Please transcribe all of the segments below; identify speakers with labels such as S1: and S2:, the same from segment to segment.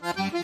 S1: thank you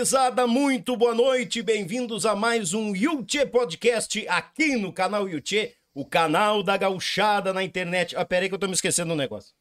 S1: Gurizada, muito boa noite, bem-vindos a mais um Yuchê Podcast aqui no canal Yuchê, o canal da gauchada na internet. Ah, peraí que eu tô me esquecendo um negócio.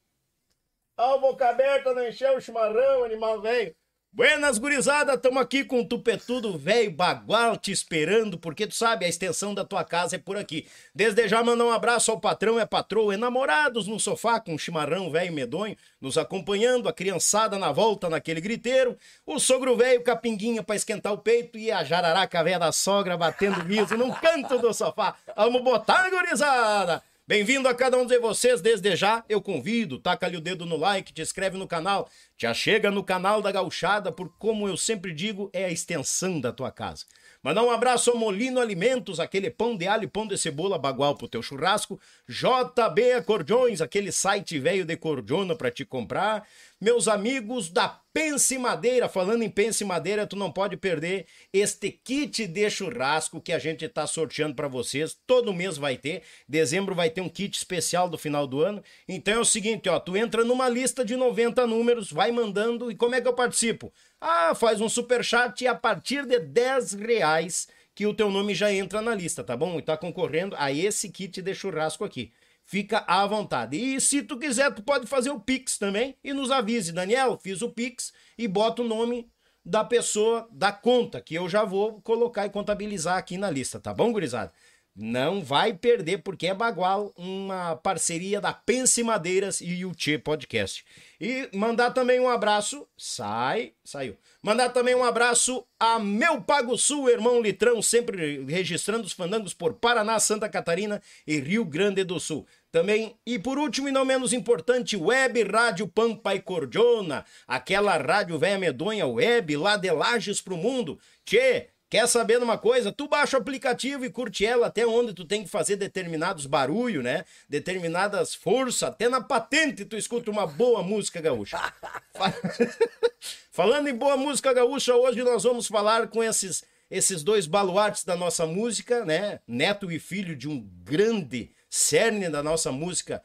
S1: Oh, boca aberta, não encheu o chimarrão, animal velho. Buenas gurizada, estamos aqui com o tupetudo velho bagual te esperando, porque tu sabe, a extensão da tua casa é por aqui. Desde já mandar um abraço ao patrão a patroa, enamorados no sofá com um chimarrão velho medonho, nos acompanhando, a criançada na volta naquele griteiro, o sogro velho capinguinha para esquentar o peito e a jararaca velha da sogra batendo riso num canto do sofá. Vamos botar, gurizada! Bem-vindo a cada um de vocês desde já. Eu convido, taca ali o dedo no like, te inscreve no canal, te achega no canal da Gauchada, por como eu sempre digo, é a extensão da tua casa. Mandar um abraço ao Molino Alimentos, aquele pão de alho pão de cebola bagual pro teu churrasco. JB Acordeões, aquele site velho de cordiona para te comprar meus amigos da Pense Madeira. Falando em Pense Madeira, tu não pode perder este kit de churrasco que a gente está sorteando para vocês. Todo mês vai ter. Dezembro vai ter um kit especial do final do ano. Então é o seguinte, ó, tu entra numa lista de 90 números, vai mandando e como é que eu participo? Ah, faz um super chat e a partir de 10 reais que o teu nome já entra na lista, tá bom? E tá concorrendo a esse kit de churrasco aqui. Fica à vontade. E se tu quiser, tu pode fazer o Pix também e nos avise, Daniel, fiz o Pix e bota o nome da pessoa da conta, que eu já vou colocar e contabilizar aqui na lista, tá bom, gurizada? Não vai perder, porque é bagual uma parceria da Pense Madeiras e o Tchê Podcast. E mandar também um abraço, sai, saiu. Mandar também um abraço a Meu Pago Sul, irmão Litrão, sempre registrando os fandangos por Paraná, Santa Catarina e Rio Grande do Sul. Também, e por último e não menos importante, Web Rádio Pampa e Cordiona, aquela rádio velha medonha web lá de Lages pro mundo. Tchê, Quer saber de uma coisa? Tu baixa o aplicativo e curte ela até onde tu tem que fazer determinados barulhos, né? Determinadas forças, até na patente tu escuta uma boa música gaúcha. Falando em boa música gaúcha, hoje nós vamos falar com esses esses dois baluartes da nossa música, né? Neto e filho de um grande cerne da nossa música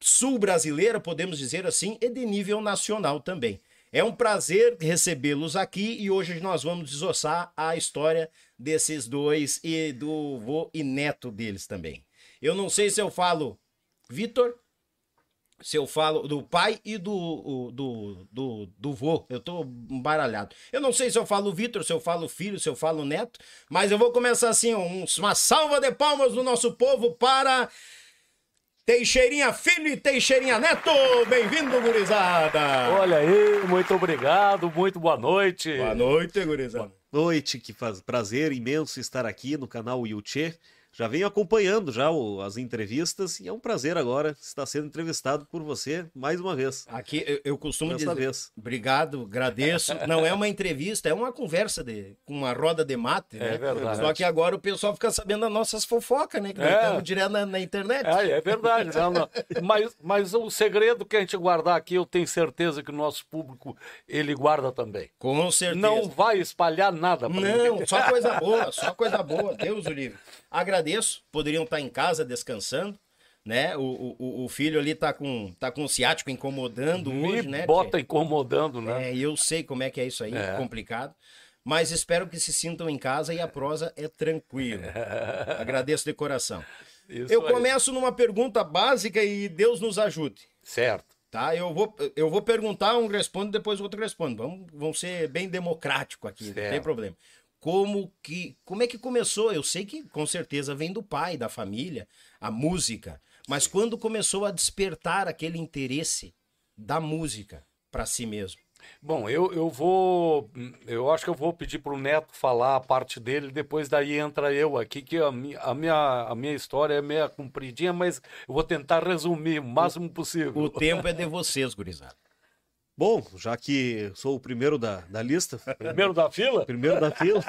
S1: sul-brasileira, podemos dizer assim, e de nível nacional também. É um prazer recebê-los aqui e hoje nós vamos desossar a história desses dois e do vô e neto deles também. Eu não sei se eu falo Vitor, se eu falo do pai e do, do, do, do vô. Eu tô embaralhado. Eu não sei se eu falo Vitor, se eu falo filho, se eu falo neto, mas eu vou começar assim, uma salva de palmas do nosso povo para Teixeirinha Filho e Teixeirinha Neto, bem-vindo, gurizada!
S2: Olha aí, muito obrigado, muito boa noite.
S1: Boa noite, gurizada.
S3: Boa noite, que faz prazer imenso estar aqui no canal Yuchê já venho acompanhando já o, as entrevistas e é um prazer agora estar sendo entrevistado por você mais uma vez.
S1: Aqui eu, eu costumo Dessa dizer, vez. obrigado, agradeço. Não é uma entrevista, é uma conversa de com uma roda de mate,
S2: né? É verdade.
S1: Só que agora o pessoal fica sabendo das nossas fofocas, né? Que nós é. estamos direto na, na, internet.
S2: É, é verdade. não, não. Mas, mas o segredo que a gente guardar aqui, eu tenho certeza que o nosso público ele guarda também.
S1: Com certeza.
S2: Não vai espalhar nada.
S1: Não, só coisa boa, só coisa boa. Deus o livre. Agradeço, poderiam estar em casa descansando, né? O, o, o filho ali tá com, tá com o ciático incomodando
S2: Me
S1: hoje, né?
S2: Bota incomodando, né?
S1: É, eu sei como é que é isso aí, é. complicado. Mas espero que se sintam em casa e a prosa é tranquila. Agradeço de coração. Isso eu aí. começo numa pergunta básica e Deus nos ajude.
S2: Certo.
S1: Tá, eu vou, eu vou perguntar, um responde, depois o outro responde. Vamos, vamos ser bem democrático aqui, certo. não tem problema como que como é que começou? Eu sei que com certeza vem do pai, da família, a música, mas quando começou a despertar aquele interesse da música para si mesmo?
S2: Bom, eu, eu vou. Eu acho que eu vou pedir para o Neto falar a parte dele, depois daí entra eu aqui, que a minha, a minha, a minha história é meio compridinha, mas eu vou tentar resumir o máximo possível.
S1: O tempo é de vocês, gurizada.
S3: Bom, já que sou o primeiro da, da lista.
S2: Primeiro da fila?
S3: Primeiro da fila.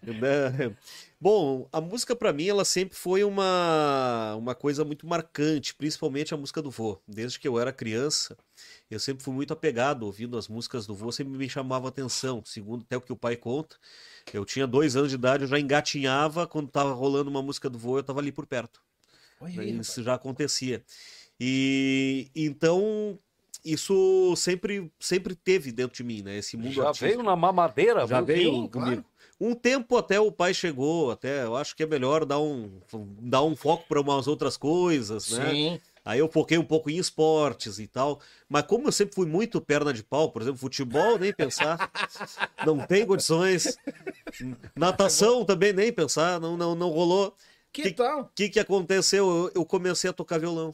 S3: Né? Bom, a música para mim ela sempre foi uma, uma coisa muito marcante, principalmente a música do vô. Desde que eu era criança, eu sempre fui muito apegado ouvindo as músicas do vô, sempre me chamava atenção. Segundo até o que o pai conta, eu tinha dois anos de idade, eu já engatinhava quando tava rolando uma música do vô, eu tava ali por perto. Oi, Isso já acontecia. E então isso sempre, sempre teve dentro de mim, né? Esse mundo
S2: Já artístico. veio na mamadeira,
S3: Já veio comigo. Claro. Um tempo até o pai chegou, até eu acho que é melhor dar um, dar um foco para umas outras coisas, né? Sim. Aí eu foquei um pouco em esportes e tal. Mas como eu sempre fui muito perna de pau, por exemplo, futebol, nem pensar. não tem condições. Natação também nem pensar, não, não, não rolou.
S1: Que, que tal?
S3: O que, que aconteceu? Eu, eu comecei a tocar violão.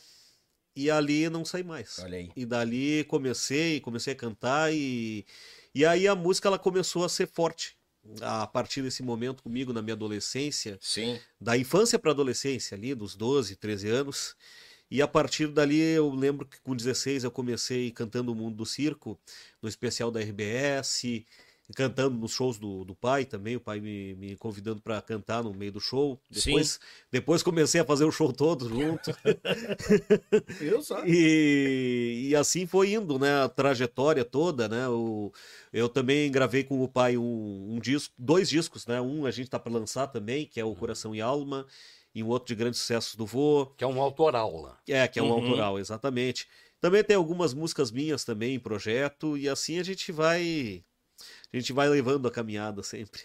S3: E ali não saí mais.
S1: Olha aí.
S3: E dali comecei, comecei a cantar e e aí a música ela começou a ser forte a partir desse momento comigo na minha adolescência.
S1: Sim.
S3: Da infância para adolescência ali, dos 12, 13 anos. E a partir dali eu lembro que com 16 eu comecei cantando o Mundo do Circo, no especial da RBS, cantando nos shows do, do pai também, o pai me, me convidando para cantar no meio do show. Depois, Sim. depois comecei a fazer o show todo junto.
S1: eu só.
S3: E, e assim foi indo, né? A trajetória toda, né? O, eu também gravei com o pai um, um disco, dois discos, né? Um a gente tá para lançar também, que é o Coração e Alma, e um outro de grandes sucessos do Vô.
S2: Que é um autoral lá.
S3: É, que é um uhum. autoral, exatamente. Também tem algumas músicas minhas também em projeto, e assim a gente vai a gente vai levando a caminhada sempre.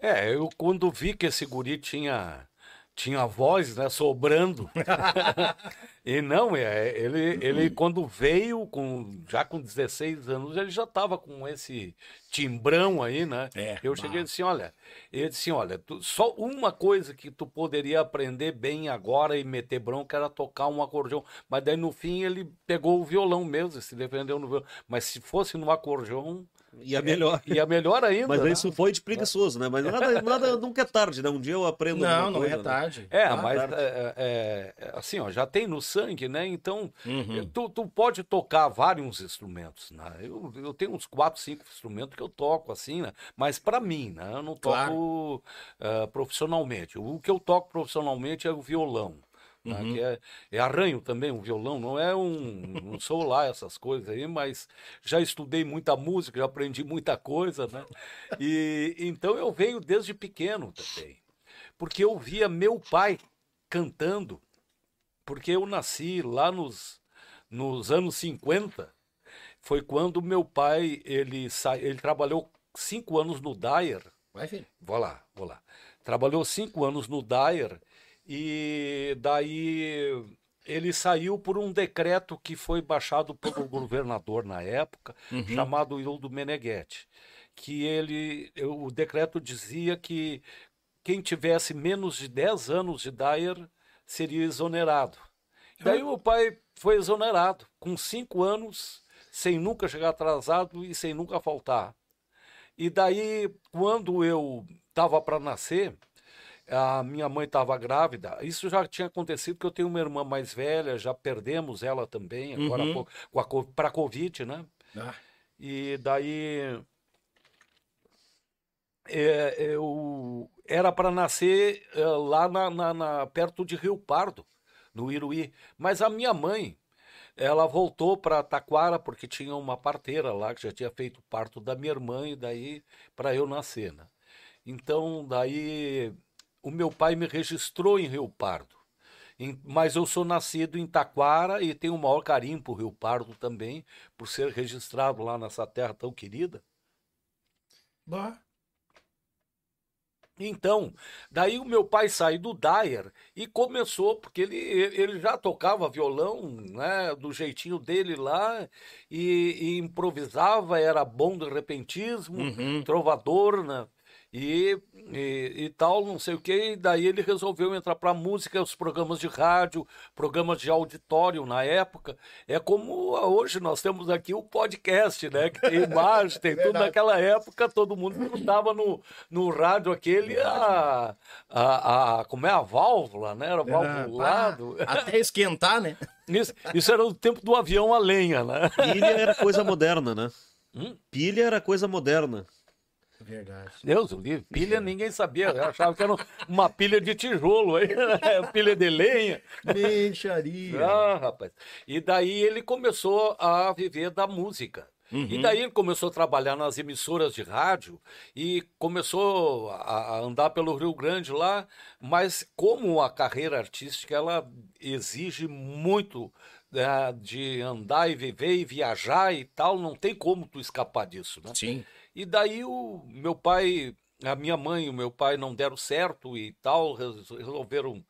S2: É, eu quando vi que esse guri tinha tinha voz, né, sobrando. e não, é, ele, ele quando veio, com, já com 16 anos, ele já estava com esse timbrão aí, né?
S1: É,
S2: eu cheguei e disse, olha, ele disse, olha, tu- só uma coisa que tu poderia aprender bem agora e meter bronca era tocar um acordeão. Mas daí no fim ele pegou o violão mesmo, se defendeu no violão. Mas se fosse no acordeão,
S3: E a melhor.
S2: ia melhor ainda.
S3: Mas
S2: né?
S3: isso foi de preguiçoso, né? Mas nada, nada nunca é tarde, né? Um dia eu aprendo
S1: Não, não
S3: coisa,
S1: é
S3: né?
S1: tarde.
S2: É,
S1: Ah,
S2: mas
S1: tarde.
S2: é, é, é, assim, ó, já tem no sangue, né? Então,
S1: Uhum.
S2: tu, tu pode tocar vários instrumentos, né? Eu, eu tenho uns quatro, cinco instrumentos que eu toco, assim, né? Mas para mim, né? Eu não toco ah, profissionalmente. O que eu toco profissionalmente é o violão. Né?
S1: Uhum.
S2: Que é, é arranho também, o violão, não é um. Não sou lá essas coisas aí, mas já estudei muita música, já aprendi muita coisa, né? E então eu venho desde pequeno também porque eu via meu pai cantando, porque eu nasci lá nos, nos anos 50, foi quando meu pai, ele, sa... ele trabalhou cinco anos no Dyer,
S1: Vai, filho.
S2: vou lá, vou lá, trabalhou cinco anos no Dyer, e daí ele saiu por um decreto que foi baixado pelo governador na época, chamado Hildo Meneghetti, que ele, o decreto dizia que quem tivesse menos de 10 anos de Dyer seria exonerado. Daí o pai foi exonerado, com cinco anos, sem nunca chegar atrasado e sem nunca faltar. E daí, quando eu estava para nascer, a minha mãe estava grávida. Isso já tinha acontecido, porque eu tenho uma irmã mais velha, já perdemos ela também, agora
S1: Uhum.
S2: para a Covid, né?
S1: Ah,
S2: E daí é, eu era para nascer é, lá na, na- na- perto de Rio Pardo, no Iruí. Mas a minha mãe, ela voltou para Taquara porque tinha uma parteira lá que já tinha feito parto da minha irmã e daí para eu nascer, né? Então daí o meu pai me registrou em Rio Pardo. Em- Mas eu sou nascido em Taquara e tenho o maior carinho por Rio Pardo também, por ser registrado lá nessa terra tão querida.
S1: bah.
S2: Então, daí o meu pai saiu do Dyer e começou, porque ele, ele já tocava violão, né, do jeitinho dele lá, e, e improvisava, era bom de repentismo,
S1: Uhum.
S2: trovador, né? E, e, e tal, não sei o que, e daí ele resolveu entrar para música, os programas de rádio, programas de auditório na época. É como hoje nós temos aqui o podcast, né? Que tem imagem, tem tudo.
S1: Verdade.
S2: Naquela época todo mundo escutava no, no rádio aquele a, a, a. Como é a válvula, né? Era valvulado.
S1: Ah, Até esquentar, né?
S2: Isso, isso era o tempo do avião a lenha, né?
S3: Pilha era coisa moderna, né?
S2: Hum?
S3: Pilha era coisa moderna.
S1: Verdade.
S2: Deus, o livro, pilha ninguém sabia, eu achava que era uma pilha de tijolo, aí, pilha de lenha.
S1: Mexaria.
S2: Ah, rapaz. E daí ele começou a viver da música. E daí ele começou a trabalhar nas emissoras de rádio e começou a, a andar pelo Rio Grande lá, mas como a carreira artística ela exige muito né, de andar e viver e viajar e tal, não tem como tu escapar disso, né?
S1: Sim.
S2: E daí o meu pai, a minha mãe e o meu pai não deram certo e tal, res- resolveram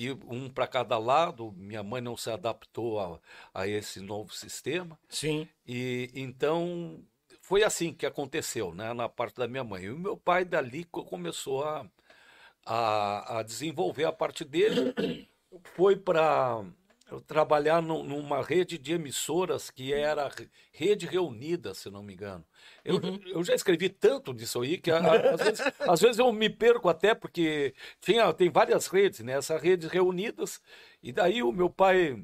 S2: ir um para cada lado. Minha mãe não se adaptou a, a esse novo sistema.
S1: Sim.
S2: E então foi assim que aconteceu, né, na parte da minha mãe. E o meu pai dali co- começou a, a, a desenvolver a parte dele, foi para trabalhar nu- numa rede de emissoras que era Rede Reunida, se não me engano. Eu, eu já escrevi tanto disso aí que às, vezes, às vezes eu me perco até porque tinha, tem várias redes, né? Essas redes reunidas, e daí o meu pai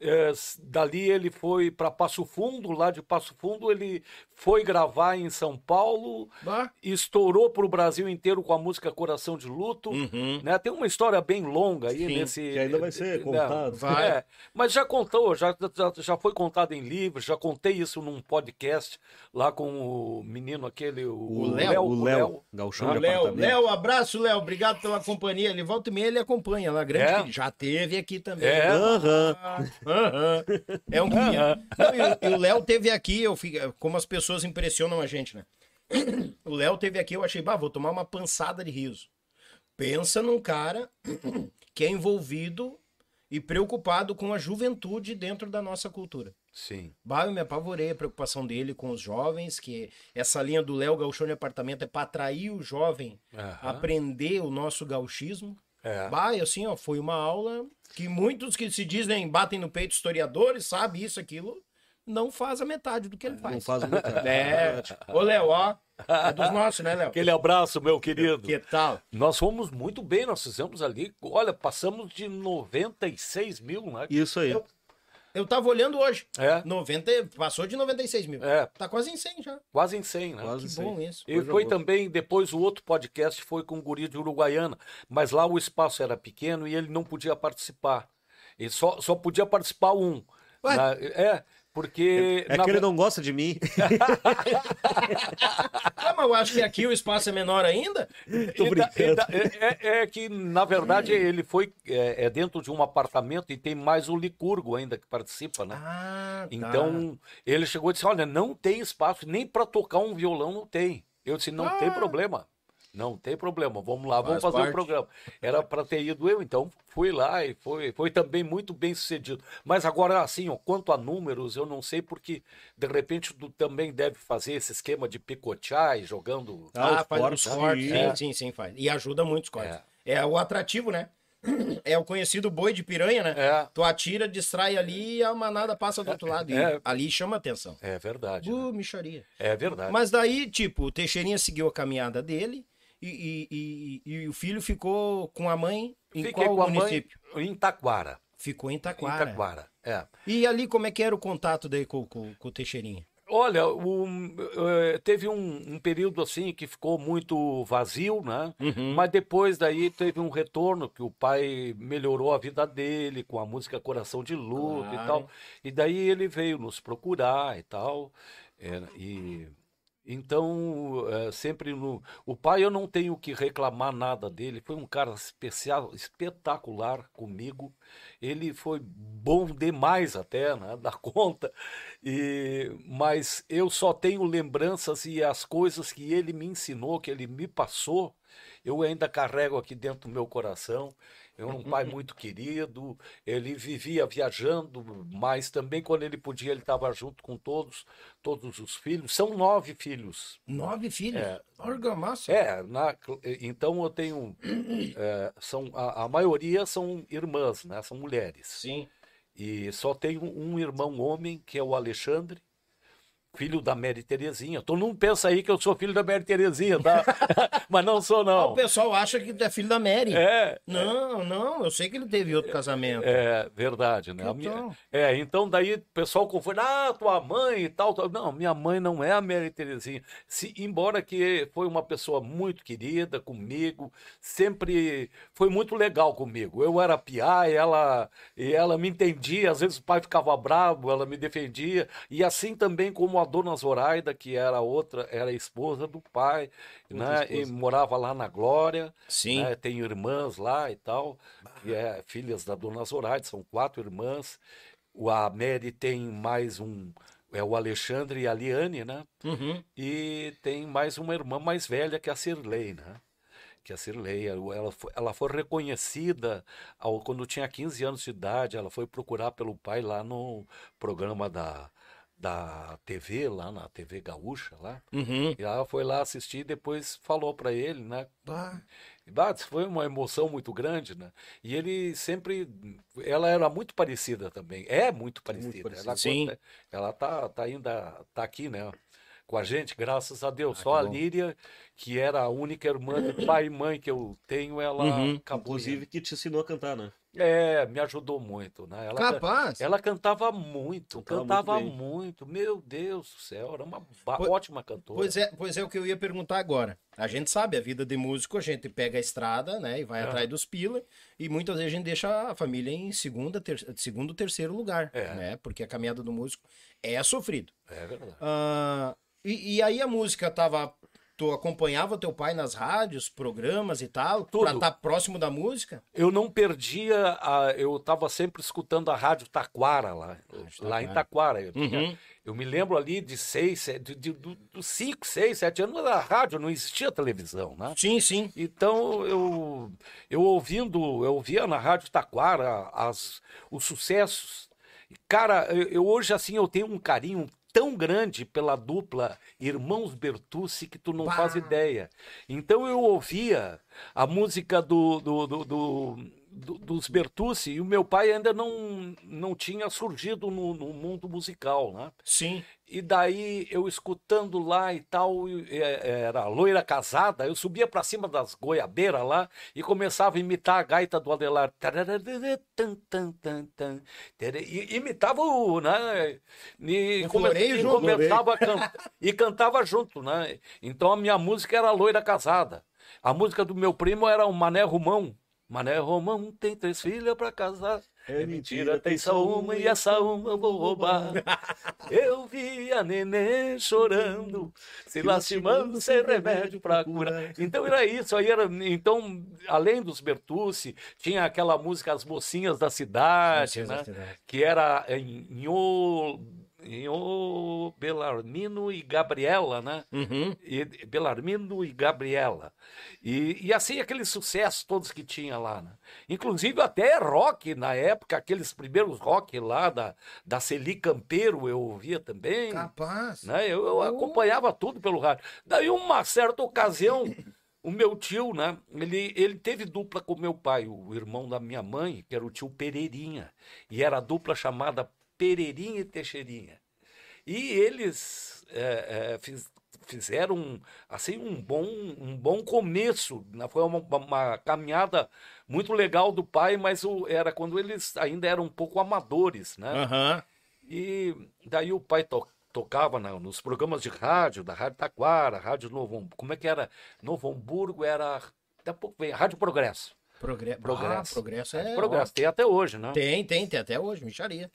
S2: é, dali ele foi para Passo Fundo, lá de Passo Fundo ele foi gravar em São Paulo,
S1: Bah.
S2: estourou para o Brasil inteiro com a música Coração de Luto,
S1: Uhum.
S2: né? Tem uma história bem longa aí
S1: Sim,
S2: nesse.
S3: que ainda vai ser
S2: né?
S3: contado.
S1: Vai.
S2: É, mas já contou, já, já, já foi contado em livros, já contei isso num podcast lá com o menino aquele, o,
S1: O Léo,
S3: O Léo, gauchão de
S1: Léo,
S3: apartamento.
S1: Léo, abraço, Léo. Obrigado pela companhia. Ele volta e meia, ele acompanha lá. Grande
S2: É.
S1: que já teve aqui também.
S2: É.
S3: Aham.
S1: Aham. É um guia. Não, e, e o Léo teve aqui, eu fico, como as pessoas impressionam a gente, né? O Léo teve aqui, eu achei, bah, vou tomar uma pançada de riso. Pensa num cara que é envolvido e preocupado com a juventude dentro da nossa cultura.
S2: Sim.
S1: Bah, eu me apavorei a preocupação dele com os jovens, que essa linha do Léo Gauchão de Apartamento é para atrair o jovem
S2: Aham.
S1: a aprender o nosso gauchismo.
S2: É.
S1: Bah, assim, ó, foi uma aula que muitos que se dizem, batem no peito historiadores, sabe isso, aquilo, não faz a metade do que ele faz.
S3: Não faz muito.
S1: É, ô Léo, ó, é dos nossos, né, Léo?
S2: Aquele abraço, meu querido.
S1: Que tal?
S2: Nós fomos muito bem, nós fizemos ali, olha, passamos de 96 mil, né?
S3: Isso aí.
S1: Eu- Eu tava olhando hoje.
S2: É,
S1: 90, passou de 96 mil.
S2: é,
S1: Tá quase em 100 já.
S2: quase em 100, né?
S3: Quase
S1: Que
S3: isso
S1: bom
S3: aí.
S1: isso.
S2: E
S3: Coisa
S2: foi
S3: boa.
S2: também, depois o outro podcast foi com o guri de Uruguaiana, mas lá o espaço era pequeno e ele não podia participar. Ele só, só podia participar um.
S1: Ué?
S2: Na- é, porque...
S3: É
S2: na
S3: que ele não gosta de mim.
S1: Ah, mas eu acho que aqui o espaço é menor ainda.
S3: Tô
S2: E da- e
S3: brincando.
S2: da- É, é- é que, na verdade, ele foi é, é dentro de um apartamento e tem mais o Licurgo ainda que participa, né?
S1: Ah, tá.
S2: Então, ele chegou e disse: Olha, não tem espaço, nem para tocar um violão não tem. Eu disse: Não tem
S1: Ah.
S2: problema. Não tem problema, vamos lá, vamos
S1: Faz
S2: fazer o
S1: parte.
S2: programa. Era para ter ido eu, então fui lá e foi, foi também muito bem sucedido. Mas agora, assim, ó, quanto a números, eu não sei porque, de repente, tu também deve fazer esse esquema de picotear e jogando.
S1: Ah,
S3: os
S1: faz
S3: cortes,
S1: os cortes. Sim,
S2: é.
S1: sim, sim, faz. E ajuda muito os cortes. É. o atrativo, né? É o conhecido boi de piranha, né?
S2: É,
S1: Tu atira, distrai ali e a manada passa do outro lado. E
S2: É.
S1: ali chama atenção.
S2: é verdade. né?
S1: Uh, micharia.
S2: É verdade.
S1: Mas daí, tipo, o Teixeirinha seguiu a caminhada dele e, e- e- e o filho ficou com a mãe em
S2: Fiquei
S1: qual
S2: com a
S1: município?
S2: mãe em Taquara.
S1: Ficou em
S2: Em
S1: Taquara.
S2: Taquara, é.
S1: E ali, como é que era o contato daí com, com- com o Teixeirinha?
S2: Olha, o- eh, teve um, um período assim que ficou muito vazio, né?
S1: Uhum.
S2: Mas depois daí teve um retorno que o pai melhorou a vida dele com a música Coração de Luto
S1: Claro.
S2: e tal. E daí ele veio nos procurar e tal. é, e então é, sempre no o pai eu não tenho que reclamar nada dele. Foi um cara especial, espetacular comigo. Ele foi bom demais até, né, da conta. E mas eu só tenho lembranças e as coisas que ele me ensinou, que ele me passou, eu ainda carrego aqui dentro do meu coração. É um pai muito querido, ele vivia viajando, mas também quando ele podia, ele estava junto com todos, todos os filhos. São nove filhos.
S1: Nove filhos?
S2: É.
S1: Argamassa.
S2: É, na- então eu tenho. é, são, a, a maioria são irmãs, né? São mulheres.
S1: Sim.
S2: E só tenho um irmão homem, que é o Alexandre, filho da Mary Terezinha. Todo mundo pensa aí que eu sou filho da Mary Terezinha, tá? Mas não sou,
S1: Ah, O
S2: não.
S1: pessoal acha que tu é filho da Mary.
S2: É,
S1: Não, não, eu sei que ele teve outro casamento.
S2: é verdade, né? A minha-
S1: Então.
S2: é, então daí o pessoal confunde, ah, tua mãe e tal, tal. Não, minha mãe não é a Mary Terezinha. Se, embora que foi uma pessoa muito querida comigo, sempre foi muito legal comigo. Eu era piá e ela, e ela me entendia, às vezes o pai ficava bravo, ela me defendia. E assim também como a dona Zoraida, que era outra, era esposa do pai, né? E morava lá na Glória.
S1: Sim.
S2: né, Tem irmãs lá e tal, que é filhas da dona Zoraide, são quatro irmãs. O, a Mary tem mais um, é o Alexandre e a Liane, né?
S1: Uhum.
S2: E tem mais uma irmã mais velha, que é a Cirlei, né? Que é a Cirlei, ela foi, ela foi reconhecida ao, quando tinha 15 anos de idade, ela foi procurar pelo pai lá no programa da, da TV, lá na TV Gaúcha, lá.
S1: Uhum.
S2: E ela foi lá assistir e depois falou para ele, né? Isso foi uma emoção muito grande, né? E ele sempre, ela era muito parecida também, é muito parecida.
S3: parecida.
S2: Ela,
S1: Sim.
S2: conta- ela tá, tá ainda, tá aqui, né? Com a gente, graças a Deus.
S1: Ah,
S2: Só a. Líria, que era a única irmã de pai e mãe que eu tenho, ela
S1: Uhum.
S2: acabou.
S3: Inclusive que te ensinou a cantar, né?
S2: É, me ajudou muito, né? Ela,
S1: Capaz.
S2: ela cantava muito,
S3: Cantava
S2: cantava
S3: muito
S2: muito, Meu Deus do céu, era uma
S1: Pois-
S2: ótima cantora.
S1: Pois é, pois é o que eu ia perguntar agora. A gente sabe, a vida de músico, a gente pega a estrada, né, e vai
S2: Aham.
S1: atrás dos pila, e muitas vezes a gente deixa a família em segunda, ter, segundo, terceiro lugar,
S2: É.
S1: né, porque a caminhada do músico é sofrido.
S2: É verdade.
S1: Ah, e, e aí a música tava tu acompanhava teu pai nas rádios, programas e tal,
S2: Tudo.
S1: pra estar próximo da música?
S2: Eu não perdia, a, eu estava sempre escutando a Rádio Taquara lá, lá em Taquara. Eu, tinha-
S1: Uhum.
S2: eu me lembro ali de seis, se- de, de, do- dos cinco, seis, sete anos, a rádio não existia televisão, né?
S1: Sim, sim.
S2: Então eu, eu ouvindo, eu ouvia na Rádio Taquara as, os sucessos. Cara, eu, eu hoje assim eu tenho um carinho tão grande pela dupla Irmãos Bertucci que tu não faz ideia. Então eu ouvia a música do, do, do- do- do- dos Bertucci e o meu pai ainda não, não tinha surgido no, no mundo musical, né?
S1: Sim.
S2: E daí eu escutando lá e tal, e, é, era loira casada, eu subia pra cima das goiabeiras lá e começava a imitar a gaita do Adelar. E imitava o, né? E, come-
S1: floreio
S2: e
S1: junto.
S2: começava a can- e cantava junto, né? Então a minha música era a loira casada. A música do meu primo era o Mané Romão. Mané Romão tem três filhas pra casar. É mentira, tem só uma e essa uma eu vou roubar. Eu vi a neném chorando, se lastimando sem remédio pra curar. Então era isso, aí era, então, além dos Bertucci, tinha aquela música As Mocinhas da Cidade,
S1: Mocinhas da
S2: né?
S1: Cidade.
S2: que era em Nho, Nho Belarmino e Gabriela, né?
S1: Uhum.
S2: E, Belarmino e Gabriela. E, e assim, aqueles sucessos todos que tinha lá, né? Inclusive até rock na época, aqueles primeiros rock lá da, da Celi Campeiro eu ouvia também.
S1: Capaz.
S2: Né? Eu, eu acompanhava tudo pelo rádio. Daí, uma certa ocasião, o meu tio, né? Ele, ele teve dupla com meu pai, o irmão da minha mãe, que era o tio Pereirinha. E era a dupla chamada Pereirinha e Teixeirinha. E eles é, é, fiz- fizeram assim um bom, um bom começo. né? Foi uma, uma caminhada muito legal do pai, mas o- era quando eles ainda eram um pouco amadores, né?
S1: Aham.
S2: E daí o pai to- tocava na- nos programas de rádio, da Rádio Taquara, Rádio Novo Ham- como é que era? Novo Hamburgo era, daqui a pouco vem, Rádio Progresso.
S1: Progre...
S2: Progresso.
S1: Ah, progresso é.
S2: Progresso, tem até hoje, né?
S1: Tem, tem, tem até hoje, micharia.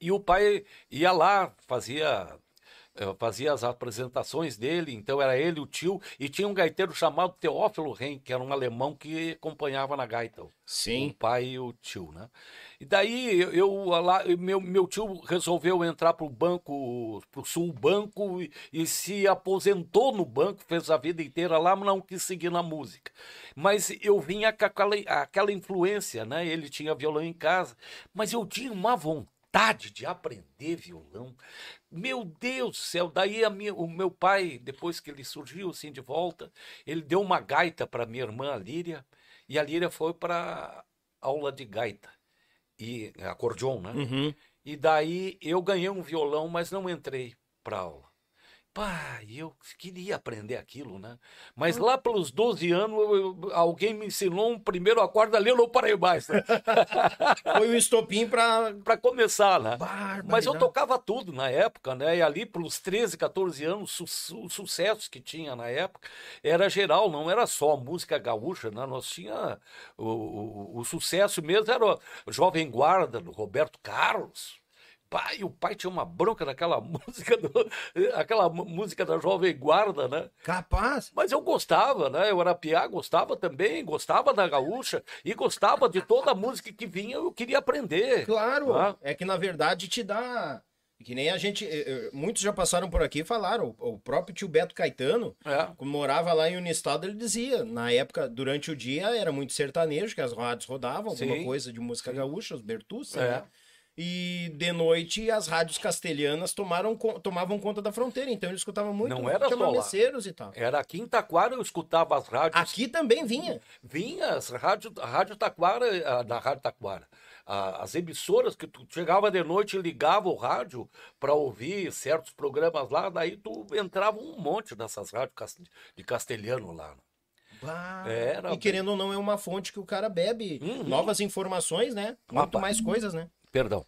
S2: E o pai ia lá, fazia eh, fazia as apresentações dele, então era ele, o tio, e tinha um gaiteiro chamado Teófilo Ren, que era um alemão que acompanhava na gaita. O
S1: Sim.
S2: pai e o tio, né? E daí eu, eu lá, meu, meu tio resolveu entrar para o banco, para o Sul Banco, e, e se aposentou no banco, fez a vida inteira lá, mas não quis seguir na música. Mas eu vinha com aquela, aquela influência, né? Ele tinha violão em casa, mas eu tinha uma vontade de aprender violão. Meu Deus do céu, daí a minha, o meu pai, depois que ele surgiu assim de volta, ele deu uma gaita para minha irmã, Líria, e a Líria foi para aula de gaita e acordeon, né?
S1: Uhum.
S2: E daí eu ganhei um violão, mas não entrei para aula. Pá, eu queria aprender aquilo, né? Mas lá pelos 12 anos, eu- eu- alguém me ensinou um primeiro acorde ali, eu não parei mais. né?
S1: Foi o estopim pra.
S2: para começar, né? Mas eu tocava tudo na época, né? E ali pelos 13, 14 anos, su- os sucessos que tinha na época era geral, não era só música gaúcha, né? Nós tinha o, o, o sucesso mesmo era o Jovem Guarda, do Roberto Carlos. Pai, o pai tinha uma bronca naquela música, do, aquela música da Jovem Guarda, né?
S1: Capaz.
S2: Mas eu gostava, né? Eu era piá, gostava também, gostava da gaúcha e gostava de toda a música que vinha, eu queria aprender.
S1: Claro.
S2: Ah.
S1: É que na verdade te dá. Que nem a gente. eh, eh, Muitos já passaram por aqui e falaram. O próprio tio Beto Caetano,
S2: É.
S1: quando morava lá em Unistado, ele dizia. Na época, durante o dia, era muito sertanejo, que as rádios rodavam, alguma
S2: Sim.
S1: coisa de música gaúcha, os Bertucci,
S2: É.
S1: né? E de noite as rádios castelhanas tomaram, tomavam conta da fronteira, então eles escutavam muito
S2: Não era só lá.
S1: e tal.
S2: Era aqui em Taquara, eu escutava as rádios.
S1: Aqui também vinha.
S2: Vinha as rádio, a Rádio Taquara, da Rádio Taquara. As emissoras que tu chegava de noite e ligava o rádio para ouvir certos programas lá, daí tu entrava um monte dessas rádios de castelhano lá. Era
S1: e querendo ou não, é uma fonte que o cara bebe
S2: Uhum.
S1: novas informações, né? Muito
S2: Rapaz.
S1: mais coisas, né?
S2: Perdão.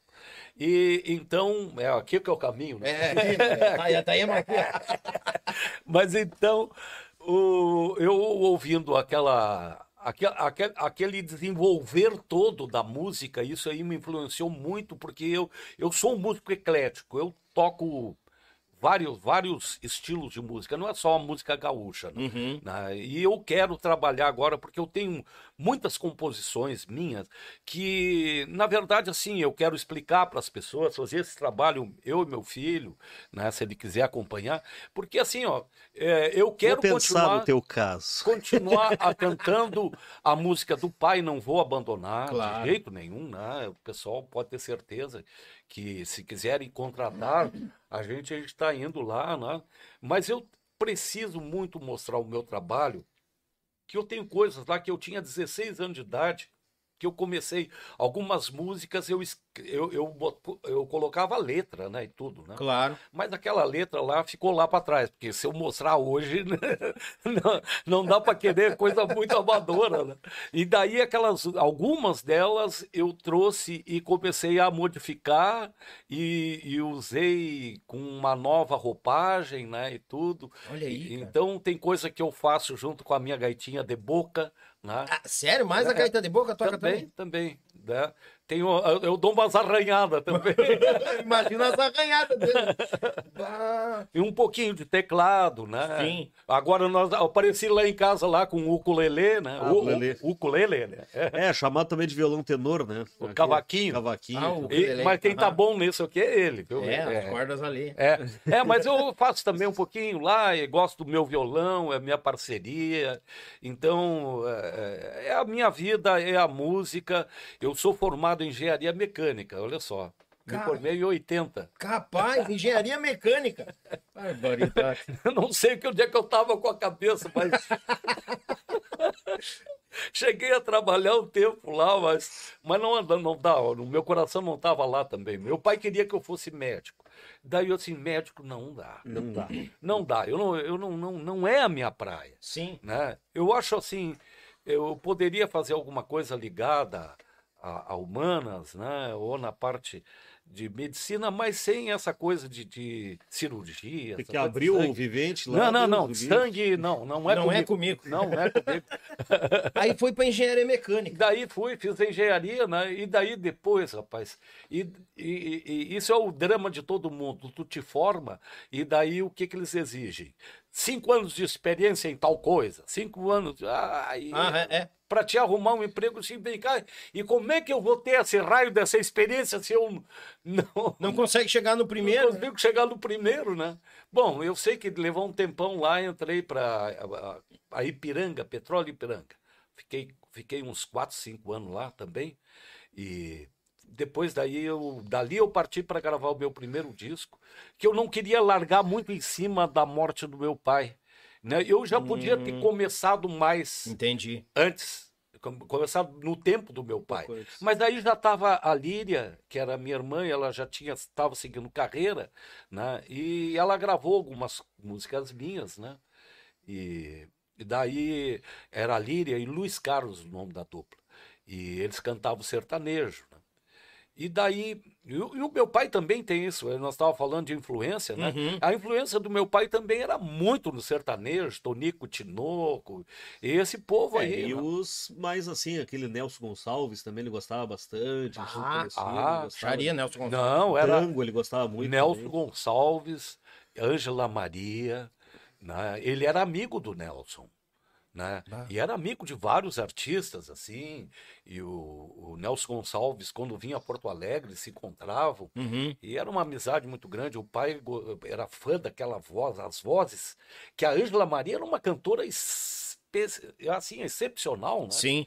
S2: E então, é aqui que é o caminho, né?
S1: É, é, tá, aí- tá aí, mas-
S2: Mas então, o- eu ouvindo aquela, aque- aque- aquele desenvolver todo da música, isso aí me influenciou muito, porque eu, eu sou um músico eclético, eu toco vários, vários estilos de música, não é só a música gaúcha. né?
S1: Uhum.
S2: né? E eu quero trabalhar agora porque eu tenho muitas composições minhas que, na verdade, assim, eu quero explicar para as pessoas, fazer esse trabalho, eu e meu filho, né, se ele quiser acompanhar, porque assim, ó, é, eu quero
S3: Vou pensar
S2: continuar
S3: no teu caso.
S2: continuar a- cantando a música do pai, não vou abandonar
S1: Claro.
S2: de jeito nenhum, né? O pessoal pode ter certeza que se quiserem contratar, a gente está indo lá, né? Mas eu preciso muito mostrar o meu trabalho, que eu tenho coisas lá que eu tinha 16 anos de idade, que eu comecei algumas músicas, eu, eu, eu, eu colocava letra, né, e tudo, né?
S1: Claro.
S2: Mas aquela letra lá ficou lá para trás, porque se eu mostrar hoje, né, não, não dá para querer coisa muito amadora. Né? E daí aquelas, algumas delas eu trouxe e comecei a modificar e, e usei com uma nova roupagem, né, e tudo.
S1: Olha aí, cara.
S2: Então tem coisa que eu faço junto com a minha gaitinha de boca, né?
S1: Ah, sério? Mais a gaita de boca toca
S2: também,
S1: também?
S2: também, né? Tenho, eu dou umas arranhadas também.
S1: Imagina as arranhadas dele. Bah.
S2: E um pouquinho de teclado, né?
S1: Sim.
S2: Agora nós eu apareci lá em casa lá com o ukulele, né?
S3: Ah,
S2: o,
S3: ukulele.
S2: ukulele, né? É.
S3: É, chamado também de violão tenor, né?
S2: O
S3: Aqui,
S2: cavaquinho.
S3: Cavaquinho.
S1: Ah, o-
S2: E- mas quem tá
S1: aham.
S2: bom nisso aqui é ele, viu?
S1: É, as
S2: é,
S1: cordas ali.
S2: é, é, mas eu faço também um pouquinho lá, e gosto do meu violão, é minha parceria. Então, é, é a minha vida, é a música. Eu sou formado em engenharia mecânica, olha só. Me
S1: Cara.
S2: formei em 80.
S1: Capaz, engenharia mecânica. Barbaridade.
S2: Eu não sei que onde é que eu tava com a cabeça, mas. Cheguei a trabalhar um tempo lá, mas, mas não, anda- não dá, no meu coração não estava lá também. Meu pai queria que eu fosse médico. Daí eu assim, médico não dá.
S3: Não dá.
S2: Não dá, eu não, eu não, não, não é a minha praia.
S1: Sim.
S2: Né? Eu acho assim, eu poderia fazer alguma coisa ligada a, a humanas, né? ou na parte de medicina, mas sem essa coisa de, de cirurgia.
S3: Tem
S2: essa
S3: que abrir o vivente lá.
S2: Não, não, não. Sangue, não, não é
S1: Não
S2: comigo.
S1: é comigo.
S2: Não é comigo.
S1: Aí foi pra engenharia mecânica.
S2: daí fui, fiz engenharia, né? E daí depois, rapaz. E, e- e- e isso é o drama de todo mundo. Tu te forma, e daí o que, que eles exigem? Cinco anos de experiência em tal coisa. Cinco anos. Ah, e-
S1: Ah, é, é.
S2: Para te arrumar um emprego, assim, vem cá, e como é que eu vou ter esse raio dessa experiência se eu não,
S1: Não consegue chegar no
S2: não
S1: primeiro. né?
S2: consigo chegar no primeiro, né? Bom, eu sei que levou um tempão lá, entrei para a, a Ipiranga, Petróleo Ipiranga. Fiquei, fiquei uns 4, 5 anos lá também, e depois daí eu, dali eu parti para gravar o meu primeiro disco, que eu não queria largar muito em cima da morte do meu pai. Né? Eu já podia ter
S1: Hum.
S2: começado mais
S1: Entendi.
S2: antes, com- começado no tempo do meu pai. Mas daí já estava a Líria, que era minha irmã, ela já tinha estava seguindo carreira, né? E ela gravou algumas músicas minhas, né? E, e daí era a Líria e Luiz Carlos o nome da dupla. E eles cantavam sertanejo? E daí, e, o meu pai também tem isso, eh, nós estávamos falando de influência, né?
S1: Uhum.
S2: A influência do meu pai também era muito no sertanejo, Tonico Tinoco, e esse povo
S3: É,
S2: aí.
S3: e
S2: né?
S3: os mais assim, aquele Nelson Gonçalves também ele gostava bastante.
S1: Ah,
S2: ah,
S3: ele gostava.
S1: Charia, Nelson Gonçalves.
S2: Não, era
S3: Tango ele gostava muito.
S2: Nelson
S3: também.
S2: Gonçalves, Ângela Maria, né? ele era amigo do Nelson. Né?
S1: Ah.
S2: E era amigo de vários artistas, assim, e o, o Nelson Gonçalves, quando vinha a Porto Alegre, se encontravam,
S1: Uhum.
S2: e era uma amizade muito grande. O pai era fã daquela voz, as vozes, que a Ângela Maria era uma cantora assim, excepcional, né?
S1: Sim.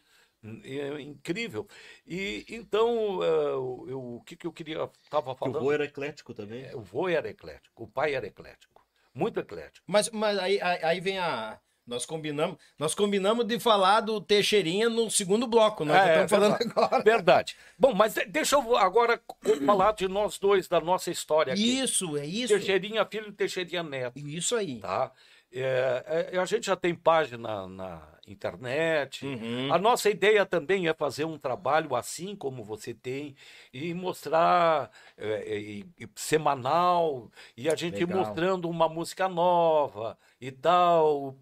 S2: É incrível. E então, eh, eu- eu- o que, que eu queria estava
S3: Que o
S2: falando?
S3: vô era eclético também.
S2: É, O vô era eclético, o pai era eclético, muito eclético.
S1: Mas, mas aí aí vem a. Nós combinamos, nós combinamos de falar do Teixeirinha no segundo bloco. Nós
S2: É,
S1: estamos falando
S2: verdade.
S1: agora.
S2: Verdade. Bom, mas de- deixa eu agora falar de nós dois, da nossa história aqui.
S1: Isso, é isso.
S2: Teixeirinha filho e Teixeirinha neto,
S1: Isso aí.
S2: tá? É, é, a gente já tem página na internet.
S1: Uhum.
S2: A nossa ideia também é fazer um trabalho assim como você tem e mostrar é, e- e semanal e a gente ir
S1: Legal.
S2: mostrando uma música nova e tal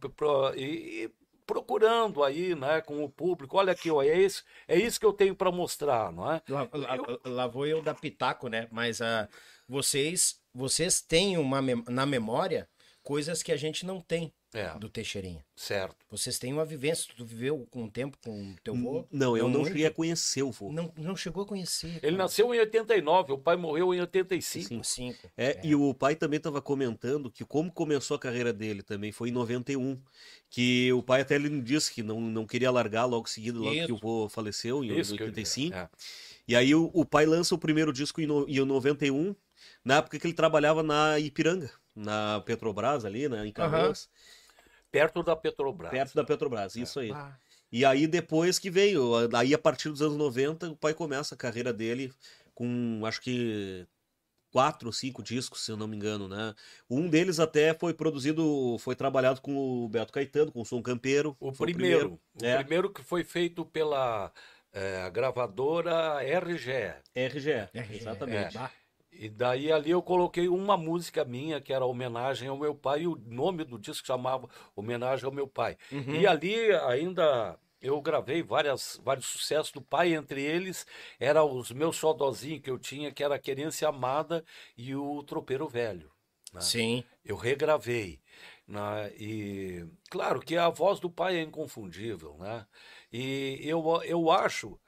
S2: e, e procurando aí, né, com o público. Olha aqui, ó, é isso, é isso que eu tenho para mostrar, não é?
S1: Lá, lá- lá vou eu dar pitaco, né? Mas ah, vocês vocês têm uma na memória coisas que a gente não tem
S2: É,
S1: do Teixeirinha.
S2: certo.
S1: Vocês têm uma vivência, tu viveu com o tempo com o teu avô?
S3: Não, eu não cheguei a conhecer o vô.
S1: Não, não chegou a conhecer.
S2: Ele nasceu em 89, o pai morreu em 85.
S3: Sim.
S1: Cinco.
S3: É, e o pai também estava comentando que como começou a carreira dele também foi em 91, que o pai até ele disse que não, não queria largar logo seguido, logo
S1: Isso.
S3: que o vô faleceu em
S2: Isso que eu-
S3: 85.
S2: é.
S3: E aí o, o pai lança o primeiro disco em, no, em 91, na época que ele trabalhava na Ipiranga, na Petrobras ali, né, em Canoas,
S2: Perto da Petrobras.
S3: perto da Petrobras, isso aí.
S1: Ah,
S3: E aí depois que veio, aí a partir dos anos 90, o pai começa a carreira dele com, acho que quatro ou cinco discos, se eu não me engano, né? Um deles até foi produzido, foi trabalhado com o Beto Caetano, com o Som Campeiro.
S2: O primeiro. O
S3: É.
S2: primeiro que foi feito pela eh, gravadora RGE.
S3: RGE,
S1: RGE.
S3: exatamente.
S1: bah.
S2: E daí ali eu coloquei uma música minha que era homenagem ao meu pai, e o nome do disco chamava Homenagem ao meu pai.
S1: Uhum.
S2: E ali ainda eu gravei várias, vários sucessos do pai, entre eles era os meus xodozinhos que eu tinha, que era Querência Amada e o Tropeiro Velho. né?
S1: Sim.
S2: Eu regravei. Né? E claro que a voz do pai é inconfundível, né? E eu, eu acho,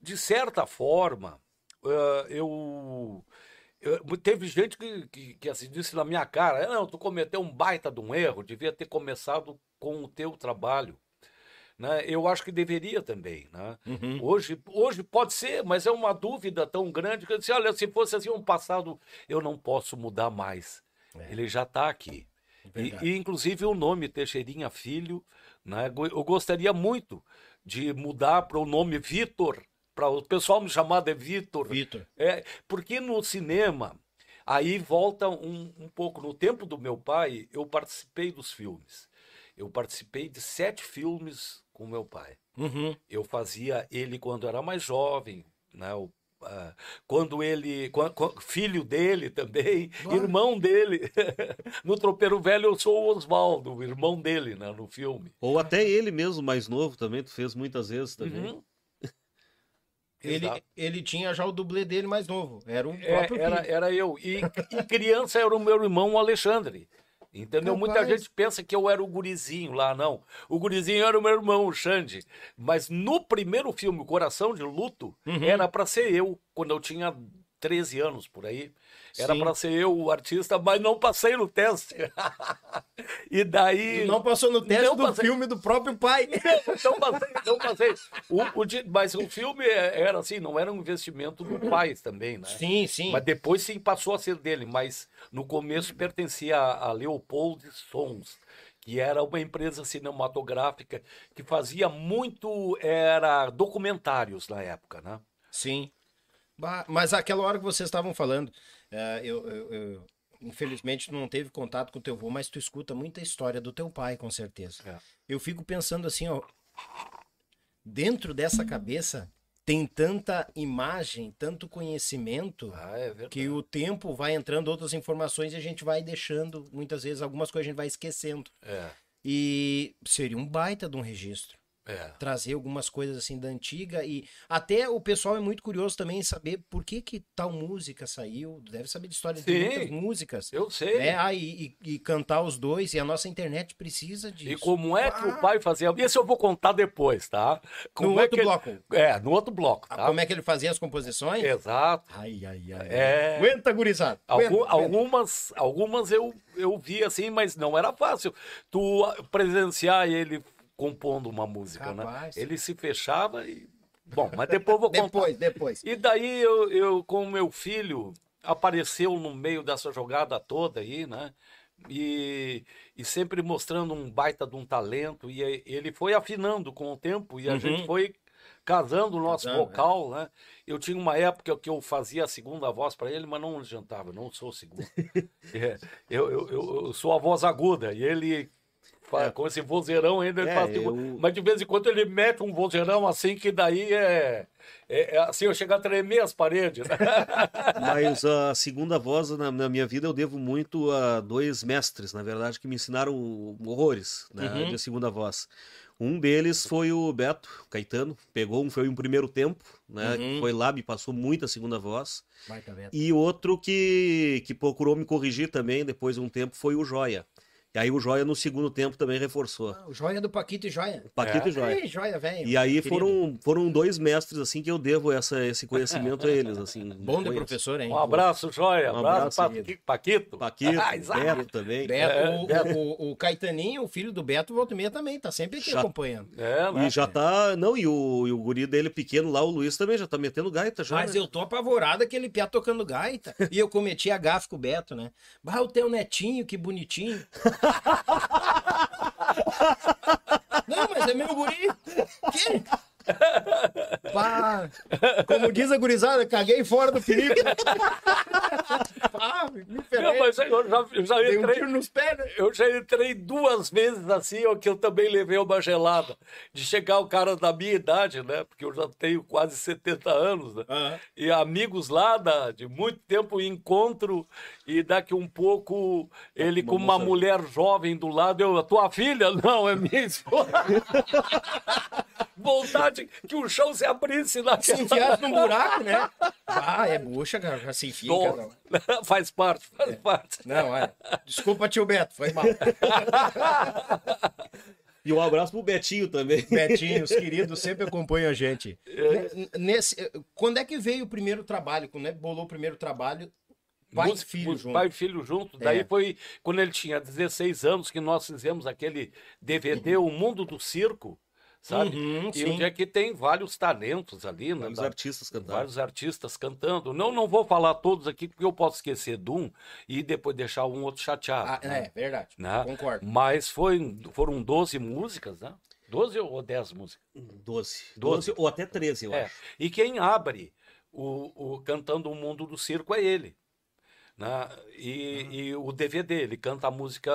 S2: de certa forma, eu, eu- teve gente que, que, que assim, disse na minha cara, não, tu cometeu um baita de um erro, devia ter começado com o teu trabalho. Né? Eu acho que deveria também, né?
S1: Uhum.
S2: Hoje, hoje pode ser, mas é uma dúvida tão grande que eu disse, olha, se fosse assim um passado, eu não posso mudar mais. Ele já está aqui. E, e, inclusive o nome Teixeirinha Filho, né? Eu gostaria muito de mudar para o nome Vitor, para o pessoal me chamar de Vitor.
S1: Vitor.
S2: É, porque no cinema, aí volta um, um pouco. No tempo do meu pai, eu participei dos filmes. Eu participei de sete filmes com meu pai.
S1: Uhum.
S2: Eu fazia ele quando era mais jovem, né? O, ah, quando ele, filho dele também, irmão dele. no Tropeiro Velho eu sou o Oswaldo, o irmão dele, né, no filme.
S3: Ou até ele mesmo, mais novo também, tu fez muitas vezes também.
S2: Uhum.
S1: Ele, ele tinha já o dublê dele mais novo. Era o
S2: É,
S1: próprio
S2: era,
S1: filho.
S2: era eu. E, e criança era o meu irmão Alexandre. Entendeu? Muita gente pensa que eu era o gurizinho lá, não. O gurizinho era o meu irmão, o Xande. Mas no primeiro filme, Coração de Luto,
S1: Uhum.
S2: era pra ser eu, quando eu tinha 13 anos por aí. Era pra ser eu o artista, mas não passei no teste. e daí.
S1: Não passou no teste
S2: Não
S1: do
S2: passei.
S1: filme do próprio pai.
S2: Não passei, não passei. O, o mas o filme é- era assim, não era um investimento do pai também, né?
S1: Sim, sim.
S2: Mas depois sim passou a ser dele, mas no começo pertencia a, a Leopold Sons, que era uma empresa cinematográfica que fazia muito era documentários na época, né?
S1: Sim. Bah, Mas aquela hora que vocês estavam falando, eh, eu, eu- eu- infelizmente não teve contato com o teu avô, mas tu escuta muita história do teu pai, com certeza.
S2: É.
S1: Eu fico pensando assim, ó, dentro dessa cabeça tem tanta imagem, tanto conhecimento,
S2: Ah, é
S1: que o tempo vai entrando outras informações e a gente vai deixando, muitas vezes, algumas coisas a gente vai esquecendo.
S2: É,
S1: E seria um baita de um registro
S2: é.
S1: trazer algumas coisas assim da antiga e até o pessoal é muito curioso também em saber por que que tal música saiu, deve saber de história de
S2: Sim.
S1: muitas músicas,
S2: Eu sei.
S1: né? Ah, e, e- e cantar os dois e a nossa internet precisa disso.
S2: E como é que
S1: Ah,
S2: o pai fazia? Esse eu vou contar depois, tá? Como
S1: no
S2: é
S1: outro
S2: ele-
S1: bloco.
S2: É, no outro bloco,
S1: Ah,
S2: tá?
S1: Como é que ele fazia as composições?
S2: Exato.
S1: Ai, ai, ai.
S2: É.
S1: Aguenta, gurizada.
S2: Algum- algumas, algumas eu, eu vi assim, mas não era fácil. Tu presenciar ele compondo uma música,
S1: Capaz.
S2: né? Ele se fechava e. Bom, mas depois eu vou contar.
S1: Depois, depois.
S2: E daí eu, eu, com o meu filho, apareceu no meio dessa jogada toda aí, né? E, e sempre mostrando um baita de um talento. E ele foi afinando com o tempo e a gente foi casando o nosso
S1: Casando,
S2: vocal, né? Eu tinha uma época que eu fazia a segunda voz para ele, mas não adiantava, eu não sou segunda. É, eu, eu, eu, eu sou a voz aguda e ele. Fa- Com esse vozeirão ainda ele
S3: É,
S2: faz. tipo-
S3: eu-
S2: Mas de vez em quando ele mete um vozeirão assim que daí é. é- é assim, eu chego a tremer as paredes. né?
S3: Mas a segunda voz na, na minha vida eu devo muito a dois mestres, na verdade, que me ensinaram horrores né,
S1: Uhum.
S3: de segunda voz. Um deles foi o Beto Caetano, pegou um, foi um primeiro tempo, né?
S1: Uhum.
S3: Foi lá, me passou muita segunda voz.
S1: Baita Beto.
S3: E outro que, que procurou me corrigir também depois de um tempo foi o Joia. E aí o Joia no segundo tempo também reforçou.
S1: Ah, o joia do Paquito e joia.
S3: Paquito e Joia.
S1: Ei, joia, velho.
S3: E aí
S1: Querido.
S3: foram, foram dois mestres assim que eu devo essa, esse conhecimento a eles, assim.
S1: Bom de professor, hein?
S2: Um abraço, Joia.
S3: Um
S2: abraço,
S3: abraço,
S2: Paqui- Paquito.
S3: Paquito,
S2: Ah.
S3: Beto também.
S1: Beto,
S2: É,
S1: o,
S2: Beto.
S1: o- o Caetaninho, o filho do Beto, volta e meia também, tá sempre aqui
S3: Já-
S1: acompanhando.
S2: É, né?
S3: E já tá. Não, e o, e o guri dele pequeno lá, o Luiz, também já tá metendo gaita já.
S1: Mas
S3: né?
S1: eu tô apavorado aquele piá tocando gaita. E eu cometi a gafe com o Beto, né? Bah, o teu netinho, que bonitinho. Não, mas é meu guri. Que? Pá, como diz a gurizada, caguei fora do perigo. Pá, me
S2: Não, mas eu já, eu já
S1: Dei um
S2: entrei.
S1: tiro nos pés, né?
S2: Eu já entrei duas vezes assim, ó, que eu também levei uma gelada. De chegar o cara da minha idade, né? Porque eu já tenho quase 70 anos, né?
S1: Aham.
S2: E amigos lá da, de muito tempo encontro, e daqui um pouco ele com uma
S3: moça-
S2: mulher jovem do lado, eu, a tua filha? Não, é minha esposa. Vontade que o chão se abrisse
S1: Se
S2: naquela...
S1: enfiasse num buraco, né? Ah, é bucha, cara. Já se enfia, cara.
S2: faz parte, faz parte.
S1: Não, é. Desculpa, tio Beto, foi mal.
S3: E um abraço pro Betinho também.
S1: Betinho, os queridos sempre acompanham a gente.
S2: É.
S1: Nesse, quando é que veio o primeiro trabalho? Quando é que bolou o primeiro trabalho? Pai e filho junto.
S2: Pai e filho junto. Daí
S1: É.
S2: foi quando ele tinha 16 anos que nós fizemos aquele DVD, O Mundo do Circo, sabe?
S1: Uhum,
S2: e onde é que tem vários talentos ali, né?
S3: Vários
S2: Da-
S3: artistas cantaram.
S2: Vários artistas cantando. Não, não vou falar todos aqui, porque eu posso esquecer de um e depois deixar um outro chateado.
S1: Ah,
S2: né?
S1: é, verdade.
S2: Né?
S1: Concordo.
S2: Mas foi, foram 12 músicas, né? 12 ou 10 músicas?
S3: 12.
S2: Doze.
S3: 12 ou até 13, eu
S2: É.
S3: acho.
S2: E quem abre o, o Cantando o Mundo do Circo é ele. Né? E,
S3: Uhum.
S2: e o DVD, ele canta a música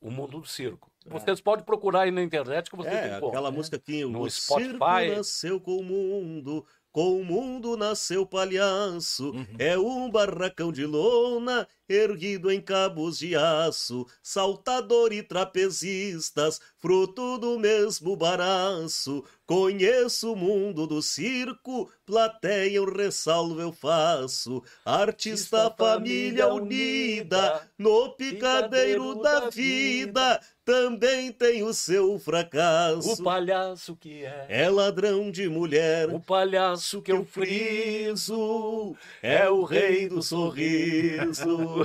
S2: O Mundo do Circo.
S3: É.
S2: Vocês podem procurar aí na internet que vocês
S3: É,
S2: encontram.
S3: aquela música que
S2: No
S3: o
S2: Spotify.
S3: circo nasceu com o mundo, com o mundo nasceu palhaço.
S2: Uhum.
S3: É um barracão de lona erguido em cabos de aço, saltador e trapezistas, fruto do mesmo baraço. Conheço o mundo do circo, plateia eu ressalvo eu faço. Artista,
S2: Artista,
S3: família unida, no picadeiro da vida, também tem o seu fracasso.
S2: O palhaço que é.
S3: É ladrão de mulher,
S2: O palhaço que eu
S3: friso,
S2: friso.
S3: é o rei do sorriso.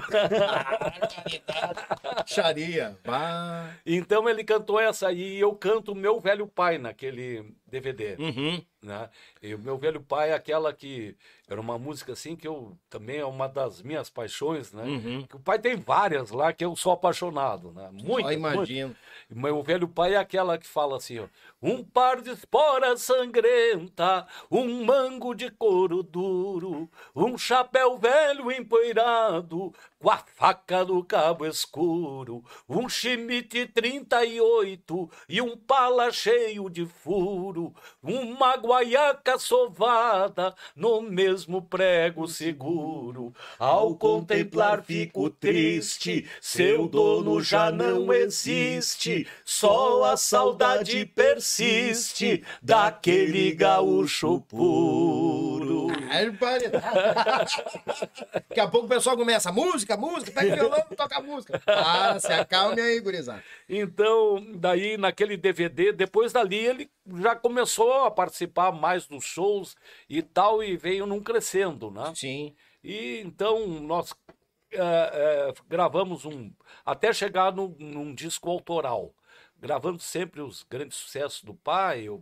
S1: Xaria. Bah.
S2: Então ele cantou essa aí e eu canto Meu Velho Pai naquele DVD.
S1: Uhum.
S2: Né? E o meu velho pai é aquela que era uma música assim que eu também é uma das minhas paixões, né?
S1: Uhum.
S2: Que o pai tem várias lá que eu sou apaixonado, né? Muito.
S1: Imagino.
S2: Meu velho pai é aquela que fala assim, ó, um par de esporas sangrenta, um mango de couro duro, um chapéu velho empoeirado, com a faca do cabo escuro, um chimite 38 e um pala cheio de furo, uma guaiaca sovada no mesmo prego seguro. Ao contemplar fico triste, seu dono já não existe, só a saudade persiste daquele gaúcho puro.
S1: Daqui a pouco o pessoal começa, música, música, pega o violão, toca a música. Ah, se acalme aí, gurizada.
S2: Então, daí naquele DVD, depois dali ele já começou a participar mais dos shows e tal, e veio num crescendo, né?
S1: Sim.
S2: E então nós eh, eh, gravamos um. até chegar num, num disco autoral. Gravando sempre os grandes sucessos do pai, eu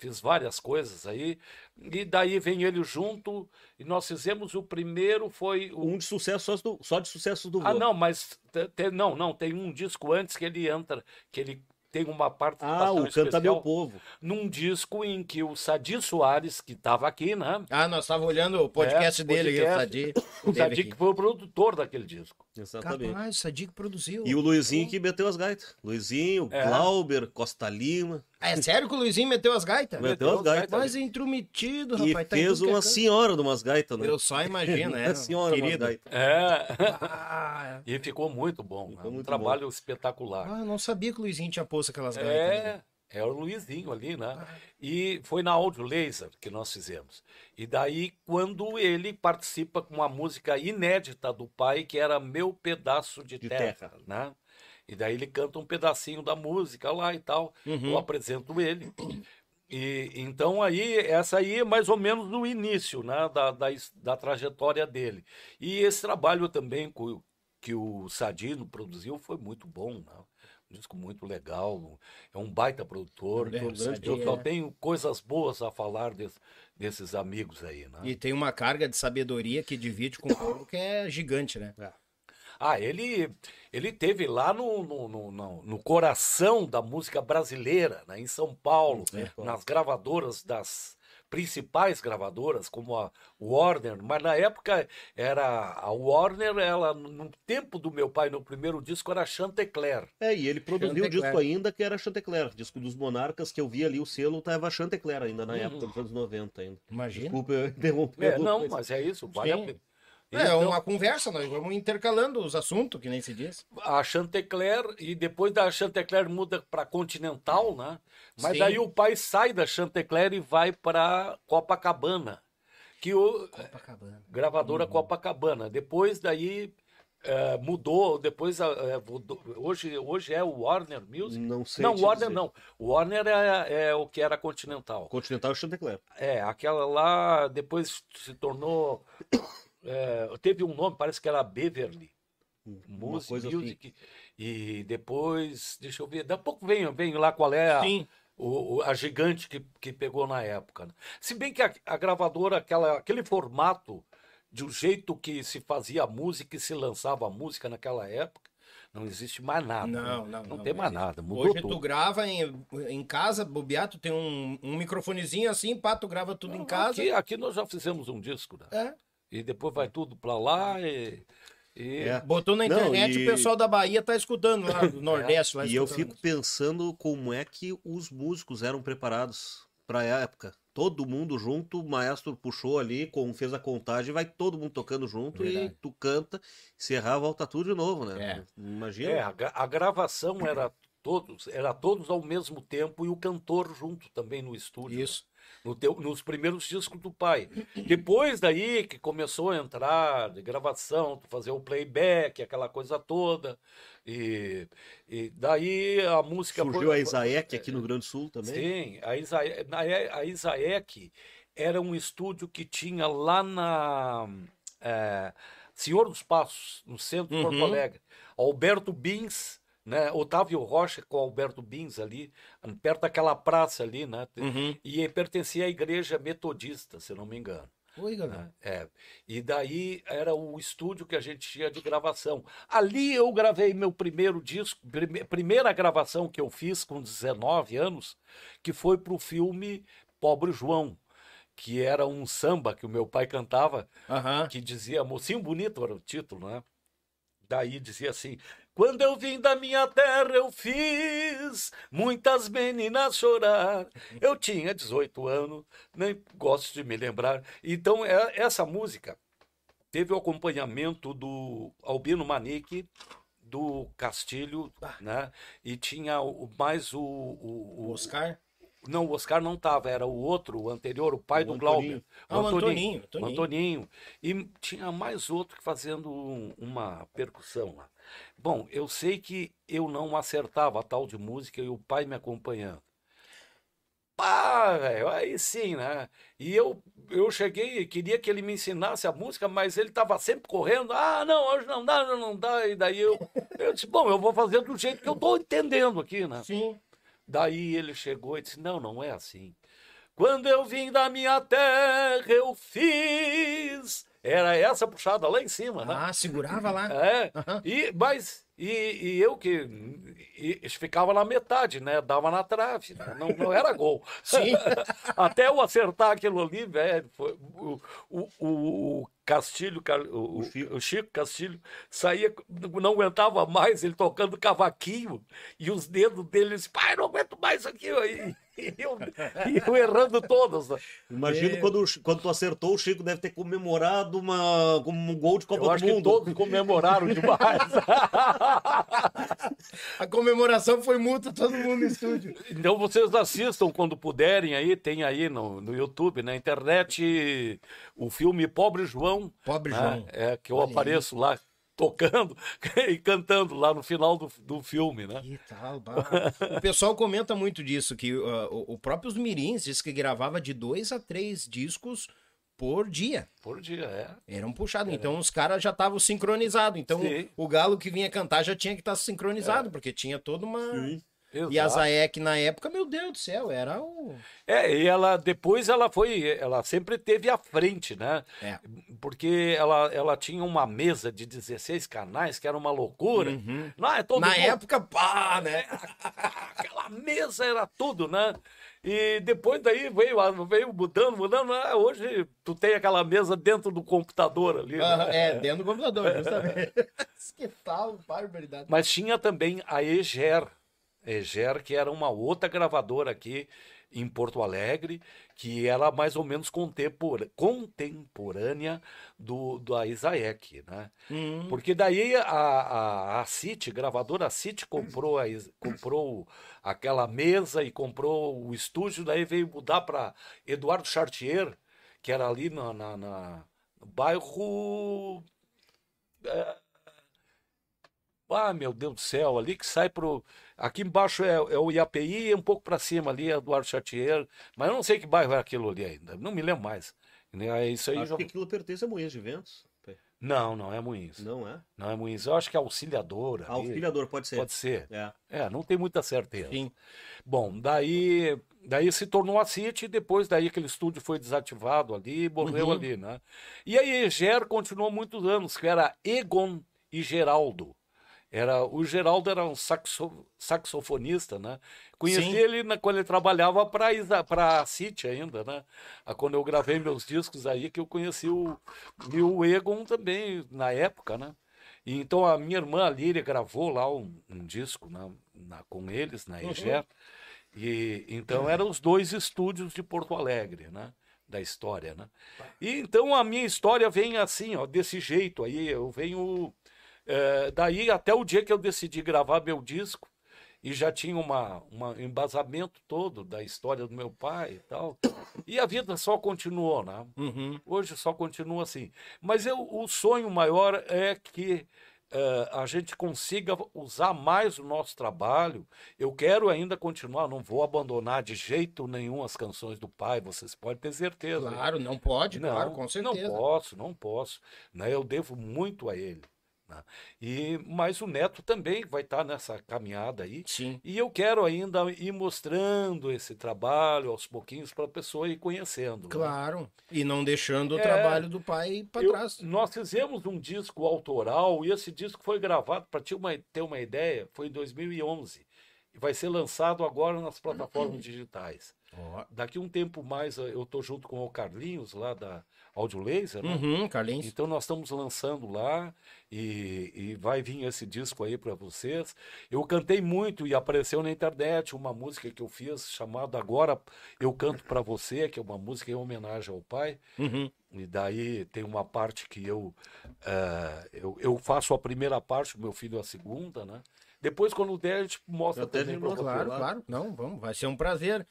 S2: fiz várias coisas aí. E daí vem ele junto, e nós fizemos o primeiro, foi o
S3: Um de sucesso só, do, só de sucesso do
S2: ah,
S3: vô.
S2: não, mas te- não, não, tem um disco antes que ele entra, que ele tem uma participação
S3: Ah, o Canta Meu Povo.
S2: num disco em que o Sadi Soares, que estava aqui, né?
S1: Ah, nós estávamos olhando o podcast
S2: É,
S1: dele,
S2: podcast.
S1: o Sadi.
S2: O Sadi que foi o produtor daquele disco.
S3: Exatamente.
S1: Capaz, o Sadi que produziu.
S3: E o Luizinho que meteu as gaitas. Luizinho,
S2: É.
S3: Glauber, Costa Lima.
S1: Ah, é sério que o Luizinho meteu as gaitas?
S3: Meteu as gaitas.
S1: Mas intrometido,
S3: E
S1: rapaz. tá em
S3: fez
S1: é
S3: uma senhora de umas gaitas, né?
S1: Eu só imagino, né?
S3: Uma senhora de umas gaitas.
S2: É.
S1: Ah,
S2: E ficou muito bom. né? Um
S3: muito
S2: trabalho espetacular.
S1: ah, eu não sabia que o Luizinho tinha posto aquelas gaitas.
S2: É.
S1: né?
S2: É o Luizinho ali, né? E foi na Audio Laser que nós fizemos. E daí, quando ele participa com uma música inédita do pai, que era Meu Pedaço de,
S3: De
S2: terra,
S3: Terra.
S2: né? E daí ele canta um pedacinho da música lá e tal. Eu apresento ele. E então aí, essa aí é mais ou menos no início, né, da, da, da trajetória dele. E esse trabalho também que o Sadino produziu foi muito bom, né? Um disco muito legal, é um baita produtor.
S1: É,
S2: Eu só
S1: é.
S2: tenho coisas boas a falar des- desses amigos aí, né?
S1: E tem uma carga de sabedoria que divide com o povo que é gigante, né?
S2: Ah, ele, ele teve lá no, no, no, no- no coração da música brasileira, né, em São Paulo, nas gravadoras das principais gravadoras, como a Warner, mas na época era a Warner, ela no tempo do meu pai, no primeiro disco, era Chantecler.
S3: É, e ele produziu o disco ainda que era Chantecler. Disco dos Monarcas, que eu vi ali o selo, tava Chantecler ainda, na época dos anos 90 ainda.
S1: Imagina.
S3: Desculpa eu interromper.
S2: É, não, mas é isso, vale a
S1: Sim.
S2: pena.
S1: É
S2: Então,
S1: uma conversa, nós vamos intercalando os assuntos, que nem se diz.
S2: a Chantecler e depois da Chantecler muda para Continental, né? Mas
S1: Sim.
S2: daí o pai sai da Chantecler e vai para Copacabana, que o
S1: Copacabana.
S2: gravadora
S1: Uhum.
S2: Copacabana. Depois daí eh, mudou, depois mudou. hoje hoje é o Warner Music.
S3: Não sei
S2: não, Warner
S3: dizer.
S2: não. Warner é, é o que era Continental.
S3: Continental e Chantecler.
S2: É, aquela lá depois se tornou. É, teve um nome, parece que era Beverly.
S3: Uma
S2: Music,
S3: coisa assim.
S2: Music. E depois, deixa eu ver, daqui a pouco vem, vem lá qual é a,
S1: Sim.
S2: o- a gigante que, que pegou na época. né? Se bem que a, a gravadora, aquela, aquele formato, de um jeito que se fazia a música e se lançava a música naquela época, não existe mais nada.
S1: Não,
S2: né?
S1: não,
S2: Não
S1: não
S2: tem mais
S1: existe.
S2: nada, mudou
S1: Hoje
S2: tudo.
S1: tu grava em, em casa, bobear, tu tem um, um microfonezinho assim, pá, tu grava tudo em casa.
S2: Aqui, aqui nós já fizemos um disco, né?
S1: É.
S2: E depois vai tudo pra lá e. e-
S3: É.
S1: Botou na
S3: Não,
S1: internet
S3: e-
S1: o pessoal da Bahia tá escutando lá, do Nordeste. lá
S3: E eu fico pensando como é que os músicos eram preparados para a época. Todo mundo junto, o maestro puxou ali, com- fez a contagem, vai todo mundo tocando junto e
S1: Verdade.
S3: tu canta, se errar, volta tudo de novo, né?
S1: É.
S3: Imagina.
S2: É, a, a gravação era todos, era todos ao mesmo tempo e o cantor junto também no estúdio.
S1: Isso.
S2: No teu- nos primeiros discos do pai. Depois daí que começou a entrar de gravação, tu fazer o playback, aquela coisa toda. E, e daí a música.
S3: Surgiu
S2: foi-
S3: a Isaek aqui no Rio Grande do Sul também.
S2: Sim, a, Isa, na- a Isaek era um estúdio que tinha lá na é, Senhor dos Passos, no centro de Porto
S1: Uhum.
S2: Alegre. Alberto Bins, né? Otávio Rocha com Alberto Bins ali, perto daquela praça ali, né?
S1: Uhum.
S2: E pertencia à igreja metodista, se não me engano.
S1: Oi, galera.
S2: né? É. E daí era o estúdio que a gente tinha de gravação. Ali eu gravei meu primeiro disco, prime- primeira gravação que eu fiz com 19 anos, que foi para o filme Pobre João, que era um samba que o meu pai cantava,
S1: Aham.
S2: que dizia Mocinho Bonito era o título, né? Daí dizia assim: Quando eu vim da minha terra, eu fiz muitas meninas chorar. Eu tinha 18 anos, nem gosto de me lembrar. Então, é- essa música teve o acompanhamento do Albino Manique, do Castilho, né? E tinha o, mais o, o-
S1: O Oscar?
S2: não, o Oscar não estava, era o outro, o anterior, o pai
S3: O
S2: do. Glauber.
S1: Ah, o Antoninho, Antoninho.
S2: Antoninho. E tinha mais outro que fazendo um- uma percussão lá. Bom, eu sei que eu não acertava a tal de música e o pai me acompanhando. Pá, velho, aí sim, né? E eu, eu cheguei e queria que ele me ensinasse a música, mas ele estava sempre correndo. Ah, não, hoje não dá, não dá. E daí eu, eu disse, bom, eu vou fazer do jeito que eu estou entendendo aqui, né?
S1: Sim.
S2: Daí ele chegou e disse: Não, não é assim. Quando eu vim da minha terra, eu fiz. Era essa puxada lá em cima, né?
S1: Ah, segurava lá.
S2: É,
S1: Aham.
S2: e, mas e, e eu que e, ficava na metade, né? Dava na trave, né? não, não era gol.
S1: Sim.
S2: Até eu acertar aquilo ali, velho, foi, o, o, o Castilho, o, o-
S3: O Chico.
S2: o Chico Castilho, saía, não aguentava mais, ele tocando cavaquinho, e os dedos dele, disse, pai, não aguento mais isso aqui. E e eu, e eu errando todas. né?
S3: Imagino
S1: É.
S3: quando, quando tu acertou, o Chico deve ter comemorado uma, como um gol de Copa
S2: Eu
S3: do
S2: acho que
S3: Mundo.
S2: todos comemoraram demais.
S1: A comemoração foi multa, todo mundo no estúdio.
S2: Então vocês assistam quando puderem aí, tem aí no, no YouTube, na internet, o filme Pobre João.
S1: Pobre
S2: né?
S1: João.
S2: É, que eu
S1: Olha aí.
S2: apareço lá tocando e cantando lá no final do, do filme, né?
S1: Que tal. O pessoal comenta muito disso, que uh, o, o próprio os Mirins diz que gravava de dois a três discos por dia.
S2: Por dia, é.
S1: Eram puxados. Então os caras já estavam sincronizados. Então
S2: Sim.
S1: o galo que vinha cantar já tinha que estar sincronizado, porque tinha toda uma.
S3: Sim.
S1: E a
S2: Exato.
S1: Zaek na época, meu Deus do céu, era o.
S2: É, e ela depois ela foi, ela sempre teve à frente, né?
S1: É.
S2: Porque ela, ela tinha uma mesa de 16 canais, que era uma loucura. Não, é todo
S1: Uhum. Na
S2: mundo-
S1: época, pá, né?
S2: aquela mesa era tudo, né? E depois daí veio, veio mudando, mudando. Ah, hoje tu tem aquela mesa dentro do computador ali. né?
S1: Aham, É, dentro do computador, justamente. que tal, barbaridade.
S2: Mas tinha também a Eger, Eger, que era uma outra gravadora aqui em Porto Alegre, que era mais ou menos contempor- contemporânea do, da Isaek, né?
S1: Hum.
S2: Porque daí a, a, a City, gravadora City, comprou, a, comprou aquela mesa e comprou o estúdio, daí veio mudar para Eduardo Chartier, que era ali na, na- na- no bairro. é, ah, meu Deus do céu, ali que sai pro. Aqui embaixo é, é o IAPI e um pouco para cima ali é Eduardo Chartier, mas eu não sei que bairro é aquilo ali ainda, não me lembro mais. Né, É isso aí.
S3: Acho
S2: já-
S3: que aquilo pertence a Moinhos de Ventos.
S2: Não, não é Moinhos.
S3: Não é?
S2: Não é Moinhos. Eu acho que é auxiliador. ali.
S3: Auxiliador, pode ser.
S2: Pode ser.
S3: É.
S2: É, não tem muita certeza.
S1: Sim.
S2: Bom, daí, daí se tornou a City, depois daí aquele estúdio foi desativado ali, morreu
S1: Uhum.
S2: ali, né? E aí Eger continuou muitos anos, que era Egon e Geraldo. Era, o Geraldo era um saxo- saxofonista, né? Conheci
S1: Sim.
S2: ele na- quando ele trabalhava para a City ainda, né? Ah, Quando eu gravei meus discos aí, que eu conheci o, e o Egon também, na época, né? E então a minha irmã Líria gravou lá um, um disco na, na- com eles, na EGER. E então eram os dois estúdios de Porto Alegre, né? Da história, né? E então a minha história vem assim, ó, desse jeito aí. Eu venho. Eh, daí até o dia que eu decidi gravar meu disco, e já tinha uma, uma- um embasamento todo da história do meu pai e tal. E a vida só continuou, né?
S1: Uhum.
S2: Hoje só continua assim. Mas eu, o sonho maior é que eh, a gente consiga usar mais o nosso trabalho. Eu quero ainda continuar, não vou abandonar de jeito nenhum as canções do pai, vocês podem ter certeza.
S1: Claro, não pode,
S2: Não,
S1: claro, com certeza.
S2: Não posso, não posso. Né? Eu devo muito a ele. Né? E, mas o Neto também vai estar nessa caminhada aí.
S1: Sim.
S2: E eu quero ainda ir mostrando esse trabalho aos pouquinhos para a pessoa ir conhecendo. né?
S1: Claro. E não deixando o
S2: É.
S1: trabalho do pai para trás.
S2: nós fizemos um disco autoral e esse disco foi gravado, para ter uma, ter uma ideia, foi em 2011. E vai ser lançado agora nas plataformas digitais.
S1: Ó.
S2: Daqui um tempo mais eh, eu estou junto com o Carlinhos lá da Audio Laser, né?
S1: Uhum, Carlinhos.
S2: Então nós estamos lançando lá e, e vai vir esse disco aí para vocês. Eu cantei muito e apareceu na internet uma música que eu fiz chamada Agora Eu Canto para Você, que é uma música em homenagem ao pai.
S1: Uhum.
S2: E daí tem uma parte que eu, eh, eu, eu faço a primeira parte, o meu filho a segunda, né? Depois, quando der, a gente mostra
S3: Até
S2: também pra.
S1: Claro, claro. Não, vamos, vai ser um prazer.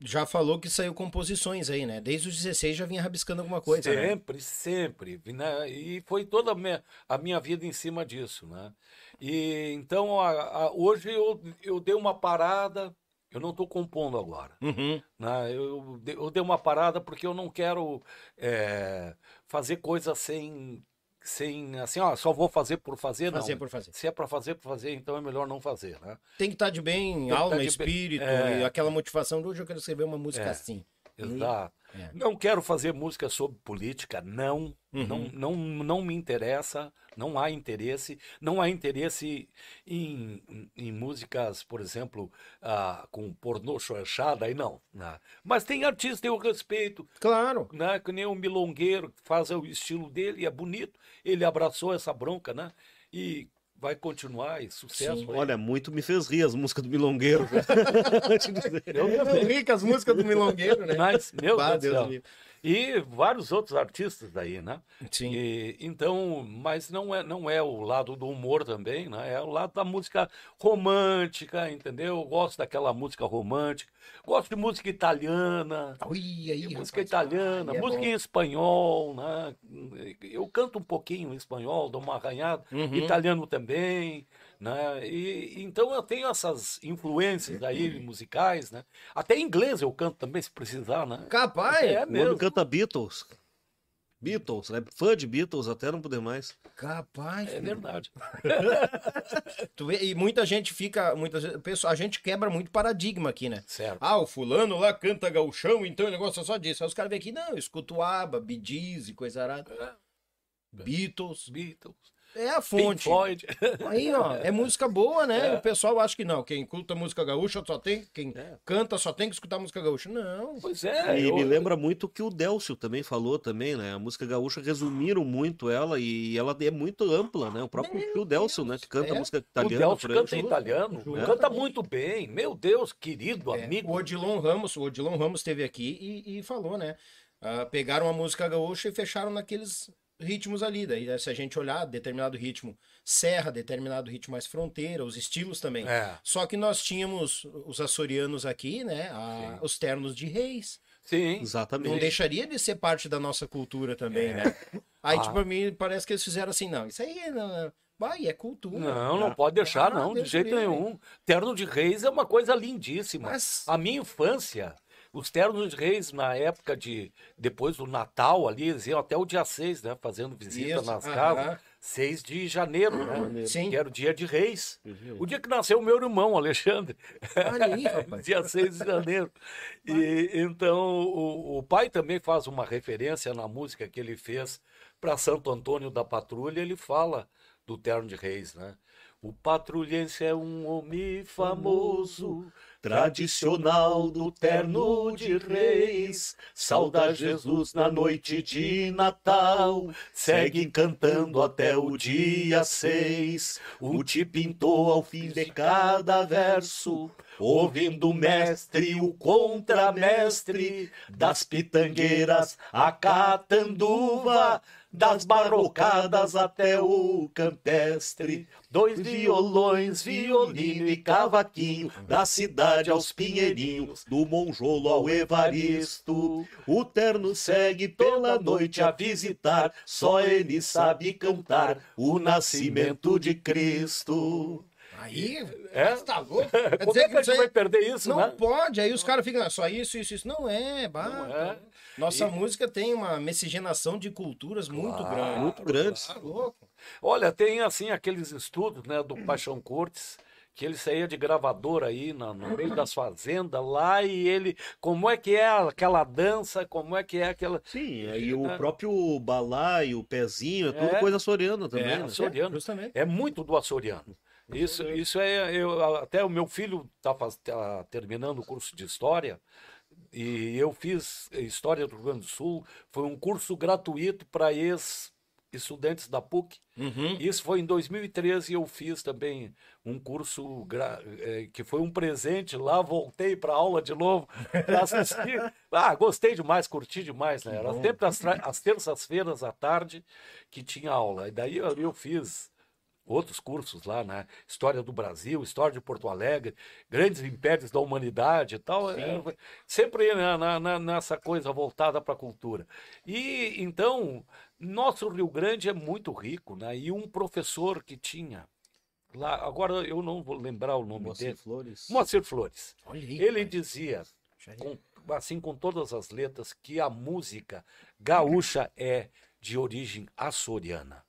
S1: Já falou que saiu composições aí, né? Desde os 16 já vinha rabiscando alguma coisa, né?
S2: Sempre, sempre. né? E foi toda a minha, a minha vida em cima disso, né? E então, a- a- hoje eu, eu dei uma parada, eu não estou compondo agora.
S1: Uhum.
S2: né? Eu, eu dei uma parada porque eu não quero é, fazer coisa sem, sem, assim, ó, só vou fazer por fazer,
S1: Fazer
S2: não.
S1: por fazer.
S2: Se é para fazer por fazer, então é melhor não fazer, né?
S1: Tem que estar de bem, alma,
S2: tá bem.
S1: espírito,
S2: É.
S1: e aquela motivação de hoje eu quero escrever uma música
S2: É.
S1: assim.
S2: Exato.
S1: É.
S2: Não quero fazer música sobre política, não.
S1: Uhum.
S2: Não, não, não me interessa, não há interesse. Não há interesse em, em músicas, por exemplo, ah, com pornô chanchada, aí não. né? Mas tem artistas que eu respeito,
S1: Claro.
S2: né? Que nem o Milongueiro, que faz o estilo dele, é bonito. Ele abraçou essa bronca, né? E vai continuar, e sucesso.
S3: Olha, muito me fez rir as músicas do Milongueiro. Te dizer.
S1: Eu rico as músicas do Milongueiro, né?
S2: Mas, meu
S1: Bah,
S2: Deus, do
S1: Deus
S2: céu.
S1: me livre.
S2: E vários outros artistas daí, né?
S1: Sim.
S2: E, então, mas não é, não é o lado do humor também, né? É o lado da música romântica, entendeu? Eu gosto daquela música romântica. Gosto de música italiana.
S1: Ui, aí,
S2: música
S1: rapaz.
S2: italiana,
S1: é
S2: música
S1: bom.
S2: em espanhol, né? Eu canto um pouquinho em espanhol, dou uma arranhada,
S1: Uhum.
S2: italiano também, né? E então eu tenho essas influências aí musicais, né? Até em inglês eu canto também, se precisar, né?
S1: Capaz.
S2: É
S3: O homem
S2: mesmo.
S3: canta Beatles. Beatles, é fã de Beatles até não poder mais.
S1: Capaz.
S2: É
S1: filho.
S2: verdade.
S1: Tu vê, e muita gente fica, muitas vezes, pessoal, a gente quebra muito paradigma aqui, né?
S2: Certo.
S1: Ah, o fulano lá canta gauchão, então o negócio é só disso. Aí os caras vêm aqui, não, eu escuto ABBA, Bee Gees e coisa arada. Beatles.
S2: Beatles,
S1: É a
S2: Pink
S1: fonte.
S2: Floyd.
S1: Aí, ó, é música boa, né?
S2: É.
S1: O pessoal acha que não. Quem escuta música gaúcha só tem. Quem canta só tem que escutar música gaúcha. Não.
S2: Pois é.
S3: E
S2: eu-
S3: me lembra muito o que o Delcio também falou também, né? A música gaúcha resumiram muito ela e ela é muito ampla, né? O próprio tio Delcio, né? Que canta
S1: É.
S3: música
S2: O
S3: italiana.
S2: Delcio
S3: por aí.
S2: canta em italiano, canta muito bem. Meu Deus, querido
S1: É,
S2: amigo.
S1: o Odilon Ramos, o Odilon Ramos esteve aqui e, e falou, né? Ah, pegaram a música gaúcha e fecharam naqueles ritmos ali. Daí, né, se a gente olhar, determinado ritmo serra, determinado ritmo mais fronteira, os estilos também.
S2: É.
S1: Só que nós tínhamos os açorianos aqui, né? a- os ternos de reis.
S2: Sim.
S3: Exatamente.
S1: Não deixaria de ser parte da nossa cultura também, né? Aí,
S2: Ah.
S1: tipo, pra mim, parece que eles fizeram assim, não, isso aí não, vai, é cultura.
S2: Não, não pode deixar,
S1: Ah,
S2: não, de jeito nenhum. Terno de Reis é uma coisa lindíssima.
S1: Mas-
S2: A minha infância, os ternos de Reis, na época de. Depois do Natal ali, eles iam até o dia 6, né? Fazendo visita
S1: Isso,
S2: nas
S1: aham.
S2: casas. 6 de janeiro, né?
S1: Sim.
S2: Que era o dia de Reis. O dia que nasceu o meu irmão, Alexandre.
S1: Olha aí, rapaz.
S2: dia 6 de janeiro. E, então, o, o pai também faz uma referência na música que ele fez para Santo Antônio da Patrulha. Ele fala do Terno de Reis, né? O patrulhense é um homem famoso, tradicional do terno de reis. Sauda Jesus na noite de Natal, segue cantando até o dia seis. O te pintou ao fim de cada verso, ouvindo o mestre, o contramestre, das pitangueiras a catanduva, das barrocadas até o campestre. Dois violões, violino e cavaquinho, da cidade aos pinheirinhos, do Monjolo ao Evaristo. O terno segue pela noite a visitar, só ele sabe cantar o nascimento de Cristo.
S1: Aí,
S2: É?
S1: você tá louco? Quer
S2: Como
S1: dizer
S2: é que a gente
S1: aí-
S2: vai perder isso,
S1: Não
S2: né?
S1: pode, aí os caras ficam, "Ah, só isso, isso, isso. Não é,
S2: Não é.
S1: Nossa música tem uma miscigenação de culturas muito grande.
S3: Muito grandes.
S1: Tá louco.
S2: Olha, tem assim aqueles estudos, né, do Paixão Cortes, que ele saía de gravador aí na- no meio das fazendas lá e ele, como é que é aquela dança, como é que é aquela
S3: Sim, aí o próprio balaio, o pezinho, é tudo
S2: É.
S3: coisa açoriana também.
S2: É,
S3: né?
S2: açoriano.
S1: Justamente.
S2: É muito do açoriano. Isso, isso é. Eu, até o meu filho está terminando o curso de história e eu fiz História do Rio Grande do Sul. Foi um curso gratuito para ex-estudantes da PUC.
S1: Uhum.
S2: Isso foi em 2013 e eu fiz também um curso gra- eh, que foi um presente lá, voltei para aula de novo para assistir. Ah, gostei demais, curti demais, né? Era sempre às, tra- terças-feiras à tarde que tinha aula. E daí eu, eu fiz outros cursos lá, né? História do Brasil, História de Porto Alegre, grandes impérios da humanidade e tal. É, sempre né, na- na- nessa coisa voltada para a cultura. E então, nosso Rio Grande é muito rico, né? E um professor que tinha lá, agora eu não vou lembrar o nome
S3: Moacir
S2: dele,
S3: Flores.
S2: Moacir Flores.
S1: Aí.
S2: Ele
S1: rapaz.
S2: dizia, com- assim com todas as letras, que a música gaúcha é de origem açoriana.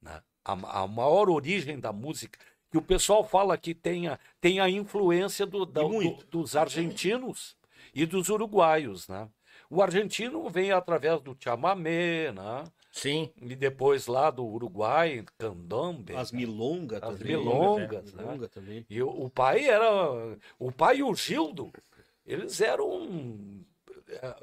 S2: Né? A, a maior origem da música, que o pessoal fala que tem a, tem a influência do- da- do- dos argentinos e dos uruguaios, né? O argentino vem através do chamamé, né?
S1: Sim.
S2: E depois lá do Uruguai, candombe.
S3: As milongas
S2: As
S3: também.
S2: milongas,
S3: é,
S2: né?
S3: milonga também.
S2: E o, o pai era. O pai e o Gildo, eles eram. Eh,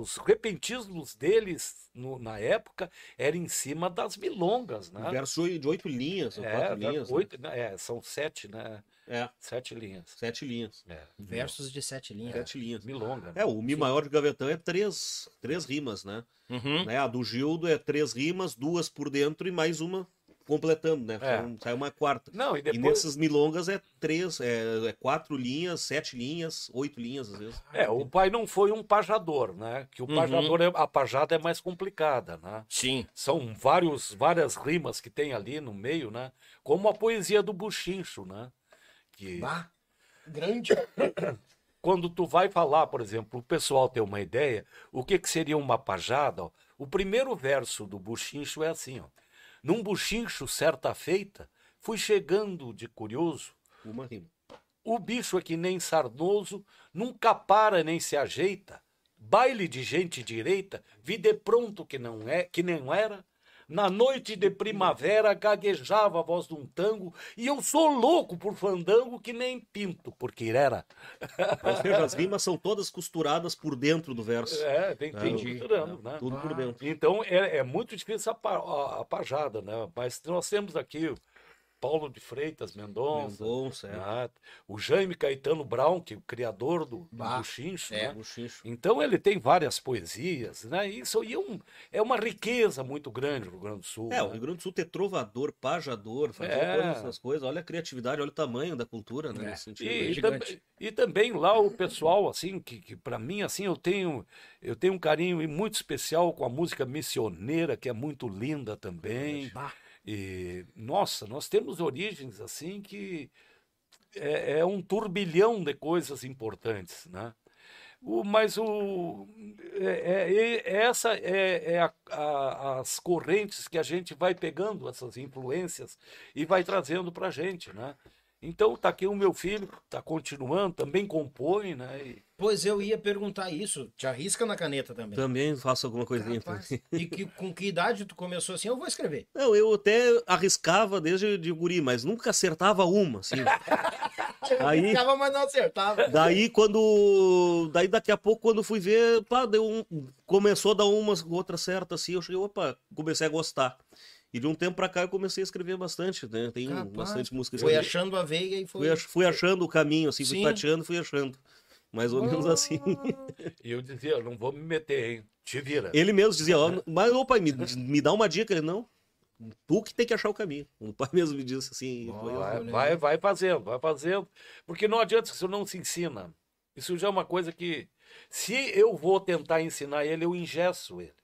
S2: Os repentismos deles no- na época eram em cima das milongas, né?
S3: Verso de oito linhas, ou
S2: É,
S3: quatro linhas. né?
S2: oito, né? É, são sete, né?
S3: É,
S2: Sete linhas.
S3: sete linhas.
S2: É,
S1: Versos de sete linhas.
S3: Sete linhas.
S2: milonga. né?
S3: É, o Mi maior de Gavetão é três, três rimas, né?
S1: Uhum.
S3: né? A do Gildo é três rimas, duas por dentro e mais uma completando, né?
S2: É.
S3: Sai- Sai uma quarta.
S2: Não, e
S3: E
S2: depois.
S3: nessas milongas é três, é, é quatro linhas, sete linhas, oito linhas às vezes.
S2: É, o pai não foi um pajador, né? Que o
S1: Uhum.
S2: pajador, é, a pajada é mais complicada, né?
S1: Sim.
S2: São vários, várias rimas que tem ali no meio, né? Como a poesia do Buchincho, né? Que
S1: Bah, grande.
S2: quando tu vai falar, por exemplo, o pessoal ter uma ideia, o que, que seria uma pajada? ó, o primeiro verso do Buchincho é assim, ó. Num buchincho, certa feita, fui chegando de curioso,
S3: Uma rima.
S2: o bicho é que nem sarnoso, nunca para nem se ajeita. Baile de gente direita, vi de pronto que não é, que nem era. Na noite de primavera gaguejava a voz de um tango, e eu sou louco por fandango que nem pinto por quirera.
S3: Ou seja, as rimas são todas costuradas por dentro do verso.
S2: É, tem, tem
S3: Entendi.
S2: costurando, né?
S3: Tudo por dentro.
S2: Então é, é muito difícil a, a- a pajada, né? Mas nós temos aqui Paulo de Freitas Mendonça,
S3: Mendonça, é.
S2: né? o Jaime Caetano Brown, que é o criador do, Buchincho,
S1: é.
S2: né?
S3: O xincho.
S2: Então ele tem várias poesias, né? Isso aí é, um- é uma riqueza muito grande no Rio Grande do Sul.
S3: É, o
S2: né?
S3: Rio Grande do Sul ter trovador, pajador, fazer
S2: É.
S3: todas essas coisas. Olha a criatividade, olha o tamanho da cultura, né?
S1: É.
S3: Nesse sentido.
S2: E, e também, e também lá o pessoal, assim, que, que para mim, assim, eu tenho, eu tenho um carinho muito especial com a música missioneira, que é muito linda também.
S1: Bah.
S2: E, nossa, nós temos origens, assim, que é, é um turbilhão de coisas importantes, né? O, mas o, é, é- essa é, é a- a- as correntes que a gente vai pegando, essas influências, e vai trazendo para a gente, né? Então tá aqui o meu filho, tá continuando, também compõe, né? E-
S1: Pois eu ia perguntar isso. Te arrisca na caneta também.
S3: Também faço alguma coisinha.
S1: Rapaz, e que, com que idade tu começou assim? Eu vou escrever.
S3: Não, eu até arriscava desde de guri, mas nunca acertava uma, assim. Aí-
S1: Ficava, mas não acertava.
S3: Daí quando. Daí daqui a pouco, quando fui ver, pá, deu um. Começou a dar umas outra certa assim, eu cheguei, opa, comecei a gostar. E de um tempo pra cá eu comecei a escrever bastante, né? Tem
S1: Capaz.
S3: bastante música
S1: Foi
S3: escrita.
S1: achando a veia e foi.
S3: Fui, ach- fui achando o caminho, assim, fui
S1: Sim.
S3: tateando, fui achando. Mais ou menos assim.
S2: E eu dizia, não vou me meter, hein? Te vira.
S3: Ele mesmo dizia, ó, mas ô pai, me, me dá uma dica. Ele, não, tu que tem que achar o caminho. O pai mesmo me disse assim. foi-
S2: Vai,
S1: Olha
S2: vai, vai fazendo, vai fazendo. Porque não adianta, isso não se ensina. Isso já é uma coisa que, se eu vou tentar ensinar ele, eu engesso ele.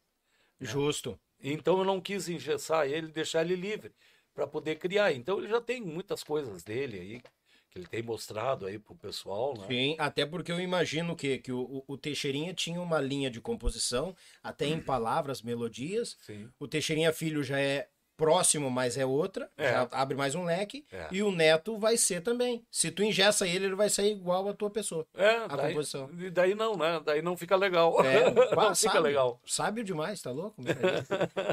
S1: Justo.
S2: Então eu não quis engessar ele, deixar ele livre para poder criar. Então ele já tem muitas coisas dele aí que ele tem mostrado aí pro pessoal, né?
S1: Sim, até porque eu imagino que, que o, o- Teixeirinha tinha uma linha de composição, até em palavras, melodias.
S2: Sim.
S1: O Teixeirinha Filho já é próximo, mas é outra.
S2: É.
S1: Já abre mais um leque.
S2: É.
S1: E o Neto vai ser também. Se tu ingessa ele, ele vai sair igual a tua pessoa.
S2: É,
S1: A
S2: daí,
S1: composição.
S2: e daí não, né? Daí não fica legal.
S1: É,
S2: não fica
S1: sábio.
S2: legal.
S1: Sábio demais, tá louco?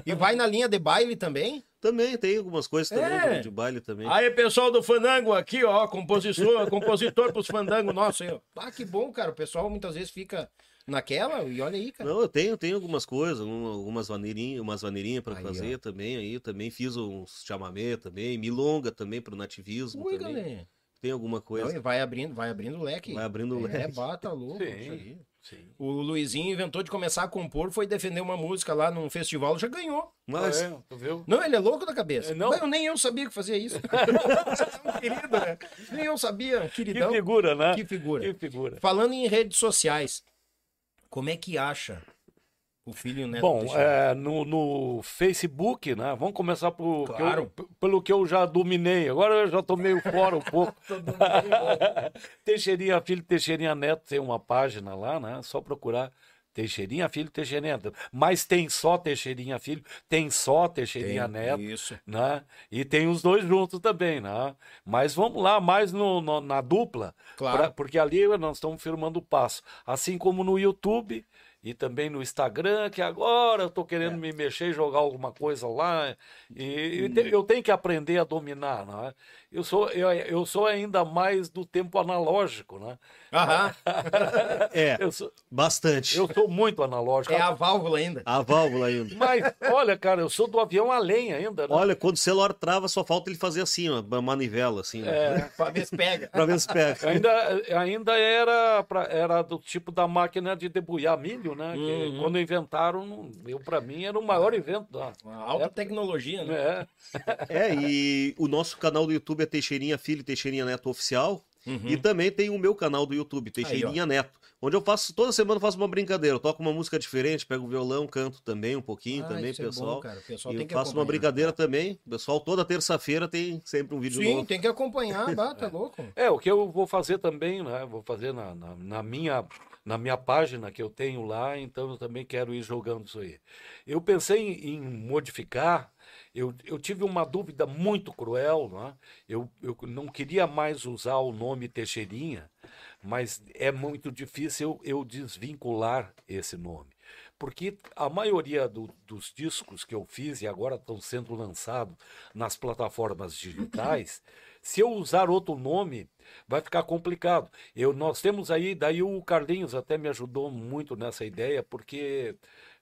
S1: e vai na linha de baile também.
S3: Também tem algumas coisas também
S1: É.
S3: de, de baile também.
S1: Aí, pessoal do Fandango aqui, ó, compositor, compositor pros Fandango nosso aí, ó. Ah, que bom, cara. O pessoal muitas vezes fica naquela e olha aí, cara.
S3: Não, eu tenho, tenho algumas coisas, um- algumas maneirinhas, umas maneirinhas para
S1: Aí,
S3: fazer também aí, também fiz uns chamamé também, milonga também pro nativismo
S1: Ui,
S3: também.
S1: galera.
S3: Tem alguma
S1: Não,
S3: coisa.
S1: e vai abrindo, vai abrindo o leque.
S3: Vai abrindo o
S1: É,
S3: leque.
S1: bata louco.
S2: Sim. Sim.
S1: O Luizinho inventou de começar a compor, foi defender uma música lá num festival, já ganhou.
S3: Mas
S2: É, tu viu?
S1: Não, ele é louco da cabeça.
S2: É, não.
S1: Mas eu- nem eu sabia que fazia isso. um querido, né? Nem eu sabia,
S2: Que
S1: queridão.
S2: figura, né?
S1: Que figura.
S2: Que figura.
S1: Falando em redes sociais, como é que acha o filho e o neto?
S2: Bom, é, no, no Facebook, né? Vamos começar por, que eu-
S1: Claro.
S2: pelo que eu já dominei. Agora eu já tô meio fora um pouco. Teixeirinha Filho, Teixeirinha Neto tem uma página lá, né? Só procurar Teixeirinha Filho, Teixeirinha. Mas tem só Teixeirinha Filho, tem só Teixeirinha
S1: Tem,
S2: Neto,
S1: Isso.
S2: né? E tem os dois juntos também, né? Mas vamos lá, mais no, no- na dupla,
S1: Claro.
S2: pra- porque ali nós estamos firmando o passo. Assim como no YouTube e também no Instagram, que agora eu tô querendo
S1: É.
S2: me mexer e jogar alguma coisa lá. E, e
S1: Hum.
S2: te- eu tenho que aprender a dominar, né? Eu sou, eu, eu sou ainda mais do tempo analógico, né?
S1: Aham.
S3: É,
S2: Eu sou,
S3: bastante.
S2: eu sou muito analógico.
S1: É a válvula ainda.
S3: A válvula ainda.
S2: Mas, olha, cara, eu sou do avião a lenha ainda, né?
S3: Olha, quando o celular trava, só falta ele fazer assim, ó, uma manivela, assim, né?
S2: É.
S1: Pra ver se pega.
S3: Pra ver se pega.
S2: Ainda, ainda era, pra- era do tipo da máquina de debulhar milho, né? Que
S1: Uhum.
S2: quando inventaram, eu para mim era o maior invento da.
S1: Uma alta tecnologia, né?
S2: É.
S3: É, e o nosso canal do YouTube é Teixeirinha Filho Teixeirinha Neto Oficial.
S1: Uhum.
S3: E também tem o meu canal do YouTube, Teixeirinha Neto, onde eu faço, toda semana eu faço uma brincadeira. Eu toco uma música diferente, pego o violão, canto também um pouquinho
S1: Ah,
S3: também,
S1: isso é bom,
S3: pessoal.
S1: cara. O pessoal
S3: e
S1: tem
S3: eu
S1: que
S3: faço uma brincadeira também. Pessoal, toda terça-feira tem sempre um vídeo
S1: Sim,
S3: novo.
S1: tem que acompanhar, bata louco.
S2: É, o que eu vou fazer também, né? Vou fazer na, na, na minha, na minha página que eu tenho lá, então eu também quero ir jogando isso aí. Eu pensei em modificar, eu, eu tive uma dúvida muito cruel, né? Eu, eu não queria mais usar o nome Teixeirinha, mas é muito difícil eu, eu desvincular esse nome. Porque a maioria do- dos discos que eu fiz e agora estão sendo lançados nas plataformas digitais, se eu usar outro nome, vai ficar complicado. Eu, nós temos aí, daí o Carlinhos até me ajudou muito nessa ideia, porque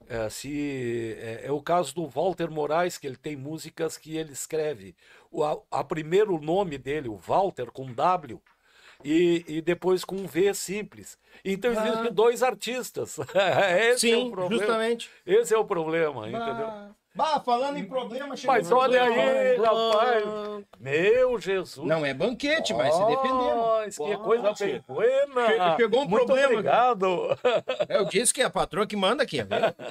S2: eh, se é, é o caso do Walter Moraes, que ele tem músicas que ele escreve. O a, a primeiro nome dele, o Walter, com W, e, e depois com um V simples. Então existem
S1: Ah.
S2: dois artistas. Esse é o
S1: Sim,
S2: problema.
S1: justamente.
S2: Esse é o problema, entendeu?
S1: Bah, falando em problema, chegou
S2: Mas olha aí, rapaz. Meu Jesus.
S1: Não é banquete, mas se defendendo.
S2: Mas que coisa.
S1: Che- chegou um
S2: Muito
S1: problema.
S2: obrigado.
S1: Eu disse que é a patroa que manda aqui.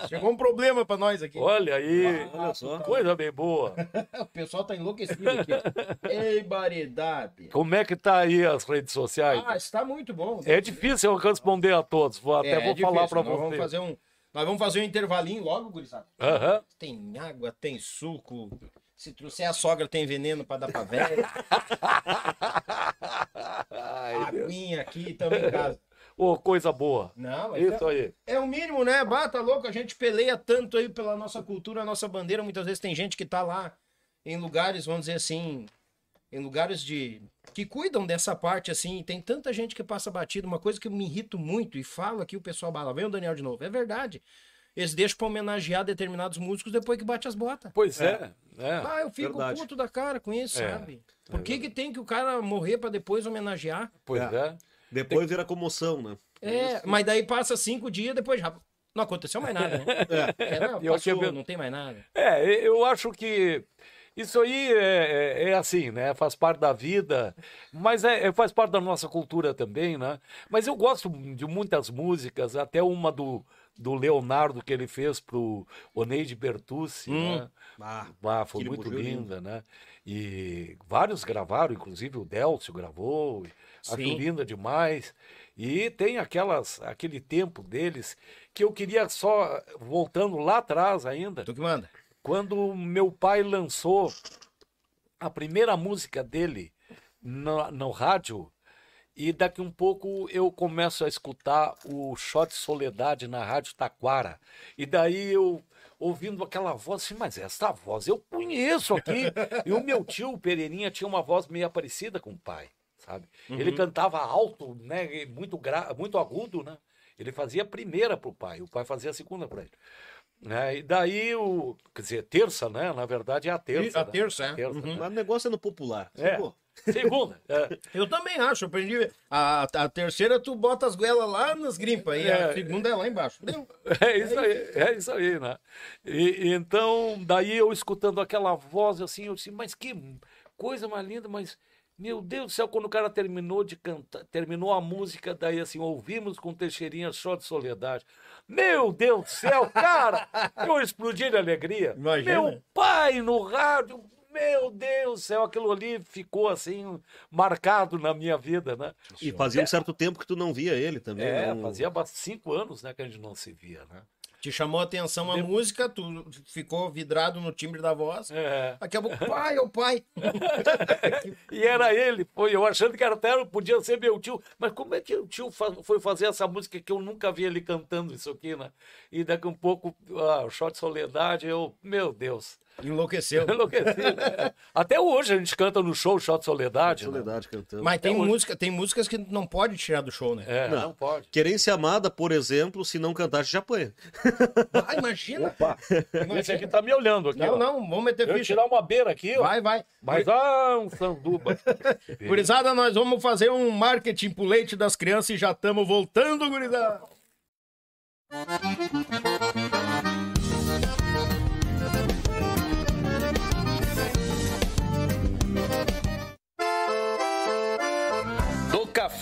S1: Chegou um problema pra nós aqui.
S2: Olha aí.
S3: Olha só.
S2: Coisa bem boa.
S1: O pessoal tá enlouquecido aqui. Ei, variedade.
S2: Como é que tá aí as redes sociais?
S1: Ah, está muito bom.
S2: É difícil eu responder a todos. Vou, até
S1: É,
S2: vou
S1: é
S2: falar para
S1: nós Vamos fazer um, nós vamos fazer um intervalinho logo, gurizada.
S2: Aham.
S1: Tem água, tem suco. Se trouxer a sogra, tem veneno pra dar pra velha. Aguinha aqui, estamos em casa.
S2: Ô, coisa boa.
S1: Não,
S2: Isso
S1: é,
S2: aí.
S1: é o mínimo, né? Bata louco, a gente peleia tanto aí pela nossa cultura, a nossa bandeira. Muitas vezes tem gente que tá lá em lugares, vamos dizer assim, em lugares de. que cuidam dessa parte, assim. e Tem tanta gente que passa batido. Uma coisa que eu me irrito muito e falo aqui, o pessoal bala. Vem o Daniel de novo. É verdade. Eles deixam pra homenagear determinados músicos depois que bate as botas.
S2: Pois é. é.
S1: Ah, eu fico
S3: verdade.
S1: puto da cara com isso,
S2: É,
S1: sabe? Por que, que tem que o cara morrer pra depois homenagear?
S2: Pois
S3: É.
S2: é.
S3: Depois vira comoção, né?
S1: É, mas daí passa cinco dias, depois já. Não aconteceu mais nada, né? É, não, passou,
S2: eu-
S1: não tem mais nada.
S2: É, eu acho que isso aí é, é- é assim, né? Faz parte da vida, mas é, é- faz parte da nossa cultura também, né? Mas eu gosto de muitas músicas, até uma do, do Leonardo que ele fez pro Oneide Bertucci, né?
S3: Ah,
S2: Ah, foi muito linda, né? E vários gravaram, inclusive o Delcio gravou, acho linda demais. E tem aquelas, aquele tempo deles que eu queria só, voltando lá atrás ainda,
S1: Tu que manda.
S2: Quando meu pai lançou a primeira música dele no, no rádio, e daqui um pouco eu começo a escutar o Shot Soledade na Rádio Taquara. E daí eu ouvindo aquela voz, assim, mas essa voz eu conheço aqui. e o meu tio, o Pereirinha, tinha uma voz meio parecida com o pai, sabe? Ele cantava alto, né? Muito, gra... muito agudo, né? Ele fazia a primeira pro pai, o pai fazia a segunda para ele. Né? E daí o. Quer dizer, terça, né? Na verdade é a terça.
S1: A
S2: né?
S1: terça, é.
S2: Terça,
S3: mas o negócio é no popular.
S2: É.
S3: Pô,
S2: Segunda. é.
S1: Eu também acho, eu aprendi. A, a terceira tu bota as goelas lá nas grimpas, e a
S2: É.
S1: segunda é lá embaixo.
S2: É isso aí, é isso aí, né? E, e então, daí eu escutando aquela voz assim, eu disse, mas que coisa mais linda, mas meu Deus do céu, quando o cara terminou de cantar, terminou a música, daí assim, ouvimos com Teixeirinha Só de Soledade. Meu Deus do céu, cara, eu explodi de alegria.
S1: Imagina.
S2: Meu pai no rádio, meu Deus do céu, aquilo ali ficou assim, marcado na minha vida, né?
S3: E fazia um certo tempo que tu não via ele também.
S2: É,
S3: não...
S2: fazia cinco anos né, que a gente não se via, né?
S4: Te chamou a atenção a música, tu ficou vidrado no timbre da voz.
S2: É.
S4: Daqui a pouco, pai, ô pai.
S2: E era ele, foi, eu achando que era até, podia ser meu tio, mas como é que o tio foi fazer essa música que eu nunca vi ele cantando isso aqui, né? E daqui um pouco, ah, o Shot Soledade, eu, meu Deus,
S4: Enlouqueceu.
S2: enlouqueci. né? Até hoje a gente canta no show Shot Soledade. né?
S3: Soledade cantando.
S4: Mas tem,
S2: hoje.
S4: música, tem músicas que não pode tirar do show, né?
S2: É,
S3: Não.
S2: não, pode.
S3: Querência Amada, por exemplo, se não cantar, já apanha.
S4: Ah, imagina.
S2: Opa, esse aqui tá me olhando aqui,
S4: Não,
S2: ó.
S4: não, vamos meter
S2: Eu
S4: ficha.
S2: tirar uma beira aqui, ó.
S4: Vai, vai.
S2: Mas, ah, um sanduba.
S4: Gurizada, nós vamos fazer um marketing pro leite das crianças e já estamos voltando, gurizada.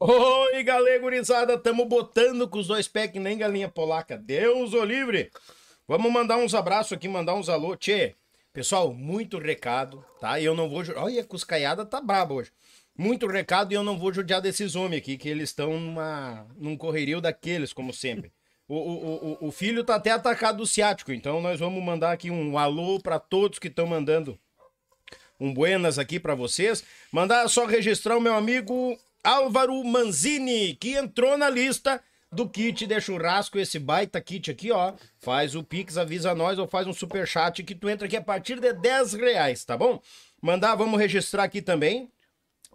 S1: Oi, galera gurizada, tamo botando com os dois pés que nem galinha polaca. Deus o livre. Vamos mandar uns abraços aqui, mandar uns alô. Tchê, pessoal, muito recado, tá? E eu não vou... Olha, a cuscaiada tá braba hoje. Muito recado e eu não vou judiar desses homens aqui, que eles estão numa... num correrio daqueles, como sempre. O, o, o, o filho tá até atacado do ciático, então nós vamos mandar aqui um alô pra todos que estão mandando um buenas aqui pra vocês. Mandar só registrar o meu amigo Álvaro Manzini, que entrou na lista do kit de churrasco, esse baita kit aqui, ó. Faz o Pix, avisa nós ou faz um super chat que tu entra aqui a partir de 10 reais, tá bom? Mandar, vamos registrar aqui também.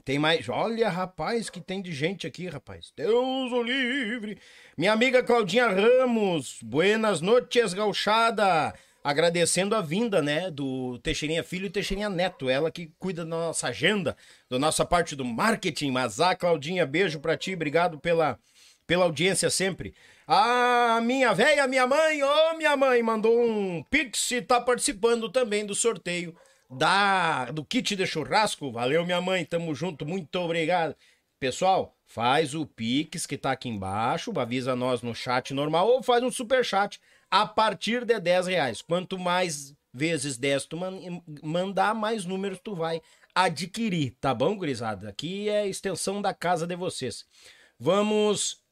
S1: Tem mais. Olha, rapaz, que tem de gente aqui, rapaz. Deus o livre. Minha amiga Claudinha Ramos. Buenas noches, gauchada. Agradecendo a vinda, né, do Teixeirinha Filho e Teixeirinha Neto. Ela que cuida da nossa agenda, da nossa parte do marketing. Mas a Claudinha, beijo pra ti. Obrigado pela, pela audiência sempre. A minha véia, minha mãe, ô minha mãe, mandou um pix e tá participando também do sorteio da do kit de churrasco. Valeu, minha mãe, tamo junto, muito obrigado. Pessoal, faz o Pix que tá aqui embaixo, avisa nós no chat normal ou faz um super chat a partir de 10 reais. Quanto mais vezes 10 tu man- mandar, mais números tu vai adquirir, tá bom, gurizada? Aqui é a extensão da casa de vocês. Vamos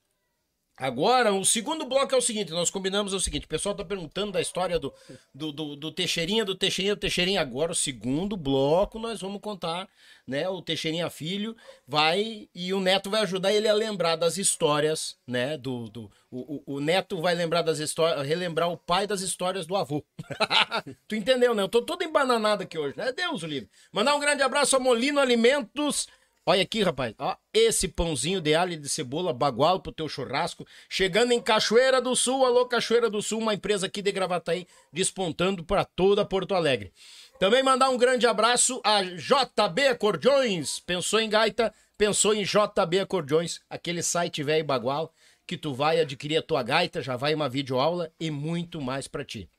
S1: Agora, o segundo bloco é o seguinte: nós combinamos é o seguinte: o pessoal tá perguntando da história do, do, do, do Teixeirinha, do Teixeirinha, do Teixeirinha. Agora, o segundo bloco, nós vamos contar, né? O Teixeirinha Filho vai e o Neto vai ajudar ele a lembrar das histórias, né? Do, do, o, o, o Neto vai lembrar das histórias, relembrar o pai das histórias do avô. tu entendeu, né? Eu tô todo embananado aqui hoje, né? Deus o livre. Mandar um grande abraço a Molino Alimentos. Olha aqui, rapaz. Ó, esse pãozinho de alho e de cebola bagual pro teu churrasco. Chegando em Cachoeira do Sul. Alô, Cachoeira do Sul, uma empresa aqui de Gravataí, despontando para toda Porto Alegre. Também mandar um grande abraço a JB Acordeões. Pensou em gaita? Pensou em JB Acordeões, aquele site velho bagual que tu vai adquirir a tua gaita, já vai uma videoaula e muito mais para ti.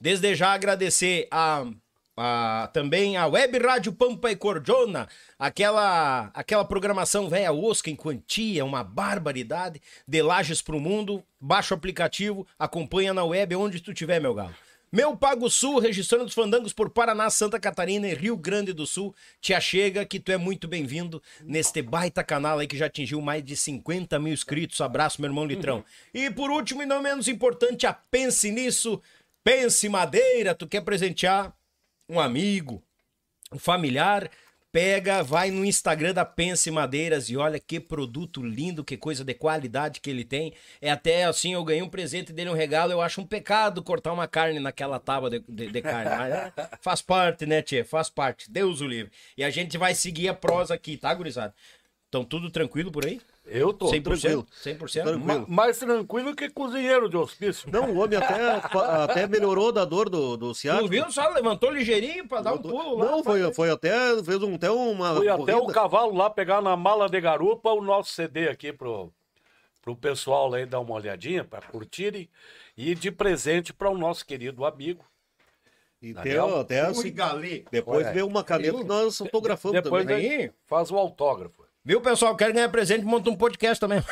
S1: Desde já agradecer a, também a Web Rádio Pampa e Cordiona, aquela, aquela programação velha osca em quantia, uma barbaridade, de lajes pro mundo, baixa o aplicativo, acompanha na web onde tu tiver, meu galo. Meu Pago Sul, registrando os fandangos por Paraná, Santa Catarina e Rio Grande do Sul. Te achega que tu é muito bem-vindo neste baita canal aí que já atingiu mais de 50 mil inscritos. Abraço, meu irmão Litrão. E por último e não menos importante, a Pense Nisso. Pense Madeira, tu quer presentear um amigo, um familiar, pega, vai no Instagram da Pense Madeiras e olha que produto lindo, que coisa de qualidade que ele tem. É até assim, eu ganhei um presente dele, um regalo, eu acho um pecado cortar uma carne naquela tábua de, de- de carne. Mas é, faz parte, né, Tchê? Faz parte. Deus o livre. E a gente vai seguir a prosa aqui, tá, gurizada? Então tudo tranquilo por aí?
S2: Eu tô
S1: 100%?
S3: tranquilo.
S1: 100%?
S3: Tranquilo.
S2: Ma- mais tranquilo que cozinheiro de hospício.
S3: Não, o homem até, até melhorou da dor do, do
S1: Tu
S3: ciático.
S1: viu? Só levantou ligeirinho pra dar um pulo lá.
S3: Não, foi, foi até, fez um, até uma
S2: Fui até o cavalo lá pegar na mala de garupa o nosso CD aqui pro, pro pessoal aí dar uma olhadinha, para curtirem. E de presente para o nosso querido amigo.
S3: E
S2: Daniel?
S3: até, assim, depois
S2: aí.
S3: veio uma caneta que nós autografamos
S2: Depois
S3: também.
S1: Aí
S2: faz o autógrafo.
S1: Viu, pessoal? Quer ganhar presente, monta um podcast também.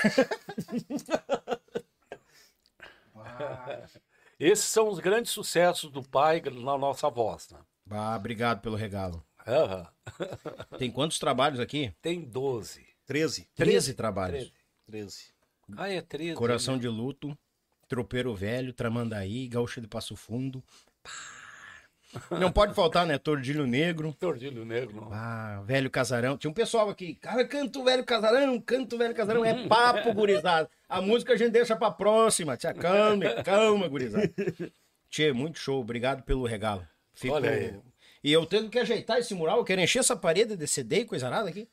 S2: Esses são os grandes sucessos do pai na nossa voz, né?
S1: Ah, obrigado pelo regalo.
S2: Aham.
S1: Tem quantos trabalhos aqui?
S2: Tem 12.
S3: 13.
S1: 13 trabalhos.
S3: 13.
S2: Ah, é 13.
S1: Coração de luto, tropeiro velho, Tramandaí, gaúcha de Passo Fundo. Não pode faltar, né? Tordilho Negro.
S2: Tordilho negro, não.
S1: Ah, velho casarão. Tinha um pessoal aqui. Cara, canta o velho casarão, canta o velho casarão. É papo, gurizada. A música a gente deixa pra próxima. Tia, calma, calma, gurizada. Tchê, muito show. Obrigado pelo regalo. Fico...
S2: Olha aí.
S1: E eu tenho que ajeitar esse mural. Eu quero encher essa parede de CD e coisa nada aqui.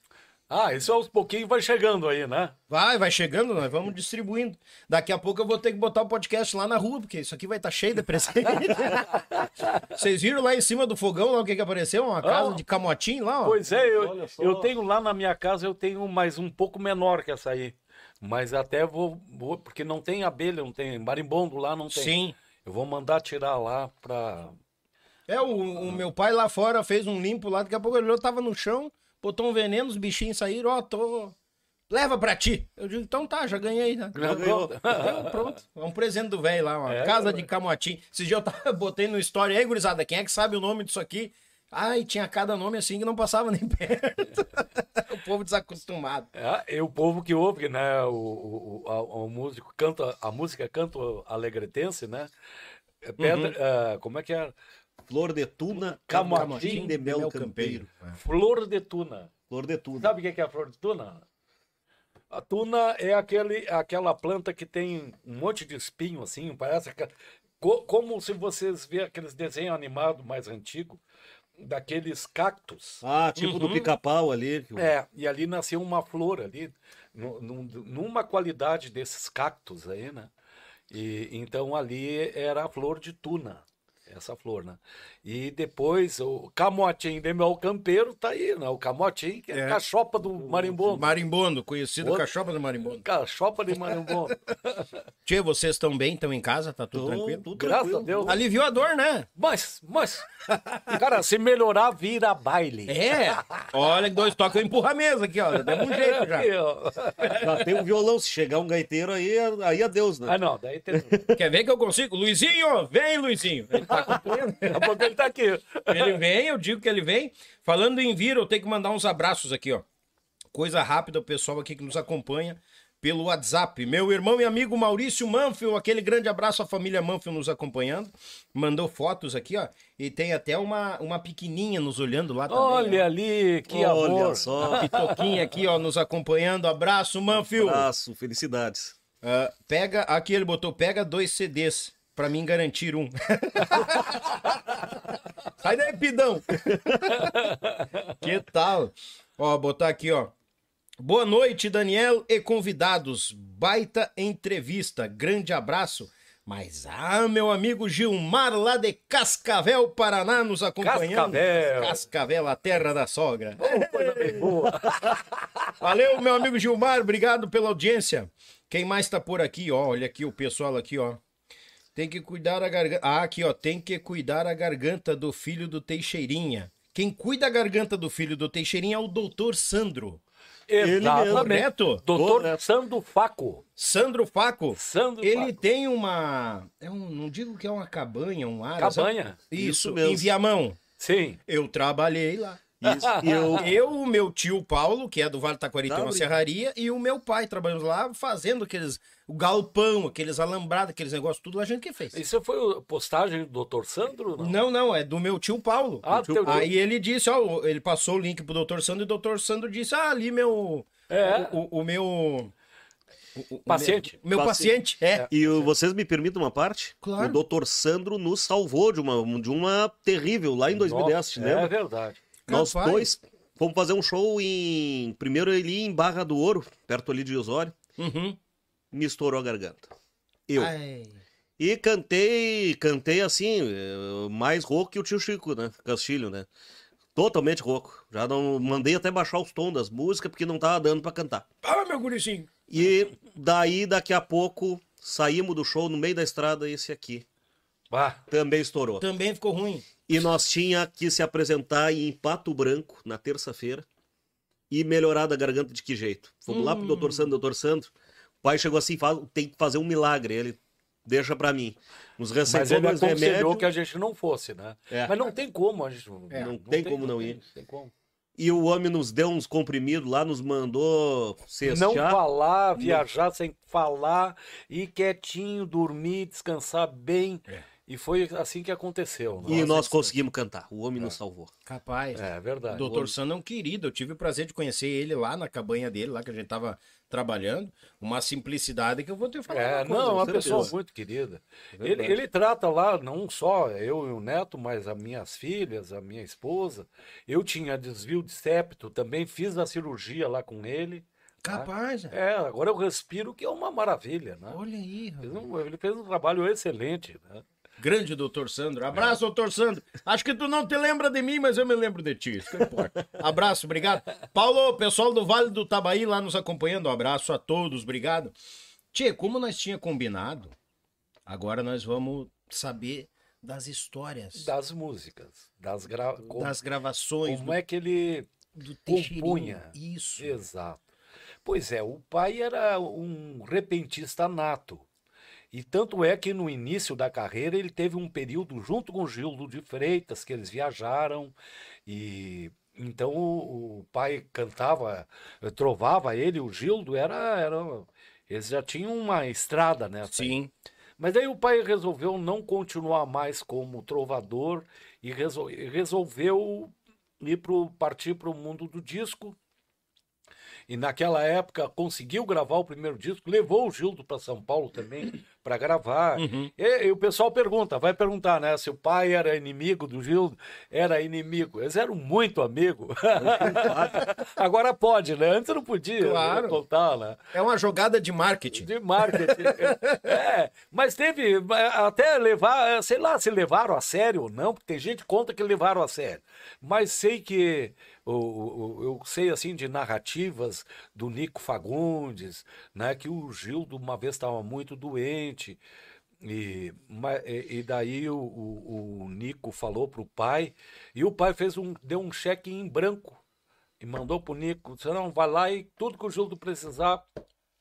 S2: Ah, isso aos pouquinhos vai chegando aí, né?
S1: Vai, vai chegando, nós vamos distribuindo. Daqui a pouco eu vou ter que botar o podcast lá na rua, porque isso aqui vai estar cheio de presente. Vocês viram lá em cima do fogão lá o que, que apareceu? Uma casa
S2: Ah.
S1: de camotim lá, ó.
S2: Pois é, eu, eu tenho lá na minha casa, eu tenho mais um pouco menor que essa aí. Mas até vou, vou- porque não tem abelha, não tem marimbondo lá, não tem.
S1: Sim.
S2: Eu vou mandar tirar lá pra.
S1: É, o, o meu pai lá fora fez um limpo lá, daqui a pouco ele olhou, tava no chão, botou um veneno, os bichinhos saíram, ó, tô, leva pra ti. Eu digo, então tá, já ganhei, né?
S2: Já ganhou.
S1: Então, pronto. É um presente do velho lá, uma
S2: É,
S1: casa de camotim. Esse dia eu tava, botei no story aí, gurizada, quem é que sabe o nome disso aqui? Ai, tinha cada nome assim que não passava nem perto. o povo desacostumado.
S2: É, e o povo que ouve, né? O, o, a- o músico canta, a música canto alegretense, né? É Pedra, ah, como é que é?
S3: Flor de tuna,
S2: Camotim
S3: camotim de mel campeiro.
S2: Flor de tuna.
S3: Flor de tuna.
S2: Sabe o que é a flor de tuna? A tuna é aquele, aquela planta que tem um monte de espinho, assim, parece que, co- como se vocês vê aqueles desenhos animados mais antigos, daqueles cactos.
S3: Ah, tipo do pica-pau ali.
S2: É, e ali nasceu uma flor ali, nu- nu- numa qualidade desses cactos aí, né? E então ali era a flor de tuna, essa flor, né? E depois o camotim de mel campeiro tá aí, né? O camotim, que é,
S1: É.
S2: a cachopa do marimbondo.
S1: Marimbondo, conhecido
S2: Outro-
S1: cachopa do marimbondo.
S2: Cachopa de marimbondo.
S1: Tchê, vocês estão bem? Estão em casa? Tá tudo
S3: Tô-
S1: tranquilo?
S3: tudo
S2: Graças
S3: tranquilo.
S2: a Deus.
S1: Aliviou a dor, né?
S2: Mas, mas, cara, se melhorar, vira baile.
S1: É. Olha que dois toques, eu empurro a mesa aqui, ó. Deu um jeito já.
S3: Já tem um violão, se chegar um gaiteiro aí, aí adeus, né?
S2: Ah, não, daí tem.
S1: Quer ver que eu consigo? Luizinho, vem, Luizinho. Ele tá
S2: Daqui a pouco ele tá aqui.
S1: Ele vem, eu digo que ele vem. Falando em vir, eu tenho que mandar uns abraços aqui, ó. Coisa rápida, o pessoal aqui que nos acompanha pelo WhatsApp. Meu irmão e amigo Maurício Manfio, aquele grande abraço à família Manfio nos acompanhando. Mandou fotos aqui, ó. E tem até uma, uma pequenininha nos olhando lá também.
S2: Olha
S1: ó.
S2: ali, que
S3: Olha
S2: amor.
S3: só.
S1: Pitoquinha aqui, ó, nos acompanhando. Abraço, Manfio.
S3: Abraço, felicidades.
S1: Ah, pega, aqui ele botou, pega dois CDs pra mim garantir um. Sai daí, pidão. que tal? Ó, botar aqui, ó. Boa noite, Daniel e convidados. Baita entrevista. Grande abraço. Mas, ah, meu amigo Gilmar, lá de Cascavel, Paraná, nos acompanhando.
S2: Cascavel.
S1: Cascavel, a terra da sogra.
S2: Coisa bem boa.
S1: Valeu, meu amigo Gilmar, obrigado pela audiência. Quem mais tá por aqui, ó? Olha aqui o pessoal aqui, ó. Tem que cuidar a garganta. Ah, aqui, ó. Tem que cuidar a garganta do filho do Teixeirinha. Quem cuida a garganta do filho do Teixeirinha é o doutor Sandro.
S2: Exatamente.
S1: Correto?
S2: Doutor
S3: Correto.
S2: Sandro Faco.
S1: Sandro Faco.
S2: Sandro
S1: Ele
S2: Faco.
S1: tem uma. É um, não digo que é uma cabanha, um ar.
S2: Cabanha?
S1: Isso,
S3: Isso mesmo.
S1: em Viamão.
S2: Sim.
S1: Eu trabalhei lá.
S3: Isso. Eu,
S1: Eu, o meu tio Paulo, que é do Vale do Taquari, tem uma
S3: brincando.
S1: serraria, e o meu pai trabalhando lá, fazendo aqueles. O galpão, aqueles alambrados, aqueles negócios, tudo a gente que fez.
S2: Isso foi a postagem do Dr. Sandro? Não.
S1: Não, não, é do meu tio Paulo.
S2: Ah,
S3: tio
S2: teu
S1: Aí ele disse, ó, ele passou o link pro doutor Sandro e o doutor Sandro disse, ah, ali meu.
S2: É.
S1: O, o- o meu. o- o-
S2: Paciente.
S1: O meu, meu paciente, é.
S3: e o- vocês me permitem uma parte?
S1: Claro.
S3: O doutor Sandro nos salvou de uma, de uma terrível lá em 2010, te
S2: Nossa,
S3: lembra?
S2: É verdade.
S3: Nós dois fomos fazer um show em. Primeiro ali em Barra do Ouro, perto ali de Osório.
S1: Uhum.
S3: Me estourou a garganta. Eu.
S1: Ai.
S3: E cantei, cantei assim, eh, mais rouco que o tio Chico, né? Castilho, né? Totalmente rouco. Já não mandei até baixar os tons das músicas porque não tava dando pra cantar.
S1: Ah, meu guricinho.
S3: E daí, daqui a pouco, saímos do show no meio da estrada, esse aqui.
S2: Bah,
S3: Também estourou.
S1: Também ficou ruim.
S3: E nós tinha que se apresentar em Pato Branco na terça-feira e melhorar da garganta de que jeito? Fomos lá pro doutor Sandro, doutor Sandro. O pai chegou assim, faz, tem que fazer um milagre. Ele deixa pra mim. Nos
S2: mas
S3: receitou
S2: ele
S3: dois
S2: aconselhou
S3: remédios.
S2: que a gente não fosse, né?
S3: É.
S2: Mas não tem como a gente.
S1: É,
S3: não tem como não ir.
S2: Não tem como.
S3: E o homem nos deu uns comprimidos lá, nos mandou
S2: Não falar, viajar sem falar, ir quietinho, dormir, descansar bem. E foi assim que aconteceu.
S3: E
S2: né?
S3: nós conseguimos cantar. O homem nos salvou.
S1: Capaz.
S2: É verdade.
S1: Doutor Sandro é um querido, eu tive o prazer de conhecer ele lá na cabanha dele, lá que a gente tava trabalhando. Uma simplicidade que eu vou te falar.
S2: É,
S1: uma coisa,
S2: não, uma pessoa
S1: certeza.
S2: muito querida. Ele,
S3: verdade.
S2: ele trata lá, não só eu e o neto, mas as minhas filhas, a minha esposa. Eu tinha desvio de septo, também fiz a cirurgia lá com ele.
S1: Capaz, é.
S2: É, agora eu respiro, que é uma maravilha, né?
S1: Olha aí,
S2: Fez
S1: rapaz.
S2: um- ele fez um trabalho excelente, né?
S1: Grande doutor Sandro. Abraço, doutor Sandro. Acho que tu não te lembra de mim, mas eu me lembro de ti. Isso que importa. Abraço, obrigado. Paulo, pessoal do Vale do Tabaí lá nos acompanhando. Um abraço a todos, obrigado. Tchê, como nós tinha combinado, agora nós vamos saber das histórias,
S2: Das músicas, das gra... como,
S1: das gravações
S2: como é que ele
S1: do, do
S2: compunha.
S1: Isso.
S2: Exato. Pois é, o pai era um repentista nato. E tanto é que no início da carreira ele teve um período junto com Gildo de Freitas, que eles viajaram e então o, o pai cantava, trovava ele, o Gildo era, era eles já tinham uma estrada nessa. aí.
S1: Sim.
S2: Mas aí o pai resolveu não continuar mais como trovador e resol- resolveu ir pro, partir para o mundo do disco. E naquela época conseguiu gravar o primeiro disco, levou o Gildo para São Paulo também para gravar. E, e o pessoal pergunta, vai perguntar, né? Se o pai era inimigo do Gildo, era inimigo. Eles eram muito amigos. Agora pode, né? Antes não podia
S1: Claro.
S2: né? contar, né?
S1: É uma jogada de marketing.
S2: De marketing. é, mas teve é, até levar, é, sei lá se levaram a sério ou não, porque tem gente que conta que levaram a sério. Mas sei que eu sei assim de narrativas do Nico Fagundes, né, que o Gildo uma vez estava muito doente. E, e daí o, o, o Nico falou pro pai, e o pai fez um, deu um cheque em branco e mandou pro Nico, disse, não, vai lá e tudo que o Gildo precisar,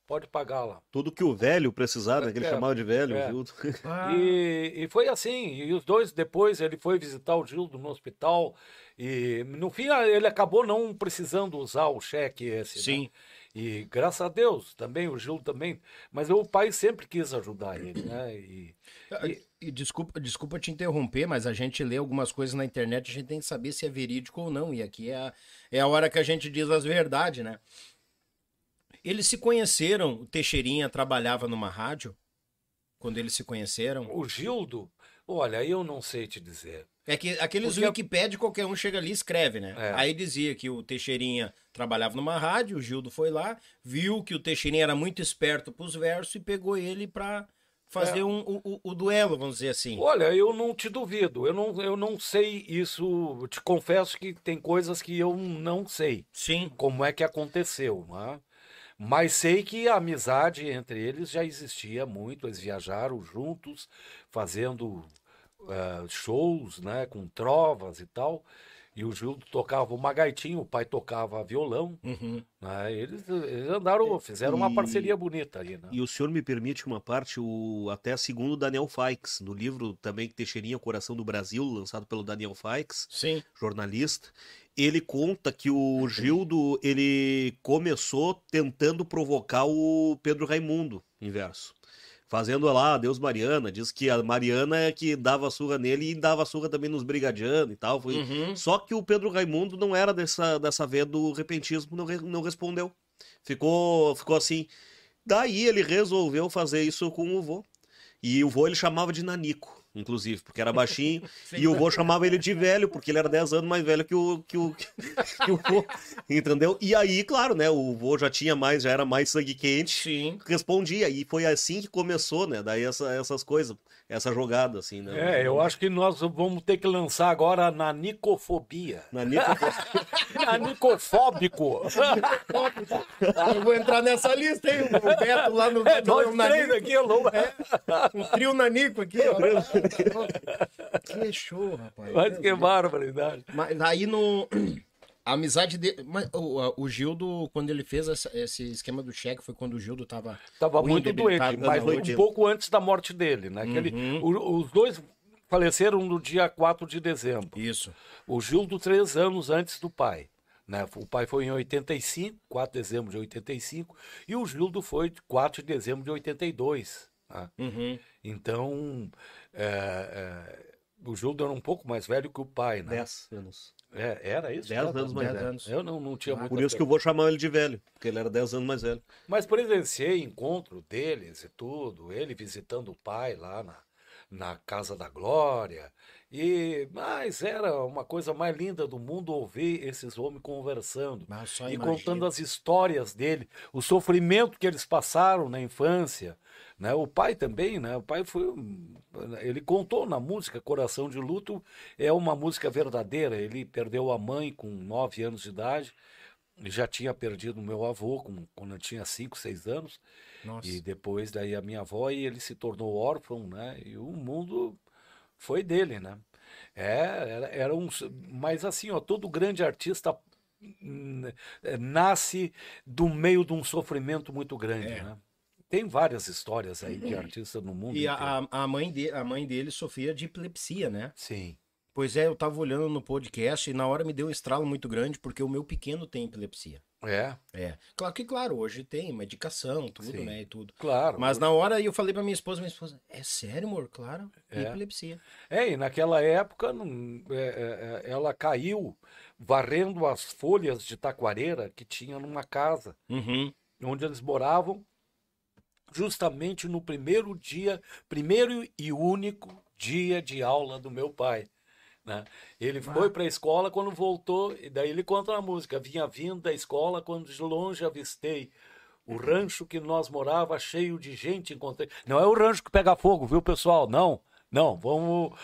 S2: pode pagar lá.
S3: Tudo que o velho precisava, né, que ele
S2: É,
S3: chamava de velho,
S2: é.
S3: o Gildo.
S2: E, e foi assim, e os dois depois ele foi visitar o Gildo no hospital e no fim ele acabou não precisando usar o cheque esse, né?
S1: Sim.
S2: E graças a Deus também, o Gildo também, mas o pai sempre quis ajudar ele, né? E,
S1: E, e desculpa, desculpa te interromper, mas a gente lê algumas coisas na internet, a gente tem que saber se é verídico ou não. E aqui é a, é a hora que a gente diz as verdades, né? Eles se conheceram, o Teixeirinha trabalhava numa rádio, quando eles se conheceram.
S2: o Gildo, olha, eu não sei te dizer.
S1: É que aqueles
S2: Porque-
S1: Wikipedia, qualquer um chega ali e escreve, né?
S2: É.
S1: Aí dizia que o Teixeirinha trabalhava numa rádio, o Gildo foi lá, viu que o Teixeirinha era muito esperto pros versos e pegou ele pra fazer
S2: É.
S1: um, o, o- duelo, vamos dizer assim.
S2: Olha, eu não te duvido, eu não, eu não sei isso, te confesso que tem coisas que eu não sei.
S1: Sim.
S2: como é que aconteceu, né? Mas sei que a amizade entre eles já existia muito, eles viajaram juntos, fazendo eh, shows, né, com trovas e tal. E o Gildo tocava uma gaitinha, o pai tocava violão,
S1: Uhum.
S2: né? Eles, eles andaram, fizeram uma
S3: E-
S2: parceria bonita ali, né?
S3: E o senhor me permite uma parte, o, até segundo o Daniel Faix, no livro também que Teixeirinha, Coração do Brasil, lançado pelo Daniel Faix,
S1: Sim.
S3: jornalista, ele conta que o Gildo, ele começou tentando provocar o Pedro Raimundo em verso. Fazendo lá Deus Mariana, diz que a Mariana é que dava surra nele e dava surra também nos brigadianos e tal. Foi...
S1: Uhum.
S3: Só que o Pedro Raimundo não era dessa, dessa veia do repentismo, não, re- não respondeu. Ficou, ficou assim. Daí ele resolveu fazer isso com o vô. E o vô ele chamava de Nanico, inclusive, porque era baixinho. e o vô chamava ele de velho, porque ele era 10 anos mais velho que o, que o, que o vô. Entendeu? E aí, claro, né? O vô já tinha mais, já era mais sangue quente.
S1: Sim.
S3: Respondia. E foi assim que começou, né? Daí essa- essas coisas, essa jogada, assim, né?
S2: É, eu acho que nós vamos ter que lançar agora na nicofobia.
S3: Nanico.
S2: Nanicofóbico.
S1: Eu vou entrar nessa lista, hein? O Beto lá no,
S2: É,
S1: no
S2: nós três
S1: Nanico.
S2: aqui, alô.
S1: Um trio Nanico aqui, ó. que show, rapaz.
S2: Mas que barbaridade.
S1: Mas aí no. A amizade dele. Mas o, o Gildo, quando ele fez essa- esse esquema do cheque, foi quando o Gildo tava.
S2: Estava
S1: ruim,
S2: muito doente, mas
S1: 80.
S2: um pouco antes da morte dele, né? Que ele- o- os dois faleceram no dia 4 de dezembro.
S1: Isso.
S2: O Gildo, três anos antes do pai. Né? O pai foi em 85, 4 de dezembro de 85, e o Gildo foi de 4 de dezembro de 82. né?
S1: Uhum.
S2: Então, é, é, o Gildo era um pouco mais velho que o pai, né?
S3: 10 anos.
S2: É, era isso?
S3: Dez anos mais
S1: Dez
S3: velho.
S1: anos.
S2: Eu não, não tinha muita
S3: Por isso que eu vou chamar ele de velho, porque ele era 10 anos mais velho.
S2: Mas presenciei encontro deles e tudo, ele visitando o pai lá na, na Casa da Glória. E mas era uma coisa mais linda do mundo ouvir esses homens conversando e contando as histórias dele, o sofrimento que eles passaram na infância, né? O pai também, né? O pai foi, ele contou na música Coração de Luto é uma música verdadeira. Ele perdeu a mãe com nove anos de idade, e já tinha perdido o meu avô com- quando eu tinha cinco, seis anos.
S1: Nossa.
S2: E depois daí a minha avó e ele se tornou órfão, né? E o mundo foi dele, né? É, era, era um, mas assim, ó, todo grande artista hum, nasce do meio de um sofrimento muito grande,
S1: É.
S2: né? Tem várias histórias aí de artistas no mundo
S1: E a, a mãe de, a mãe dele sofria de epilepsia, né?
S2: Sim.
S1: Pois é, eu tava olhando no podcast e na hora me deu um estralo muito grande porque o meu pequeno tem epilepsia.
S2: É,
S1: É. Claro que, claro, hoje tem medicação, tudo,
S2: Sim.
S1: né? E tudo.
S2: claro.
S1: Mas na hora eu falei pra minha esposa, minha esposa, é sério, amor? Claro,
S2: É.
S1: epilepsia.
S2: É, e naquela época não- é, é, é, ela caiu varrendo as folhas de taquareira que tinha numa casa
S1: Uhum.
S2: onde eles moravam, justamente no primeiro dia, primeiro e único dia de aula do meu pai. Né? Ele foi para a escola quando voltou, e daí ele conta na música: vinha vindo da escola quando de longe avistei. O rancho que nós morava cheio de gente encontrei. Não é o rancho que pega fogo, viu, pessoal? Não. Não, vamos.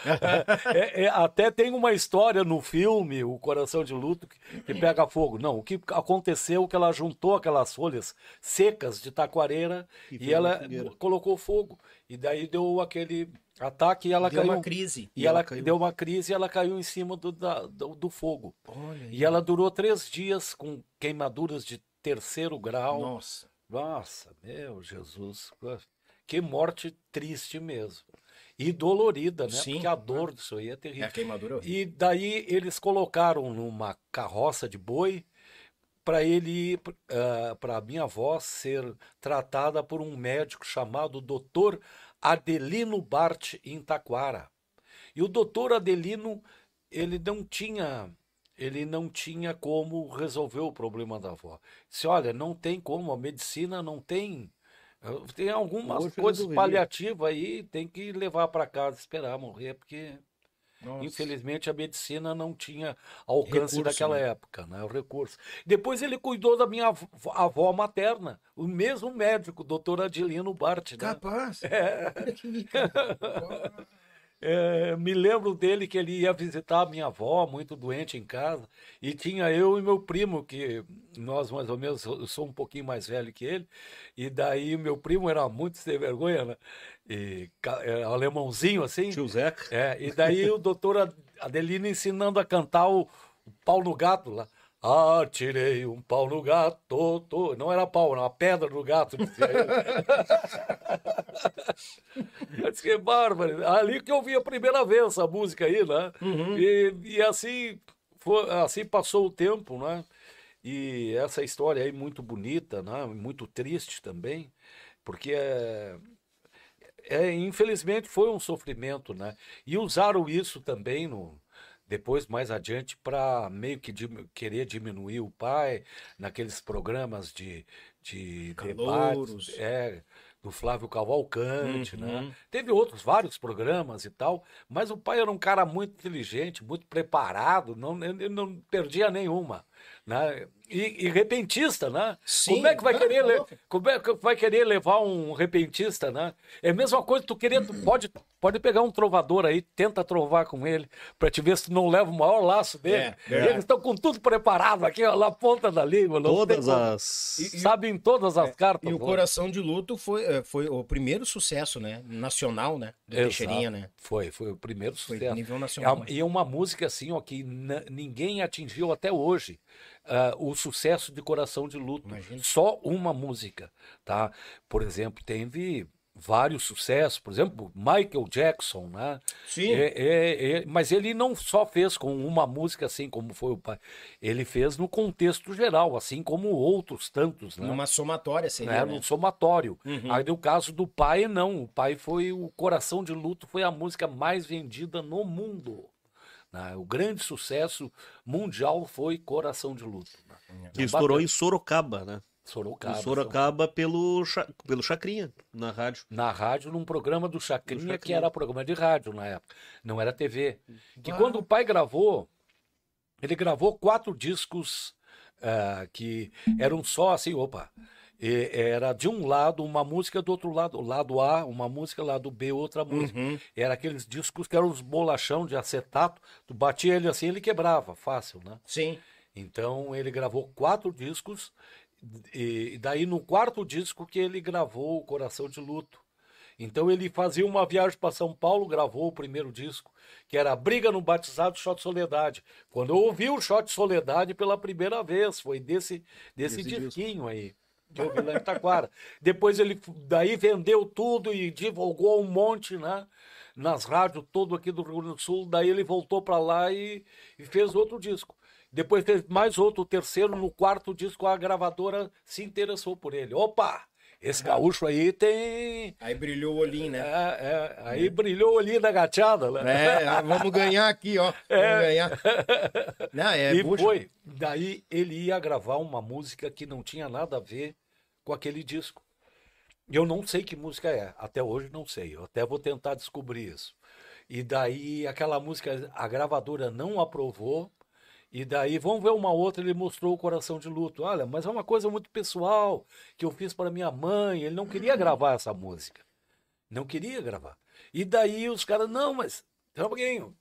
S2: É, é, até tem uma história no filme, O Coração de Luto, que, que pega fogo. Não, o que aconteceu é que ela juntou aquelas folhas secas de taquareira
S3: E
S2: e, ela colocou fogo. E daí deu aquele ataque e ela
S1: Deu
S2: caiu.
S1: uma crise.
S2: E, ela,
S3: ela caiu.
S2: deu uma crise e ela caiu em cima do, da- do, do fogo.
S1: Olha aí.
S2: E ela durou três dias com queimaduras de terceiro grau.
S1: Nossa.
S2: Nossa, meu Jesus. Que morte triste mesmo. E dolorida, né?
S1: Sim.
S2: Porque a dor disso aí é
S1: É
S2: terrível.
S1: a queimadura horrível.
S2: E daí eles colocaram numa carroça de boi para ele para minha avó ser tratada por um médico chamado Dr. Adelino Bart em Taquara. E o doutor Adelino, ele não tinha ele não tinha como resolver o problema da avó. Disse, olha, não tem como, a medicina não tem tem algumas
S3: Hoje
S2: coisas paliativas aí, tem que levar para casa, esperar morrer, porque
S1: Nossa.
S2: Infelizmente a medicina não tinha alcance
S1: Recurso,
S2: naquela
S1: né?
S2: época, né? O recurso. Depois ele cuidou da minha avó, avó materna, o mesmo médico, doutor Adilino Bart. Né?
S1: Capaz.
S2: É, me lembro dele que ele ia visitar a minha avó, muito doente em casa, e tinha eu e meu primo, que nós mais ou menos, eu sou um pouquinho mais velho que ele, e daí meu primo era muito sem vergonha, né? E ca- é, alemãozinho assim.
S3: Tio Zeca.
S2: É, e daí o doutor Ad- Adelino ensinando a cantar o, o pau no gato lá. Ah, tirei um pau no gato, tô. não era pau, era uma pedra no gato. Eu disse, que bárbaro. Ali que eu vi a primeira vez essa música aí, né? E, e assim, foi, assim passou o tempo, né? E essa história aí muito bonita, né? Muito triste também, porque é, é, infelizmente foi um sofrimento, né? E usaram isso também no depois mais adiante para meio que dim- querer diminuir o pai naqueles programas de, de
S1: Calouros.
S2: debates, é, do Flávio Cavalcante,
S1: Uhum.
S2: né? Teve outros vários programas e tal, mas o pai era um cara muito inteligente, muito preparado, não ele não perdia nenhuma, né? E, e repentista, né?
S1: Sim.
S2: Como é que vai querer
S1: tá
S2: como é que vai querer levar um repentista, né? É a mesma coisa tu querer, tu pode, pode pegar um trovador aí, tenta trovar com ele, pra te ver se tu não leva o maior laço dele.
S1: É, verdade.
S2: Eles estão com tudo preparado aqui, ó, na ponta da língua.
S3: Todas as.
S1: E-
S2: Sabem todas as cartas.
S1: E o
S2: pô.
S1: Coração de Luto foi, eh, foi o primeiro sucesso, né? Nacional, né? Do
S2: Exato.
S1: Teixeirinha, né?
S2: Foi, foi o primeiro
S1: Foi
S2: sucesso.
S1: nível
S2: É
S1: nacional.
S2: uma- E é uma música assim, ó, que ninguém atingiu até hoje. Ah, o sucesso de Coração de Luto.
S1: Imagina.
S2: Só uma música, tá? Por exemplo, teve vários sucessos, por exemplo, Michael Jackson, né?
S1: Sim.
S2: É, é, é, mas ele não só fez com uma música assim como foi o pai, ele fez no contexto geral, assim como outros tantos, né?
S1: Numa somatória seria,
S2: né,
S1: né?
S2: num somatório.
S1: Uhum.
S2: Aí no caso do pai, não. O pai foi o Coração de Luto, foi a música mais vendida no mundo. Né? O grande sucesso mundial foi Coração de Luto. né?
S3: Que estourou em Sorocaba, né?
S2: Sorocaba.
S3: em Sorocaba pelo, Cha- pelo Chacrinha, na rádio.
S2: Na rádio, num programa do Chacrinha,
S3: Do Chacrinha.
S2: que era programa de rádio na época, não era TV. Que
S1: Bah.
S2: quando o pai gravou, ele gravou quatro discos ah, que eram só assim, opa. E- era de um lado uma música, do outro lado, lado A, uma música, lado B, outra música.
S1: Uhum.
S2: Era aqueles discos que eram os bolachão de acetato, tu batia ele assim, ele quebrava, fácil, né?
S1: Sim.
S2: Então ele gravou quatro discos, e daí no quarto disco que ele gravou o Coração de Luto. Então ele fazia uma viagem para São Paulo, gravou o primeiro disco, que era Briga no Batizado Shot Soledade. Quando eu ouvi o Shot Soledade pela primeira vez, foi desse, desse,
S3: Desse
S2: disquinho aí. Lá em Taquara. Depois ele daí vendeu tudo e divulgou um monte, né? Nas rádios todo aqui do Rio Grande do Sul. Daí ele voltou para lá e, e fez outro disco. Depois fez mais outro, o terceiro. No quarto disco, a gravadora se interessou por ele. Opa! Esse gaúcho aí tem.
S1: Aí brilhou o olhinho,
S2: É,
S1: né?
S2: é, aí brilhou ali na gateada, né?
S1: É, vamos ganhar aqui, ó. Vamos ganhar. Não, é,
S2: e foi. Daí ele ia gravar uma música que não tinha nada a ver com aquele disco. Eu não sei que música é, até hoje não sei. Eu até vou tentar descobrir isso. E daí aquela música a gravadora não aprovou. E daí vamos ver uma outra, ele mostrou o coração de luto. Olha, mas é uma coisa muito pessoal que eu fiz para minha mãe. Ele não queria gravar essa música. Não queria gravar. E daí os caras, não, mas espera um.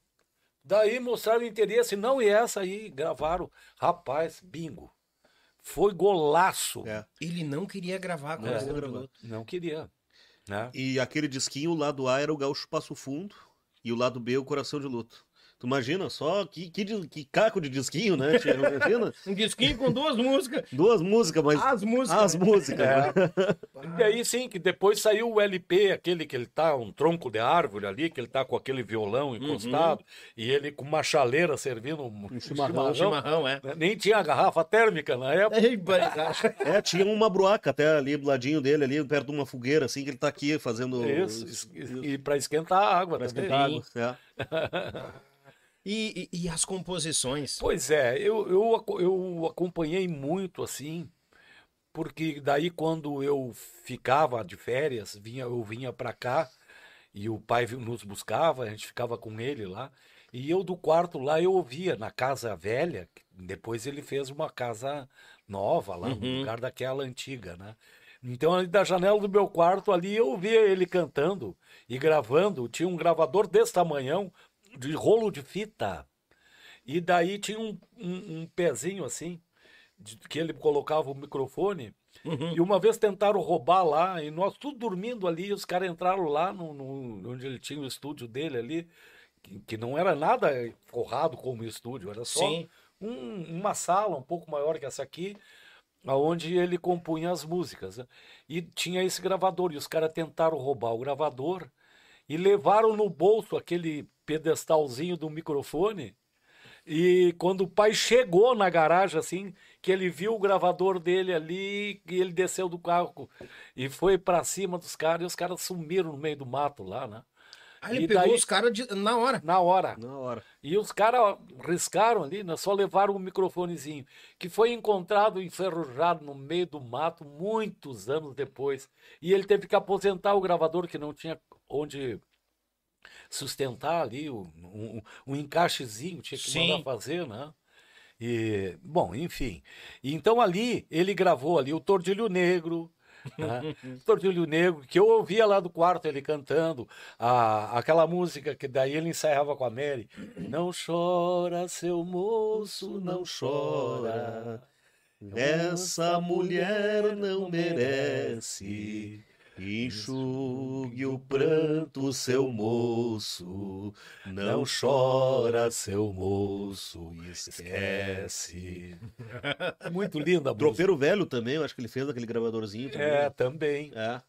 S2: Daí mostraram interesse, não, e essa aí gravaram. Rapaz, bingo. Foi golaço.
S3: É.
S1: Ele não queria gravar com
S2: É.
S1: o Luto.
S2: Não queria. Né?
S3: E aquele disquinho, o lado A era o Gaúcho Passo Fundo e o lado B o Coração de Luto. Tu imagina só que, que, que caco de disquinho, né? tia? Imagina?
S1: Um disquinho com duas músicas.
S3: Duas músicas, mas.
S1: As músicas.
S3: As músicas.
S2: É.
S3: né?
S2: E aí sim, que depois saiu o LP, aquele que ele tá, um tronco de árvore ali, que ele tá com aquele violão encostado, e ele com uma chaleira servindo um, um
S3: chimarrão.
S1: Um chimarrão, é.
S2: Nem tinha garrafa térmica na época.
S3: É, tinha uma bruaca até ali do ladinho dele, ali perto de uma fogueira, assim, que ele tá aqui fazendo.
S2: Isso, e, e para esquentar a água
S3: Pra
S2: também.
S3: esquentar água. É.
S1: E, e- e as composições?
S2: Pois é, eu, eu, eu acompanhei muito assim, porque daí quando eu ficava de férias, vinha, eu vinha para cá e o pai nos buscava, a gente ficava com ele lá, e eu do quarto lá eu ouvia na casa velha, depois ele fez uma casa nova lá, no lugar daquela antiga, né? Então, ali da janela do meu quarto, ali eu ouvia ele cantando e gravando. Tinha um gravador desse tamanhão, de rolo de fita. E daí tinha um, um, um pezinho assim, de- que ele colocava o microfone. E uma vez tentaram roubar lá, e nós tudo dormindo ali, os caras entraram lá no, no- onde ele tinha o estúdio dele ali, que, que não era nada forrado como estúdio, era só um- uma sala um pouco maior que essa aqui, aonde ele compunha as músicas. né? E tinha esse gravador, e os caras tentaram roubar o gravador e levaram no bolso aquele pedestalzinho do microfone. E quando o pai chegou na garagem, assim, que ele viu o gravador dele ali, e ele desceu do carro e foi pra cima dos caras, e os caras sumiram no meio do mato lá, né?
S1: Aí ele
S2: E
S1: pegou
S2: daí-
S1: os caras na hora.
S2: Na hora.
S3: Na hora.
S2: E os caras riscaram ali, né? só levaram um microfonezinho, que foi encontrado enferrujado no meio do mato muitos anos depois. E ele teve que aposentar o gravador, que não tinha onde sustentar ali, um, um, um encaixezinho, tinha que
S1: Sim.
S2: mandar fazer, né? E, bom, enfim. Então ali, ele gravou ali o Tordilho Negro, né? Tordilho Negro, que eu ouvia lá do quarto ele cantando, a, aquela música que daí ele ensaiava com a Mary. Não chora, seu moço, não chora.
S3: Essa mulher não merece. Enxugue o pranto, seu moço. Não chora, seu moço. Esquece.
S2: É muito linda a.
S3: Tropeiro Velho também, eu acho que ele fez aquele gravadorzinho também.
S2: É, também.
S3: É.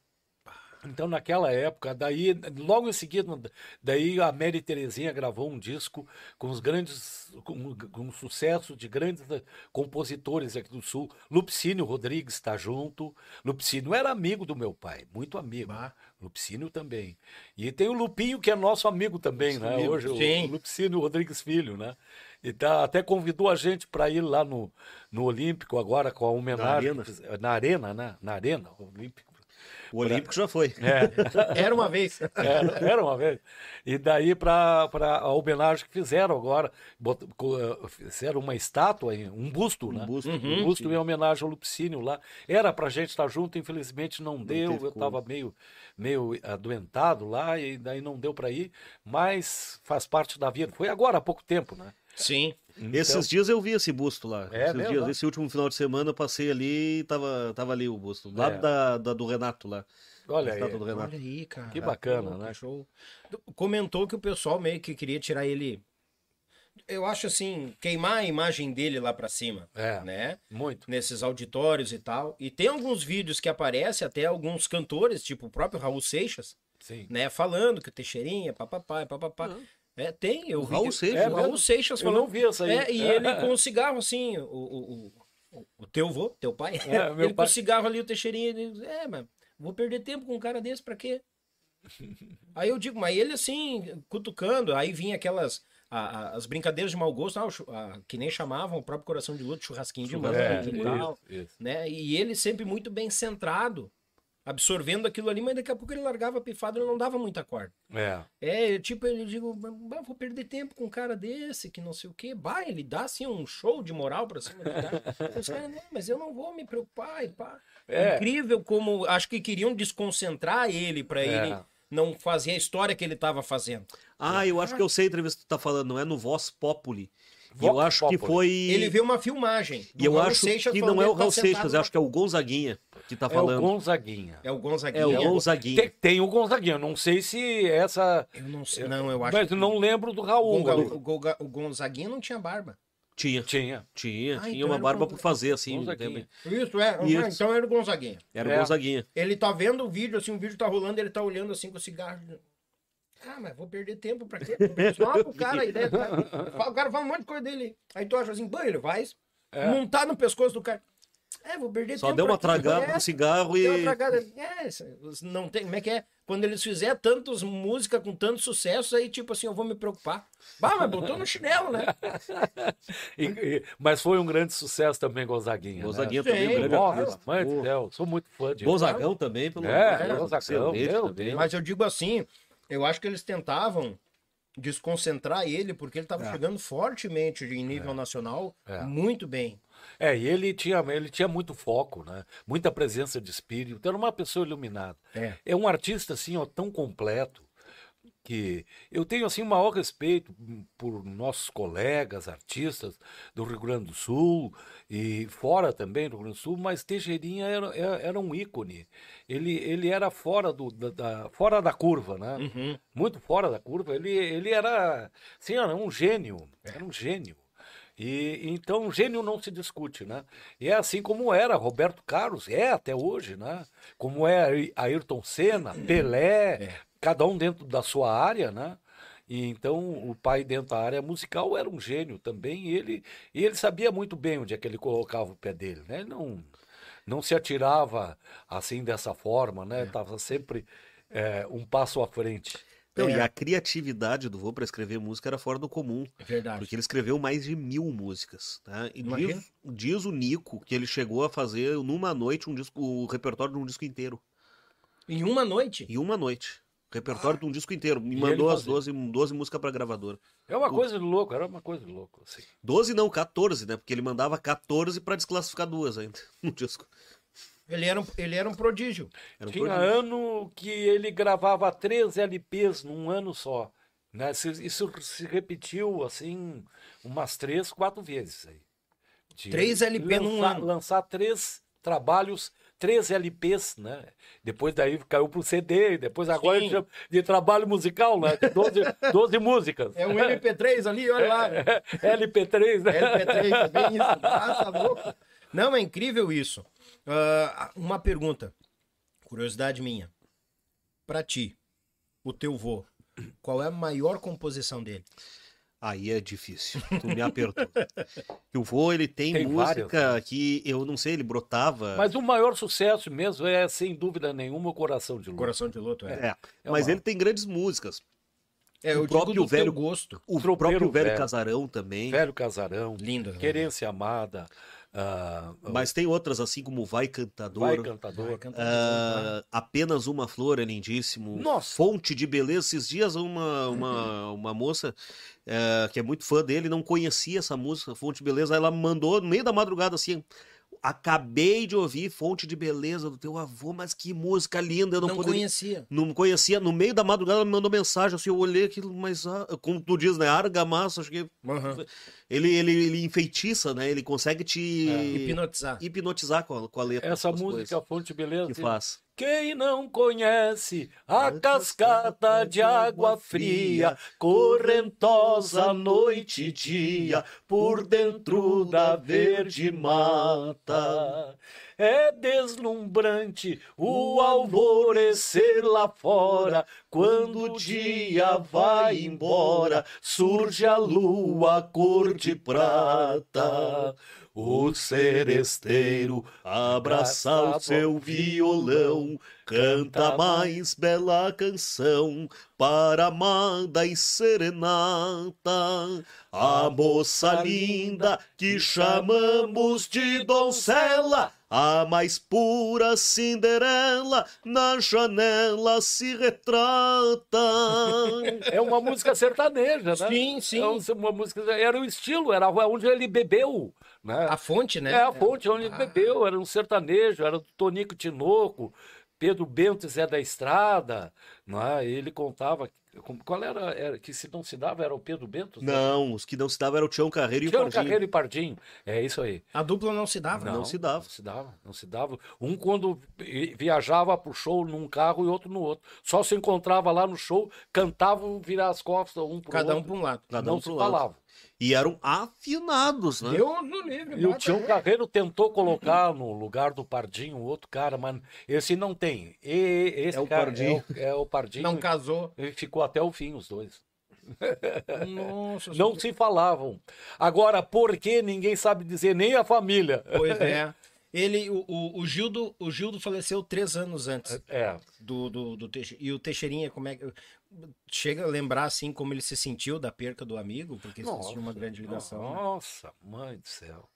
S2: Então, naquela época, daí, logo em seguida, daí a Mary Terezinha gravou um disco com os grandes, com, com sucesso de grandes eh, compositores aqui do Sul. Lupicínio Rodrigues está junto. Lupicínio era amigo do meu pai, muito amigo. Lupicínio também. E tem o Lupinho, que é nosso amigo também, né?
S1: amigo,
S2: Hoje, o-
S1: sim.
S2: o Lupicínio Rodrigues Filho, né? E tá, até convidou a gente para ir lá no, no Olímpico agora com a homenagem.
S3: Arena.
S2: que fiz- Na arena, né? Na Arena, Olímpico.
S3: O Olímpico já foi.
S2: É.
S1: Era uma vez.
S2: Era, era uma vez. E daí, para a homenagem que fizeram agora, bot- co- fizeram uma estátua, um busto, né?
S3: busto.
S2: Um busto em homenagem ao Lupicínio lá. Era pra gente estar junto, infelizmente não deu.
S3: teve
S2: Eu estava meio, meio adoentado lá e daí não deu para ir, mas faz parte da vida. Foi agora há pouco tempo, né?
S1: Sim.
S3: Esses dias eu vi esse busto lá.
S2: É
S3: Esses
S2: mesmo?
S3: dias, esse último final de semana eu passei ali e tava, tava ali o busto. Lá
S2: É.
S3: da, da- do Renato lá.
S2: Olha aí.
S3: estátua do Renato.
S1: Olha aí, cara.
S2: Que bacana,
S1: Pô,
S2: né?
S1: que Show. Comentou que o pessoal meio que queria tirar ele. Eu acho assim, queimar a imagem dele lá pra cima,
S2: É.
S1: né?
S2: Muito.
S1: Nesses auditórios e tal. E tem alguns vídeos que aparecem até alguns cantores, tipo o próprio Raul Seixas,
S2: Sim.
S1: né? Falando que o Teixeirinha, papapá, papapá. É, tem, eu
S3: O
S1: vi.
S3: Raul Seixas,
S1: É,
S3: né?
S1: o Raul Seixas
S2: Eu
S1: falando.
S2: não vi essa aí.
S1: É, e ele com o cigarro assim, o, o, o, o teu vô, teu pai,
S2: É, meu
S1: ele
S2: pai.
S1: com o cigarro ali, o Teixeirinha, ele diz, é, mas vou perder tempo com um cara desse pra quê? Aí eu digo, mas ele assim, cutucando, aí vinha aquelas, a- a- as brincadeiras de mau gosto, ah, ah, que nem chamavam o próprio Coração de Luto, churrasquinho de mão
S2: É,
S1: e tal,
S2: isso, isso.
S1: né? E ele sempre muito bem centrado, absorvendo aquilo ali, mas daqui a pouco ele largava a pifada e não dava muita corda.
S2: É.
S1: É, tipo, ele digo, "Bah, vou perder tempo com um cara desse, que não sei o quê. Bah, ele dá assim um show de moral pra cima do cara. Os caras, não, mas eu não vou me preocupar. E pá.
S2: É.
S1: Incrível como acho que queriam desconcentrar ele pra
S2: É.
S1: ele não fazer a história que ele tava fazendo.
S3: Ah, eu acho que eu sei a entrevista que tu tá falando, não é no Voz Populi.
S2: Vox
S3: eu acho que
S2: Populi.
S3: foi.
S1: Ele vê uma filmagem. do
S3: E eu
S1: Raul
S3: acho
S1: Seixas
S3: que
S1: falando
S3: não é o
S1: tá
S3: Raul Seixas, eu acho que é o Gonzaguinha que tá
S2: É o
S3: falando.
S2: Gonzaguinha.
S1: É o Gonzaguinha.
S3: É o
S2: Gon-
S3: Gonzaguinha.
S2: Tem, tem o Gonzaguinha. Não sei se essa.
S1: Eu não sei. Não, eu acho
S2: Mas
S1: que
S2: não lembro do Raul.
S1: Gonga- o Gonga- o Gonzaguinha não tinha barba.
S3: Tinha.
S2: Tinha.
S3: Tinha,
S1: Ah,
S3: tinha
S1: então
S3: uma barba por fazer, assim.
S2: Gonzaguinha.
S1: Isso, é.
S3: Isso.
S1: Então era o Gonzaguinha.
S3: Era o
S2: É.
S3: Gonzaguinha.
S1: Ele tá vendo o vídeo, assim, o vídeo tá rolando, ele tá olhando assim com o cigarro. Ah, mas vou perder tempo pra quê? Só pro cara a ideia. do cara. O cara fala um monte de coisa dele. Aí tu acha assim, banho, ele vai montar no pescoço do cara. É, vou perder
S3: Só
S1: tempo.
S3: deu uma tragada
S1: É,
S3: no cigarro
S1: deu uma
S3: e.
S1: tragada. É, não tem. Como é que é? Quando eles fizerem tantas músicas com tanto sucesso, aí tipo assim, eu vou me preocupar. Bah, mas botou no chinelo, né?
S2: E- e- mas foi um grande sucesso também, Gonzaguinha.
S3: Gonzaguinha
S1: Sim,
S3: também, um grande
S2: Nossa, mãe do céu, sou muito fã de
S3: Gonzagão também, pelo
S2: É,
S3: amor de Deus,
S2: Gonzagão,
S3: também.
S2: Deus.
S1: Mas eu digo assim, eu acho que eles tentavam desconcentrar ele, porque ele estava chegando fortemente em nível nacional,
S2: É.
S1: muito bem.
S2: É, e ele tinha, ele tinha muito foco, né? Muita presença de espírito. Era uma pessoa iluminada.
S1: É.
S2: É um artista assim, ó, tão completo que eu tenho assim o maior respeito por nossos colegas artistas do Rio Grande do Sul e fora também do Rio Grande do Sul, mas Teixeirinha era, era, um ícone. Ele, ele era fora do da, da- fora da curva, né?
S1: Uhum.
S2: Muito fora da curva. Ele, ele era assim, era um gênio, era um gênio. E então gênio não se discute, né? E é assim como era Roberto Carlos, é até hoje, né? Como é Ayrton Senna, Pelé, cada um dentro da sua área, né? E então o pai dentro da área musical era um gênio também, e ele e ele sabia muito bem onde é que ele colocava o pé dele, né? Ele não não se atirava assim dessa forma, né? Tava sempre é, um passo à frente.
S3: Não,
S1: É.
S3: E a criatividade do vô para escrever música era fora do comum.
S1: É verdade.
S3: Porque ele escreveu mais de mil músicas. Tá? E diz, diz o Nico que ele chegou a fazer numa noite um disco, o repertório de um disco inteiro.
S1: Em uma noite.
S3: Em uma noite. Repertório de um disco inteiro. Me
S2: E
S3: mandou as
S2: fazia.
S3: 12, 12 músicas pra gravadora.
S2: É uma coisa de louco, era uma coisa de louco, assim.
S3: 12 não, 14, né? Porque ele mandava 14 pra desclassificar duas ainda no disco.
S1: Ele era um, ele era um prodígio.
S3: Era um
S2: Tinha
S3: prodígio.
S2: ano que ele gravava três LPs num ano só. Né? Isso se repetiu, assim, umas três, quatro vezes aí. De
S1: Três LP num ano.
S2: Lançar três trabalhos, três LPs, né? Depois daí caiu pro CD, depois agora
S1: Sim.
S2: de trabalho musical, né? De 12, 12 músicas.
S1: É um MP3 ali, olha lá.
S2: LP3, né?
S1: LP3, é bem isso. Ah, tá louco. Não, é incrível isso. Ah, uma pergunta, curiosidade minha. Pra ti, o teu vô, qual é a maior composição dele?
S3: Aí é difícil. Tu me apertou. O vô, ele tem,
S2: Tem
S3: música
S2: várias,
S3: que, eu não sei, ele brotava.
S2: Mas o maior sucesso mesmo é, sem dúvida nenhuma, o Coração de Lua.
S1: Coração de Luto, é.
S3: É,
S2: É
S3: mas
S2: uma-
S3: ele tem grandes músicas.
S1: É,
S3: O
S1: eu
S3: próprio
S1: digo do
S3: velho-
S1: gosto.
S3: O
S2: Tropeiro
S3: próprio Velho
S2: Velho.
S3: Casarão também.
S2: Velho Casarão,
S1: Lindo. né?
S2: Querência Amada, ah,
S3: Mas tem outras, assim como Vai Cantador.
S2: Vai Cantador.
S1: Vai cantar.
S3: ah, apenas uma flor é lindíssimo.
S2: Nossa.
S3: Fonte de beleza. Esses dias uma, uma, uma moça ah, que é muito fã dele não conhecia essa música, Fonte de Beleza. Ela mandou no meio da madrugada assim. Acabei de ouvir Fonte de Beleza do teu avô, mas que música linda, eu não,
S1: Não
S3: poderia...
S1: conhecia.
S3: Não conhecia. No meio da madrugada ela me mandou mensagem, assim, eu olhei aquilo, mas ah, como tu diz, né? Argamassa, acho que
S1: Aham.
S3: ele, ele, ele enfeitiça, né? Ele consegue te
S1: Hipnotizar.
S3: hipnotizar com a, com a letra.
S2: Essa música
S3: coisas
S2: Fonte Beleza.
S3: que faz.
S2: Quem não conhece a cascata de água fria, correntosa noite e dia, por dentro da verde mata. É deslumbrante o alvorecer lá fora, quando o dia vai embora, surge a lua cor de prata. O seresteiro abraça o seu violão, canta a mais bela canção para amada e serenata. A moça linda que chamamos de doncella, a mais pura Cinderela na janela se retrata. É uma música sertaneja, né?
S1: Sim, sim.
S2: É um- uma música, era o estilo, era onde ele bebeu, né?
S1: A fonte, né?
S2: É a fonte onde ele bebeu, era um sertanejo, era do Tonico Tinoco, Pedro Bento e Zé da Estrada, não é? Ele contava, como- qual era, era, que se não se dava, era o Pedro Bento?
S3: Não, os que não se davam era o Tião Carreiro e o Pardinho.
S2: Carreiro e Pardinho, é isso aí.
S1: A dupla não se dava.
S3: Não se dava.
S2: Não se dava, não se dava. Um quando vi- viajava pro show num carro e outro no outro. Só se encontrava lá no show, cantavam virar as costas um pro
S1: Cada um
S2: outro.
S1: para um lado.
S3: Cada
S2: não
S3: um
S2: se
S3: lado.
S2: falava.
S3: E eram afinados, né?
S1: Deus no livre.
S2: E o Tião. Carreiro tentou colocar no lugar do Pardinho outro cara, mas esse não tem. E, esse
S3: É o
S2: cara
S3: Pardinho.
S2: É, o, é o Pardinho.
S1: Não casou.
S2: E ficou até o fim, os dois.
S1: Nossa.
S2: Não se falavam. Agora, por que ninguém sabe dizer, nem a família?
S1: Pois é. Ele, o, o, o Gildo, o Gildo faleceu três anos antes
S2: É.
S1: do, do, do Teixe- E o Teixeirinha, como é que. Chega a lembrar assim como ele se sentiu da perca do amigo, porque isso tinha uma grande ligação. né?
S2: Nossa, mãe do céu.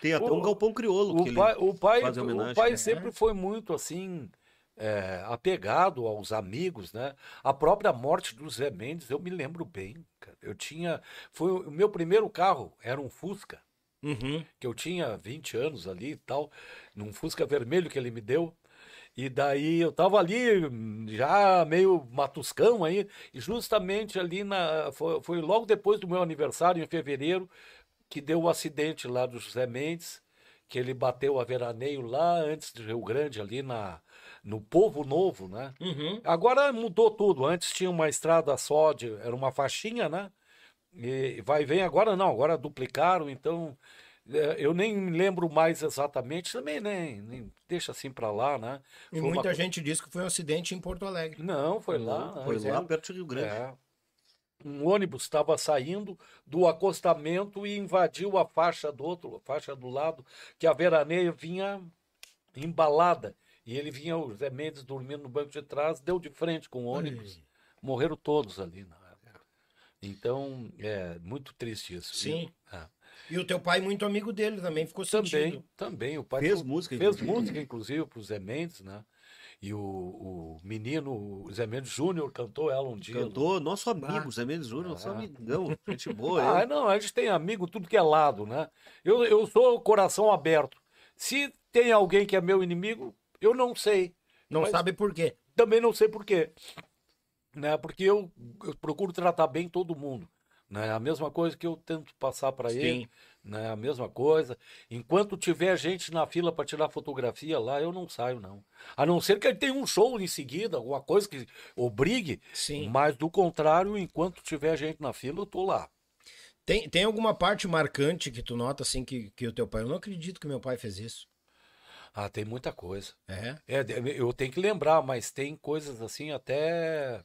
S3: Tem até
S2: O-
S3: um galpão crioulo que
S2: O pai,
S3: ele
S2: o pai,
S3: faz em homenagem.
S2: o pai
S1: né?
S2: sempre foi muito assim, é, apegado aos amigos, né? A própria morte do Zé Mendes, eu me lembro bem. cara. Eu tinha. Foi o meu primeiro carro, era um Fusca,
S1: Uhum.
S2: que eu tinha 20 anos ali e tal, num Fusca vermelho que ele me deu. E daí eu tava ali, hum, já meio matuscão aí, e justamente ali na. Foi, foi logo depois do meu aniversário, em fevereiro, que deu o acidente lá do José Mendes, que ele bateu a veraneio lá antes de Rio Grande, ali na, no Povo Novo, né?
S1: Uhum.
S2: Agora mudou tudo. Antes tinha uma estrada só, de, era uma faixinha, né? E vai e vem agora não, agora duplicaram, então eu nem me lembro mais exatamente, também nem, nem deixa assim pra lá, né?
S1: E
S2: Foi uma
S1: muita
S2: co-
S1: gente diz que foi um acidente em Porto Alegre.
S2: Não, foi lá.
S3: Foi
S2: pois
S3: lá
S2: é.
S3: perto de Rio Grande.
S2: É. Um ônibus estava saindo do acostamento e invadiu a faixa do outro, a faixa do lado, que a veraneia vinha embalada. E ele vinha, o Zé Mendes dormindo no banco de trás, deu de frente com o ônibus. Morreram todos ali na época. Então, é muito triste isso. viu?
S1: Sim.
S2: É.
S1: E o teu pai, muito amigo dele, também ficou
S2: Também,
S1: sentido.
S2: também. O pai
S3: Fez música,
S2: Fez
S3: inclusive.
S2: música, inclusive, para o Zé Mendes, né? E o, o menino, o Zé Mendes Júnior, cantou ela um dia.
S3: Cantou, nosso amigo, Zé Mendes Júnior, nosso amigão, gente boa.
S2: Ah,
S3: ele.
S2: não, a gente tem amigo tudo que é lado, né? Eu, eu sou coração aberto. Se tem alguém que é meu inimigo, eu não sei.
S1: Não
S2: Mas
S1: sabe por quê.
S2: Também não sei por quê. Né? Porque eu, eu procuro tratar bem todo mundo. Né? A mesma coisa que eu tento passar para ele. Né? A mesma coisa. Enquanto tiver gente na fila para tirar fotografia lá, eu não saio, não. A não ser que ele tenha um show em seguida, alguma coisa que obrigue.
S1: Sim.
S2: Mas do contrário, enquanto tiver gente na fila, eu tô lá.
S1: Tem, tem alguma parte marcante que tu nota assim que, que o teu pai. Eu não acredito que meu pai fez isso.
S2: Ah, tem muita coisa.
S1: É.
S2: É, eu tenho que lembrar, mas tem coisas assim até.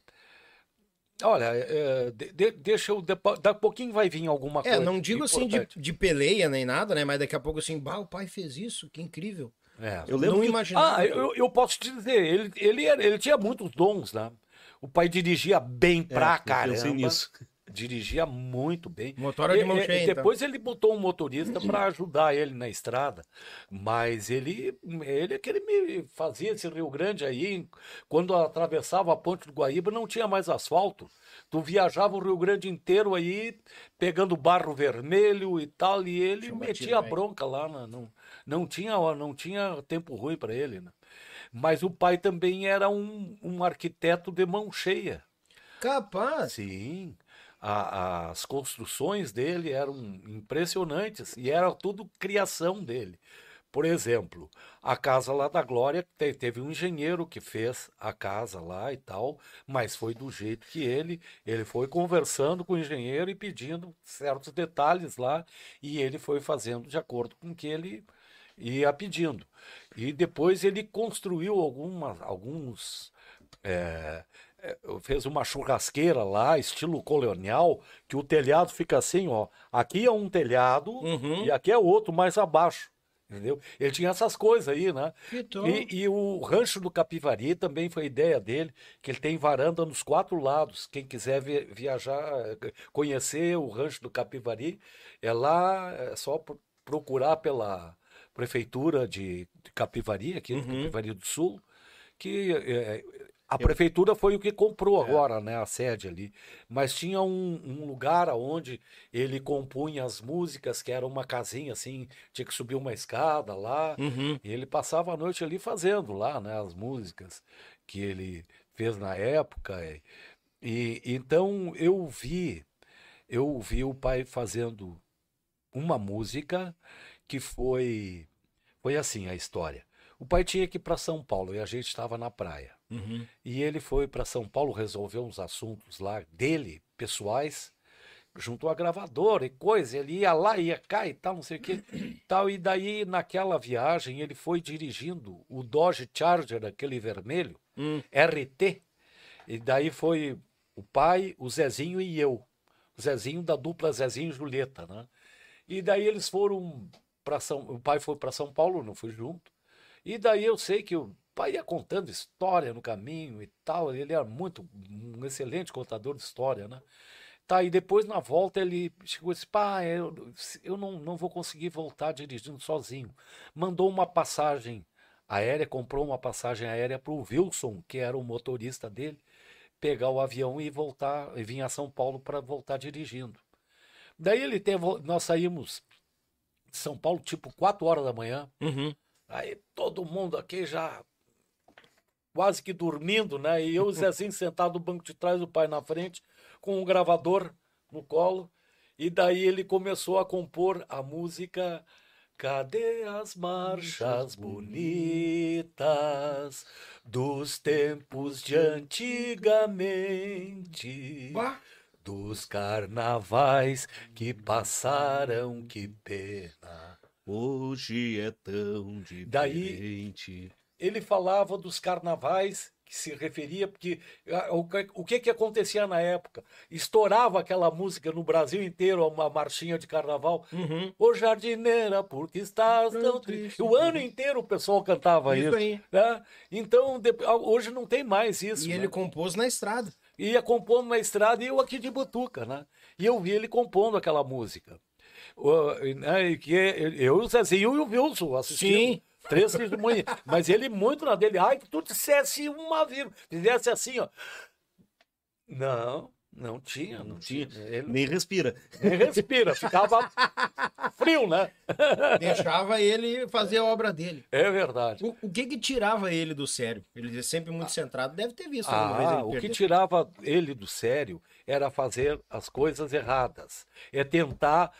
S2: Olha, é, de- de- deixa eu. Daqui a pouquinho vai vir alguma
S1: É,
S2: coisa.
S1: não digo assim de, de peleia nem nada, né? Mas daqui a pouco assim, bah, o pai fez isso, que incrível.
S2: É.
S3: Eu lembro
S1: não
S3: que-
S1: imaginava.
S2: Ah, eu, eu posso te dizer, ele, ele, era- ele tinha muitos dons, né? O pai dirigia bem
S3: É,
S2: pra
S3: eu
S2: caramba.
S3: pensei nisso.
S2: Dirigia muito bem.
S1: Motora de
S2: E-
S1: mão cheia,
S2: e
S1: então.
S2: depois ele botou um motorista para ajudar ele na estrada. Mas ele, ele é que ele me fazia esse Rio Grande aí. Quando atravessava a ponte do Guaíba, não tinha mais asfalto. Tu viajava o Rio Grande inteiro aí, pegando barro vermelho e tal, e ele
S1: um
S2: metia a bronca lá. na- não, não, tinha, não tinha tempo ruim para ele. Né? Mas o pai também era um, um arquiteto de mão cheia.
S1: Capaz.
S2: Sim, a- as construções dele eram impressionantes e era tudo criação dele. Por exemplo, a casa lá da Glória te- teve um engenheiro que fez a casa lá e tal, mas foi do jeito que ele, ele foi conversando com o engenheiro e pedindo certos detalhes lá, e ele foi fazendo de acordo com o que ele ia pedindo. E depois ele construiu algumas, alguns é, fez uma churrasqueira lá, estilo colonial, que o telhado fica assim, ó. Aqui é um telhado
S1: Uhum.
S2: e aqui é outro mais abaixo. Entendeu? Ele tinha essas coisas aí, né? E, e o rancho do Capivari também foi ideia dele, que ele tem varanda nos quatro lados. Quem quiser vi- viajar, conhecer o rancho do Capivari, é lá, é só pro- procurar pela prefeitura de, Capivari, aqui do Capivari do Sul, que eh, a prefeitura foi o que comprou agora, né, a sede ali. Mas tinha um, um lugar onde ele compunha as músicas, que era uma casinha assim, tinha que subir uma escada lá,
S1: Uhum.
S2: e ele passava a noite ali fazendo lá, né, as músicas que ele fez na época. E, e então eu vi, eu vi o pai fazendo uma música que foi foi assim a história. O pai tinha que ir para São Paulo e a gente estava na praia.
S1: Uhum.
S2: E ele foi para São Paulo resolver uns assuntos lá dele, pessoais, junto à gravadora e coisa. Ele ia lá, ia cá e tal, não sei o que. tal. E daí, naquela viagem, ele foi dirigindo o Dodge Charger, aquele vermelho,
S1: Hum.
S2: RT. E daí foi o pai, o Zezinho e eu. O Zezinho da dupla Zezinho e Julieta, né? E daí eles foram para São... O pai foi para São Paulo, não fui junto. E daí eu sei que o pai ia contando história no caminho e tal. Ele era muito um excelente contador de história, né? Tá, e depois na volta ele chegou e disse: Pá, eu, eu não, não vou conseguir voltar dirigindo sozinho. Mandou uma passagem aérea, comprou uma passagem aérea para o Wilson, que era o motorista dele, pegar o avião e voltar, e vir a São Paulo para voltar dirigindo. Daí ele teve, nós saímos de São Paulo tipo 4 horas da manhã.
S1: Uhum.
S2: Aí todo mundo aqui já quase que dormindo, né? E eu, o Zezinho, sentado no banco de trás, o pai na frente, com um gravador no colo. E daí ele começou a compor a música Cadê as marchas bonitas dos tempos de antigamente? Dos carnavais que passaram, que pena.
S3: Hoje é tão
S2: Daí-
S3: diferente.
S2: Ele falava dos carnavais que se referia porque ah, o que, que acontecia na época estourava aquela música no Brasil inteiro uma marchinha de carnaval
S1: Uhum.
S2: Ô jardineira porque estás tão triste o ano inteiro o pessoal cantava
S1: Isso
S2: isso, né? então ah, hoje não tem mais isso
S1: E
S2: né?
S1: ele compôs na estrada.
S2: ia compondo na estrada e eu aqui de Butuca, né? E eu vi ele compondo aquela música. Né, e eu, o Zezinho e o Wilson assistindo.
S1: Sim.
S2: Três testemunhas. Mas ele muito na dele. Ai, que tu dissesse uma vírgula. Fizesse assim, ó. Não, não tinha, não tinha. Ele
S3: Nem respira.
S2: nem respira, ficava frio, né?
S1: Deixava ele fazer a obra dele.
S2: É verdade.
S1: O, o que que tirava ele do sério? Ele é sempre muito centrado. Deve ter visto alguma vez
S2: Ah,
S1: ele
S2: o que tirava ele do sério era fazer as coisas erradas. É tentar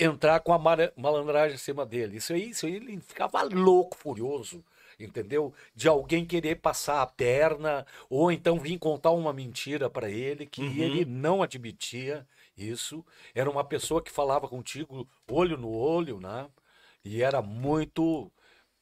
S2: entrar com a malandragem em cima dele. Isso aí, isso aí ele ficava louco, furioso, entendeu? De alguém querer passar a perna ou então vir contar uma mentira para ele que ele não admitia isso. Era uma pessoa que falava contigo olho no olho, né? E era muito,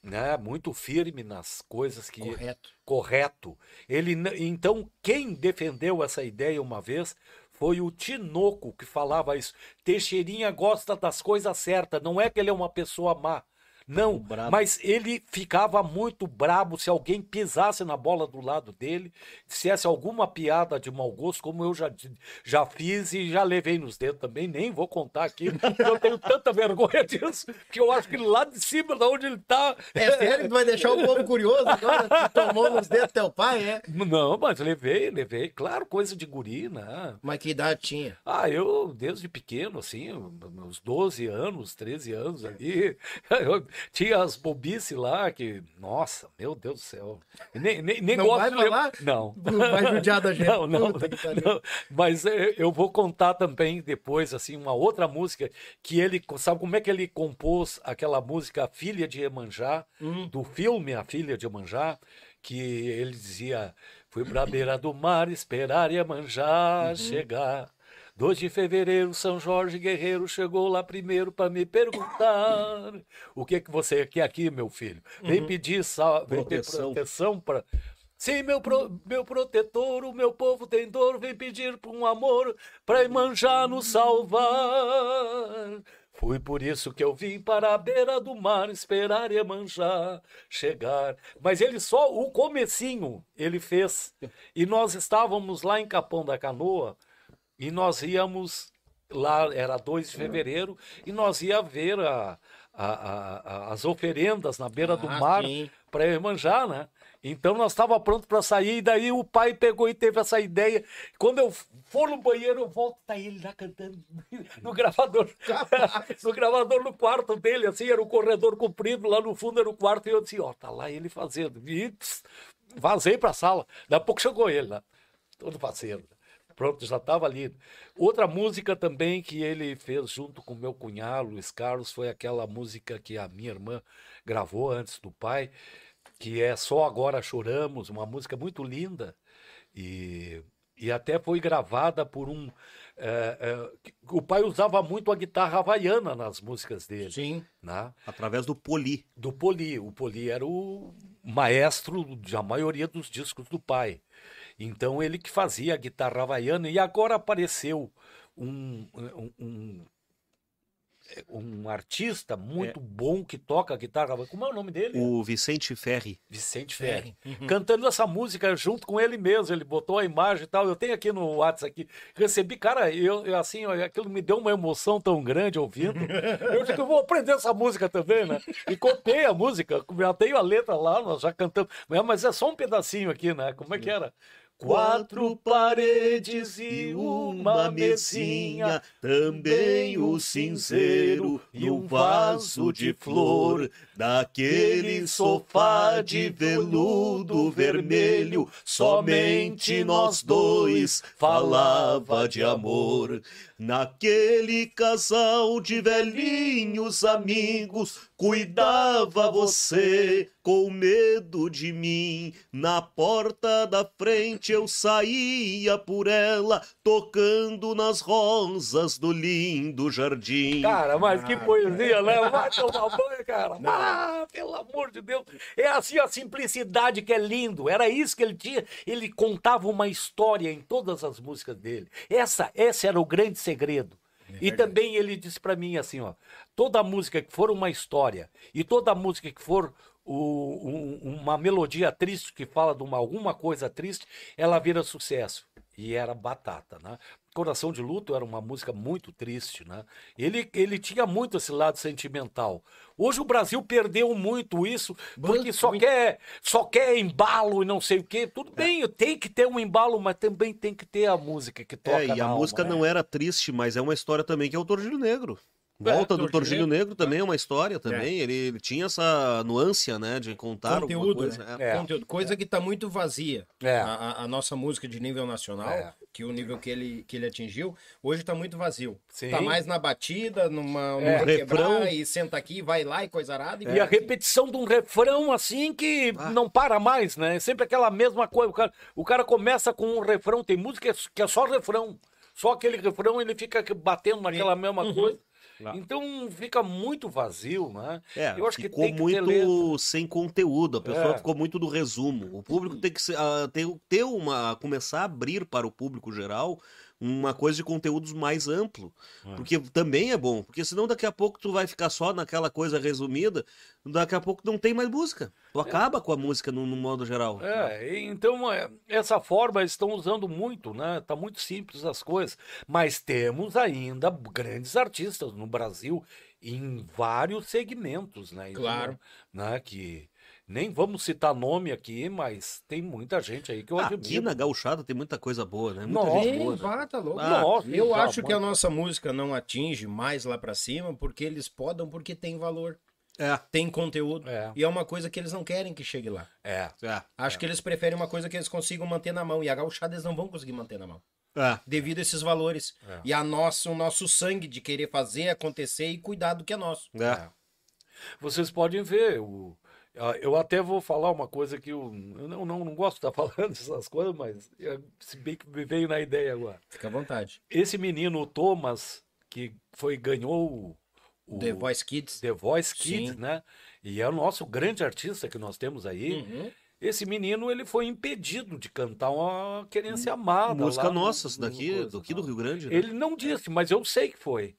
S2: né, muito firme nas coisas que
S1: Correto.
S2: correto. Ele então quem defendeu essa ideia uma vez foi o Tinoco que falava isso. Teixeirinha gosta das coisas certas, não é que ele é uma pessoa má. Não, mas ele ficava muito brabo se alguém pisasse na bola do lado dele, dissesse alguma piada de mau gosto, como eu já, já fiz e já levei nos dedos também, nem vou contar aqui, porque eu tenho tanta vergonha disso, que eu acho que lá de cima, de onde ele tá.
S1: É sério que vai deixar o povo curioso agora? Tomou nos dedos do teu pai, é?
S2: Não, mas levei, levei. Claro, coisa de guri, né?
S1: Mas que idade tinha?
S2: Ah, eu, desde pequeno, assim, meus 12 anos, 13 anos ali, eu tinha as bobices lá que, nossa, meu Deus do céu. Nem, nem, nem
S1: Não
S2: gosto
S1: vai
S2: de
S1: falar?
S2: Não.
S1: Vai judiar da gente.
S2: Não, não, não. Mas eh, eu vou contar também depois, assim, uma outra música que ele, sabe como é que ele compôs aquela música A Filha de Iemanjá,
S1: Hum.
S2: do filme A Filha de Iemanjá, que ele dizia, fui pra beira do mar esperar Iemanjá
S1: Uhum.
S2: chegar. 2 de fevereiro, São Jorge Guerreiro chegou lá primeiro para me perguntar o que que você quer aqui, meu filho? Vem pedir sal, vem ter
S3: Proteção.
S2: proteção para Sim, meu, pro- meu protetor, o meu povo tem dor, vem pedir por um amor pra Imanjá nos salvar. Fui por isso que eu vim para a beira do mar esperar Iemanjá chegar. Mas ele só o comecinho ele fez. E nós estávamos lá em Capão da Canoa e nós íamos lá, era 2 de fevereiro, e nós ia ver a, a- a- as oferendas na beira do
S1: Ah,
S2: mar
S1: sim.
S2: para Iemanjá, né? Então nós estava pronto para sair, e daí o pai pegou e teve essa ideia. Quando eu for no banheiro, eu volto, tá ele lá cantando no gravador. no gravador no quarto dele, assim, era um corredor comprido, lá no fundo era o quarto, e eu disse, ó, tá lá ele fazendo. E pss, vazei para a sala. Daqui a pouco chegou ele lá, todo parceiro. Pronto, já estava ali. Outra música também que ele fez junto com meu cunhado, Luiz Carlos, foi aquela música que a minha irmã gravou antes do pai, que é Só Agora Choramos, uma música muito linda. E, e até foi gravada por um. é, é, o pai usava muito a guitarra havaiana nas músicas dele.
S1: Sim.
S2: Né?
S3: Através do Poli.
S2: do Poli. O Poli era o maestro da maioria dos discos do pai. Então ele que fazia a guitarra havaiana e agora apareceu um, um, um, um artista muito bom que toca guitarra. Como é o nome dele?
S3: O Vicente Ferri.
S2: Vicente Ferri. Cantando essa música junto com ele mesmo. Ele botou a imagem e tal. Eu tenho aqui no WhatsApp aqui. Recebi, cara, eu, eu, assim, aquilo me deu uma emoção tão grande ouvindo. Eu disse que eu vou aprender essa música também, né? E copiei a música. Já tenho a letra lá, nós já cantamos. Mas é só um pedacinho aqui, né? Como é que era? Quatro paredes e uma mesinha,
S3: também o cinzeiro e um vaso de flor, daquele sofá de veludo vermelho, somente nós dois falava de amor. Naquele casal de velhinhos amigos, cuidava você com medo de mim. Na porta da frente eu saía por ela, tocando nas rosas do lindo jardim.
S2: Cara, mas que poesia, né? Vai tomar banho, cara. Ah, pelo amor de Deus. É assim a simplicidade que é lindo. Era isso que ele tinha. Ele contava uma história em todas as músicas dele. Essa, esse era o grande segredo. E também ele disse pra mim assim, ó, toda música que for uma história e toda música que for o- um- uma melodia triste que fala de uma, alguma coisa triste, ela vira sucesso. E era batata, né? Coração de Luto era uma música muito triste, né? Ele, ele tinha muito esse lado sentimental. Hoje o Brasil perdeu muito isso, porque só quer, só quer embalo e não sei o quê. Tudo bem, tem que ter um embalo, mas também tem que ter a música que toca
S3: É, e a
S2: alma,
S3: música
S2: né?
S3: não era triste, mas é uma história também que é o Torgilho Negro. Volta do
S1: Torgilho
S3: Torgilho Negro também é uma história também. Ele, ele tinha essa nuance, né, de contar alguma
S1: Conteúdo,
S3: coisa.
S1: né?
S3: É.
S2: É.
S1: Conteúdo. Coisa que tá muito vazia.
S2: É.
S1: A, a- nossa música de nível nacional,
S2: É.
S1: que o nível que ele, que ele atingiu, hoje tá muito vazio.
S2: Sim.
S1: Tá mais na batida, numa, numa
S2: É.
S1: quebrar,
S3: Refrão.
S1: e senta aqui, vai lá e coisa arada.
S2: E a repetição de um refrão assim que não para mais, né? É sempre aquela mesma coisa. O cara, o cara começa com um refrão, tem música que é só refrão. Só aquele refrão ele fica batendo naquela mesma coisa. Então fica muito vazio, né?
S3: É,
S2: Eu acho que
S3: ficou
S2: tem que
S3: muito sem conteúdo. A pessoa
S2: É.
S3: ficou muito do resumo. O público tem que ah, ter, ter uma começar a abrir para o público geral uma coisa de conteúdos mais amplo,
S2: É.
S3: porque também é bom, porque senão daqui a pouco tu vai ficar só naquela coisa resumida, daqui a pouco não tem mais música. Tu acaba com a música no, no modo geral.
S2: É, então é, essa forma eles estão usando muito, né? Tá muito simples as coisas, mas temos ainda grandes artistas no Brasil em vários segmentos, né? Isso,
S1: Claro.
S2: né? Que nem vamos citar nome aqui, mas tem muita gente aí que eu
S3: Aqui
S2: admiro.
S3: na gauchada tem muita coisa boa, né? Muita
S2: Nossa,
S3: gente boa.
S1: vá, tá louco.
S3: Ah,
S2: Nossa,
S1: Eu
S2: tá
S1: acho que a nossa música não atinge mais lá pra cima porque eles podam porque tem valor,
S3: É,
S1: tem conteúdo.
S2: É.
S1: E é uma coisa que eles não querem que chegue lá.
S2: É.
S3: é,
S1: Acho que eles preferem uma coisa que eles consigam manter na mão. E a gauchada eles não vão conseguir manter na mão.
S3: é.
S1: Devido a esses valores.
S2: É.
S1: E a nossa, o nosso sangue de querer fazer acontecer e cuidar do que é nosso.
S3: é.
S2: Vocês podem ver, o, ah, eu até vou falar uma coisa que eu, eu não, não, não gosto de estar falando essas coisas, mas é, se bem que me veio na ideia agora.
S1: Fica à vontade.
S2: Esse menino, o Thomas, que foi ganhou o,
S1: The Voice Kids.
S2: The Voice Kids,
S1: Sim.
S2: né? E é o nosso grande artista que nós temos aí.
S1: Uhum.
S2: Esse menino, ele foi impedido de cantar uma Querência Amada.
S3: Música nossa,
S2: no-
S3: daqui,
S2: no
S3: daqui do? Rio Grande. né?
S2: Ele não disse, mas eu sei que foi.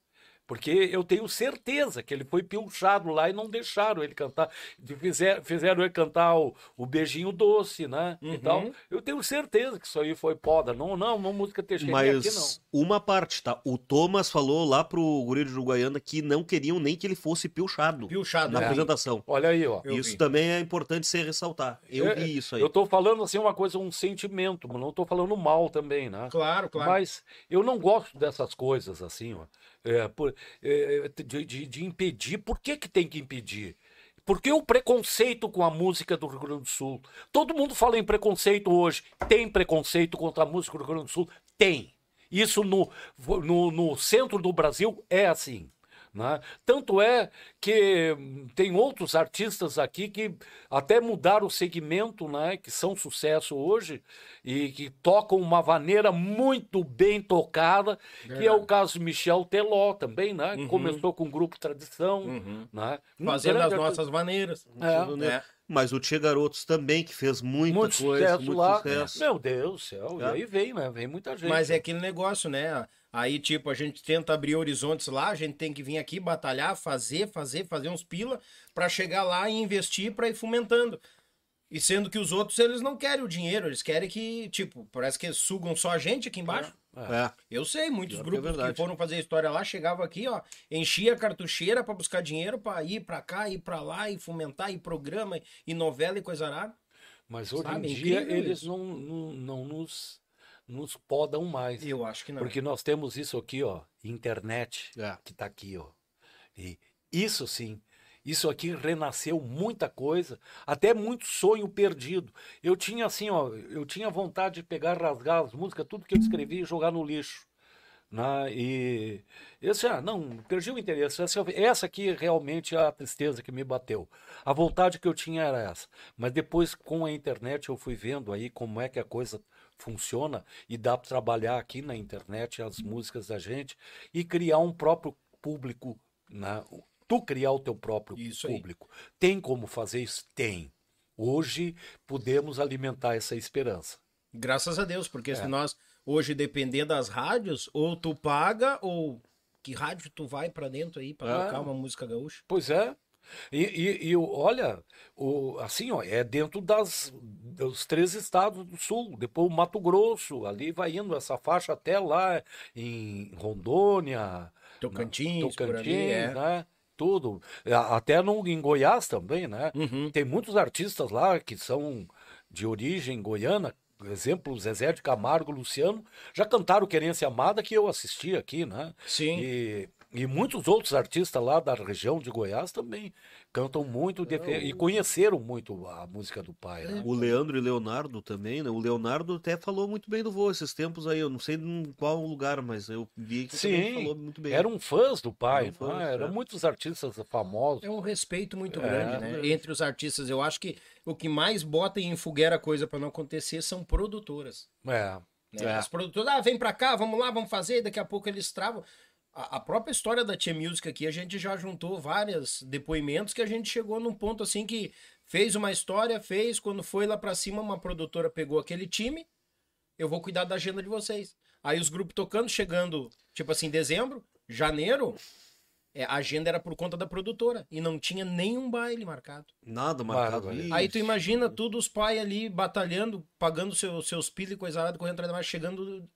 S2: Porque eu tenho certeza que ele foi pilchado lá e não deixaram ele cantar. Fizeram, fizeram ele cantar o, o Beijinho Doce, né? E
S1: Uhum.
S2: tal. Eu tenho certeza que isso aí foi poda. Não, não, não música Teixeira aqui, não.
S3: Mas uma parte, tá? O Thomas falou lá pro guri de Uruguaiana que não queriam nem que ele fosse pilchado
S1: Pilchado.
S3: na
S1: né?
S3: apresentação.
S2: Olha aí, ó.
S1: Eu
S3: isso também é importante ser ressaltar. Eu
S2: É,
S3: vi isso aí.
S2: Eu tô falando assim uma coisa, um sentimento, mas não tô falando mal também, né?
S1: Claro, claro.
S2: Mas eu não gosto dessas coisas assim, ó. É, por- é, de, de- de impedir. Por que, que tem que impedir? Porque o preconceito com a música do Rio Grande do Sul. Todo mundo fala em preconceito hoje. Tem preconceito contra a música do Rio Grande do Sul? Tem. Isso no, no, no centro do Brasil é assim. Né? Tanto é que tem outros artistas aqui que até mudaram o segmento, né? que são sucesso hoje e que tocam uma maneira muito bem tocada, que é o caso de Michel Teló também, né? que começou com o grupo Tradição. Né? Um
S1: Fazendo as nossas maneiras.
S2: É.
S1: É.
S3: Mas o Tia Garotos também, que fez muita
S2: muito
S3: coisa,
S2: sucesso
S3: muito
S2: lá.
S3: sucesso.
S2: Meu Deus do céu, e
S3: É.
S2: aí vem, né? Vem muita gente.
S1: Mas é aquele negócio, né? Aí, tipo, a gente tenta abrir horizontes lá, a gente tem que vir aqui batalhar, fazer, fazer, fazer uns pila pra chegar lá e investir pra ir fomentando. E sendo que os outros, eles não querem o dinheiro, eles querem que, tipo, parece que sugam só a gente aqui embaixo.
S3: É.
S1: Eu sei, muitos
S3: Pior que é
S1: grupos que,
S3: verdade.
S1: foram fazer história lá, chegavam aqui, ó, enchia a cartucheira pra buscar dinheiro pra ir pra cá, ir pra lá, e fomentar, e programa, e novela e coisa arada.
S2: Mas hoje
S1: Sabe,
S2: em
S1: é
S2: dia
S1: incrível
S2: eles
S1: isso.
S2: não, não, não nos, nos podam mais.
S1: Eu acho que não.
S2: Porque nós temos isso aqui, ó, internet,
S3: É.
S2: que tá aqui, ó. E isso sim, isso aqui renasceu muita coisa, até muito sonho perdido. Eu tinha assim, ó, eu tinha vontade de pegar, rasgar as músicas, tudo que eu escrevi e jogar no lixo. Né? E eu disse, ah, não, perdi o interesse. Essa, essa aqui realmente é a tristeza que me bateu. A vontade que eu tinha era essa. Mas depois, com a internet, eu fui vendo aí como é que a coisa funciona e dá para trabalhar aqui na internet as músicas da gente e criar um próprio público, né? tu criar o teu próprio
S1: Isso aí.
S2: público. Tem como fazer isso? Tem. Hoje podemos alimentar essa esperança.
S1: Graças a Deus, porque
S2: É.
S1: se nós hoje depender das rádios, ou tu paga, ou que rádio tu vai pra dentro aí pra
S2: É.
S1: tocar uma música gaúcha?
S2: Pois é. E, e- e olha, o, assim, ó, é dentro das, dos três estados do sul. Depois o Mato Grosso, ali vai indo essa faixa até lá em Rondônia,
S1: Tocantins, por
S2: Tocantins,
S1: ali, é.
S2: né? Tudo. Até no, em Goiás também, né?
S1: Uhum.
S2: Tem muitos artistas lá que são de origem goiana. Exemplo, Zezé de Camargo, Luciano, já cantaram Querência Amada que eu assisti aqui, né?
S1: Sim.
S2: E, e muitos outros artistas lá da região de Goiás também cantam muito defe- e conheceram muito a música do pai. Né?
S3: O Leandro e Leonardo também, né? O Leonardo até falou muito bem do voo esses tempos aí. Eu não sei em qual lugar, mas eu vi que
S2: Sim,
S3: falou muito bem.
S2: eram fãs do pai,
S3: Eram fãs,
S2: né? eram
S3: é.
S2: muitos artistas famosos.
S1: É um respeito muito
S2: É,
S1: grande, né? Entre os artistas. Eu acho que o que mais bota em fogueira a coisa pra não acontecer são produtoras.
S2: É.
S1: né?
S3: É.
S1: As produtoras, ah, vem pra cá, vamos lá, vamos fazer, daqui a pouco eles travam. A, a própria história da Tia Music aqui, a gente já juntou vários depoimentos que a gente chegou num ponto assim que fez uma história, fez, quando foi lá pra cima, uma produtora pegou aquele time eu vou cuidar da agenda de vocês. Aí os grupos tocando, chegando, tipo assim, dezembro, janeiro, é, a agenda era por conta da produtora. E não tinha nenhum baile marcado.
S3: Nada marcado ali.
S1: Aí tu imagina tudo os pais ali batalhando, pagando seu, seus pilhas e coisa arada, correndo atrás da mais, chegando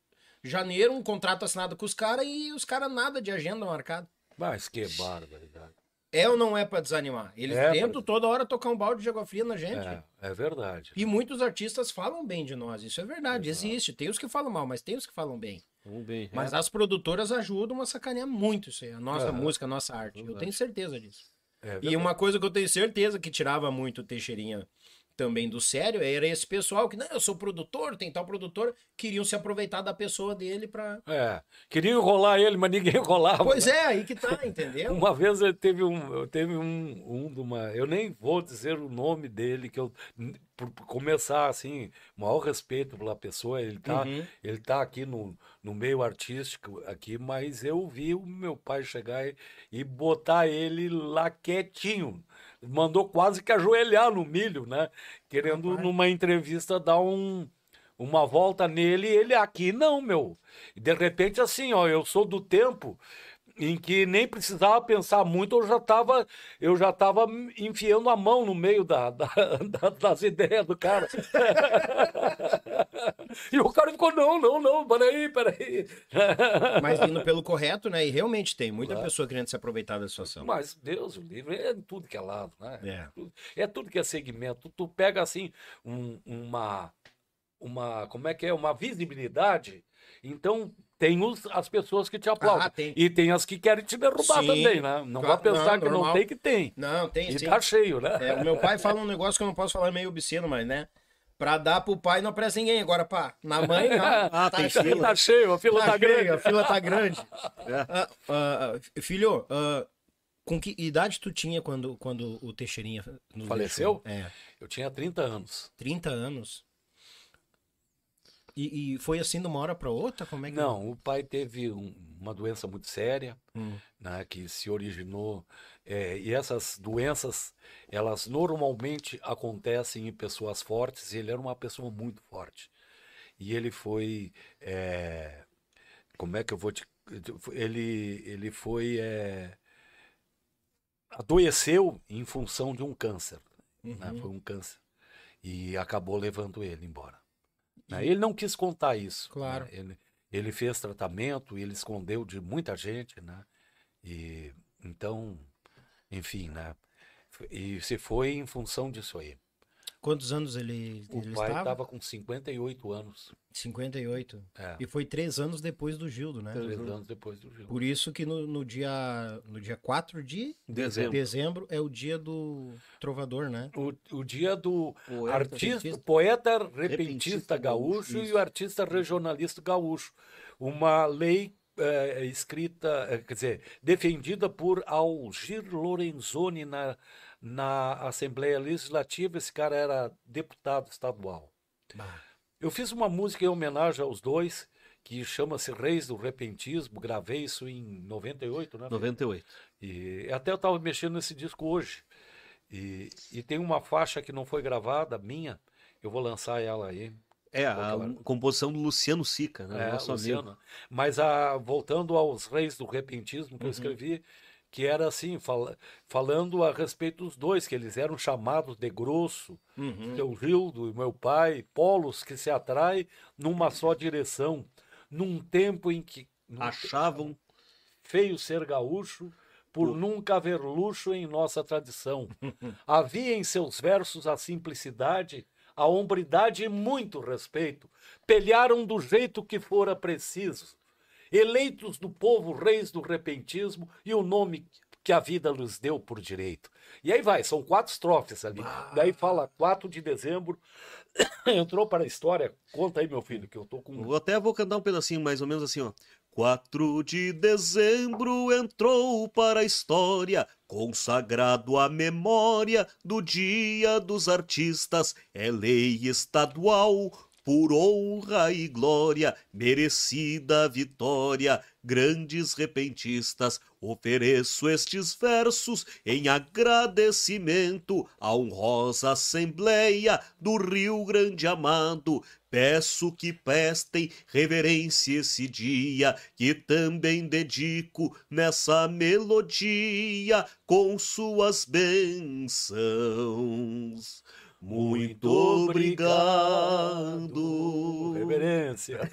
S1: janeiro, um contrato assinado com os caras e os caras nada de agenda marcado.
S2: Mas que barbaridade.
S1: É ou não é pra desanimar? Eles
S2: É,
S1: tentam toda hora tocar um balde de água fria na gente.
S2: É, é verdade.
S1: E muitos artistas falam bem de nós, isso é verdade, existe. Tem os que falam mal, mas tem os que falam bem.
S3: Vamos bem.
S1: Mas as produtoras ajudam a sacanear muito isso aí, a nossa música, a nossa arte. Eu
S3: Verdade.
S1: tenho certeza disso.
S2: É
S1: E uma coisa que eu tenho certeza que tirava muito o Teixeirinha também do sério era esse pessoal que, não, eu sou produtor, tem tal produtor, queriam se aproveitar da pessoa dele pra.
S2: É. Queria enrolar ele, mas ninguém enrolava.
S1: Pois
S2: né?
S1: é, aí que tá, entendeu?
S2: Uma vez eu teve um, eu teve um, um de uma, eu nem vou dizer o nome dele, que eu, por por começar assim, maior respeito pela pessoa, ele tá,
S1: Uhum.
S2: ele tá aqui no, no meio artístico aqui, mas eu vi o meu pai chegar e, e botar ele lá quietinho, mandou quase que ajoelhar no milho, né? Querendo
S1: Rapaz.
S2: numa entrevista dar um uma volta nele, e ele aqui não, meu. E de repente assim, ó, eu sou do tempo em que nem precisava pensar muito, eu já estava eu já tava enfiando a mão no meio da, da- da- das ideias do cara. e o cara ficou, não, não, não, peraí, peraí.
S1: Mas indo pelo correto, né? E realmente tem muita pessoa querendo se aproveitar da situação.
S2: Mas Deus, o livro é tudo que é lado, né?
S1: É.
S2: Tudo- É tudo que é segmento. Tu pega assim um- uma, uma, como é que é, uma visibilidade. Então tem os, as pessoas que te aplaudem
S1: Ah, tem.
S2: e tem as que querem te derrubar
S1: Sim.
S2: também, né? Não
S1: Claro,
S2: vai pensar
S1: não,
S2: que não
S1: normal.
S2: tem que tem.
S1: Não, tem
S2: E
S1: sim.
S2: tá cheio, né?
S1: É, o meu pai fala um negócio que eu não posso falar meio obsceno, mas, né? Pra dar pro pai não presta ninguém. Agora, pá, na mãe, não.
S3: Ah,
S1: tá
S3: tem
S1: cheio.
S3: fila.
S2: Tá cheio, a fila tá,
S1: Tá
S2: grande.
S1: cheio, a fila tá grande.
S3: É.
S1: Ah, ah, ah, filho, ah, com que idade tu tinha quando, quando o Teixeirinha nos
S2: Faleceu?
S1: deixou? É,
S2: Eu tinha 30 anos.
S1: 30 anos. E, e foi assim de uma hora pra outra? Como é que...
S2: Não, o pai teve um- uma doença muito séria,
S1: Hum.
S2: né, que se originou. é, e essas doenças, elas normalmente acontecem em pessoas fortes. E ele era uma pessoa muito forte. E ele foi. é, como é que eu vou te. Ele, ele foi. é, adoeceu em função de um câncer. né,
S1: Uhum.
S2: Foi um câncer. E acabou levando ele embora. Né? Ele não quis contar isso. né,
S1: Claro.
S2: Ele, ele fez tratamento, ele escondeu de muita gente, né? E então, enfim, né? E se foi em função disso aí.
S1: Quantos anos ele,
S2: O
S1: ele
S2: pai
S1: estava?
S2: estava com 58 anos,
S1: 58.
S2: é,
S1: E foi três anos depois do Gildo, né?
S2: três anos depois do Gil.
S1: Por isso que no, no dia, no dia 4 de
S3: Dezembro.
S1: dezembro é o dia do trovador, né?
S2: O, o dia do
S3: Poeta
S2: artista,
S1: repentista.
S2: poeta repentista,
S3: Repentista
S2: gaúcho
S3: gaúcho,
S2: e o artista regionalista gaúcho. Uma lei eh, escrita, eh, quer dizer, defendida por Algir Lorenzoni na, na Assembleia Legislativa. Esse cara era deputado estadual. Eu fiz uma música em homenagem aos dois, que chama-se Reis do Repentismo. Gravei isso em 98, né?
S3: 98.
S2: E até eu estava mexendo nesse disco hoje. E, e tem uma faixa que não foi gravada, minha. Eu vou lançar ela aí.
S3: É, a composição do Luciano Sica, né?
S2: É,
S3: nosso
S2: Luciano.
S3: amigo.
S2: Mas a, voltando aos Reis do Repentismo
S3: Uhum.
S2: que eu escrevi, que era assim, fala- falando a respeito dos dois, que eles eram chamados de grosso,
S1: Uhum.
S2: seu Gildo e meu pai, polos que se atraem numa só direção, num tempo em que
S3: Achavam
S2: feio ser gaúcho, por nunca haver luxo em nossa tradição. Havia em seus versos a simplicidade, a hombridade e muito respeito. Pelharam do jeito que fora preciso. Eleitos do povo reis do repentismo e o nome que a vida lhes deu por direito. E aí vai, são quatro estrofes ali. Daí fala 4 de dezembro, entrou para a história. Conta aí, meu filho, que eu tô com.
S3: Vou até vou cantar um pedacinho mais ou menos assim, ó. 4 de dezembro entrou para a história, consagrado à memória do Dia dos Artistas, é lei estadual. Por honra e glória, merecida vitória, grandes repentistas, ofereço estes versos em agradecimento à honrosa Assembleia do Rio Grande Amado. Peço que prestem reverência esse dia, que também dedico nessa melodia com suas bênçãos. Muito obrigado.
S2: Reverência.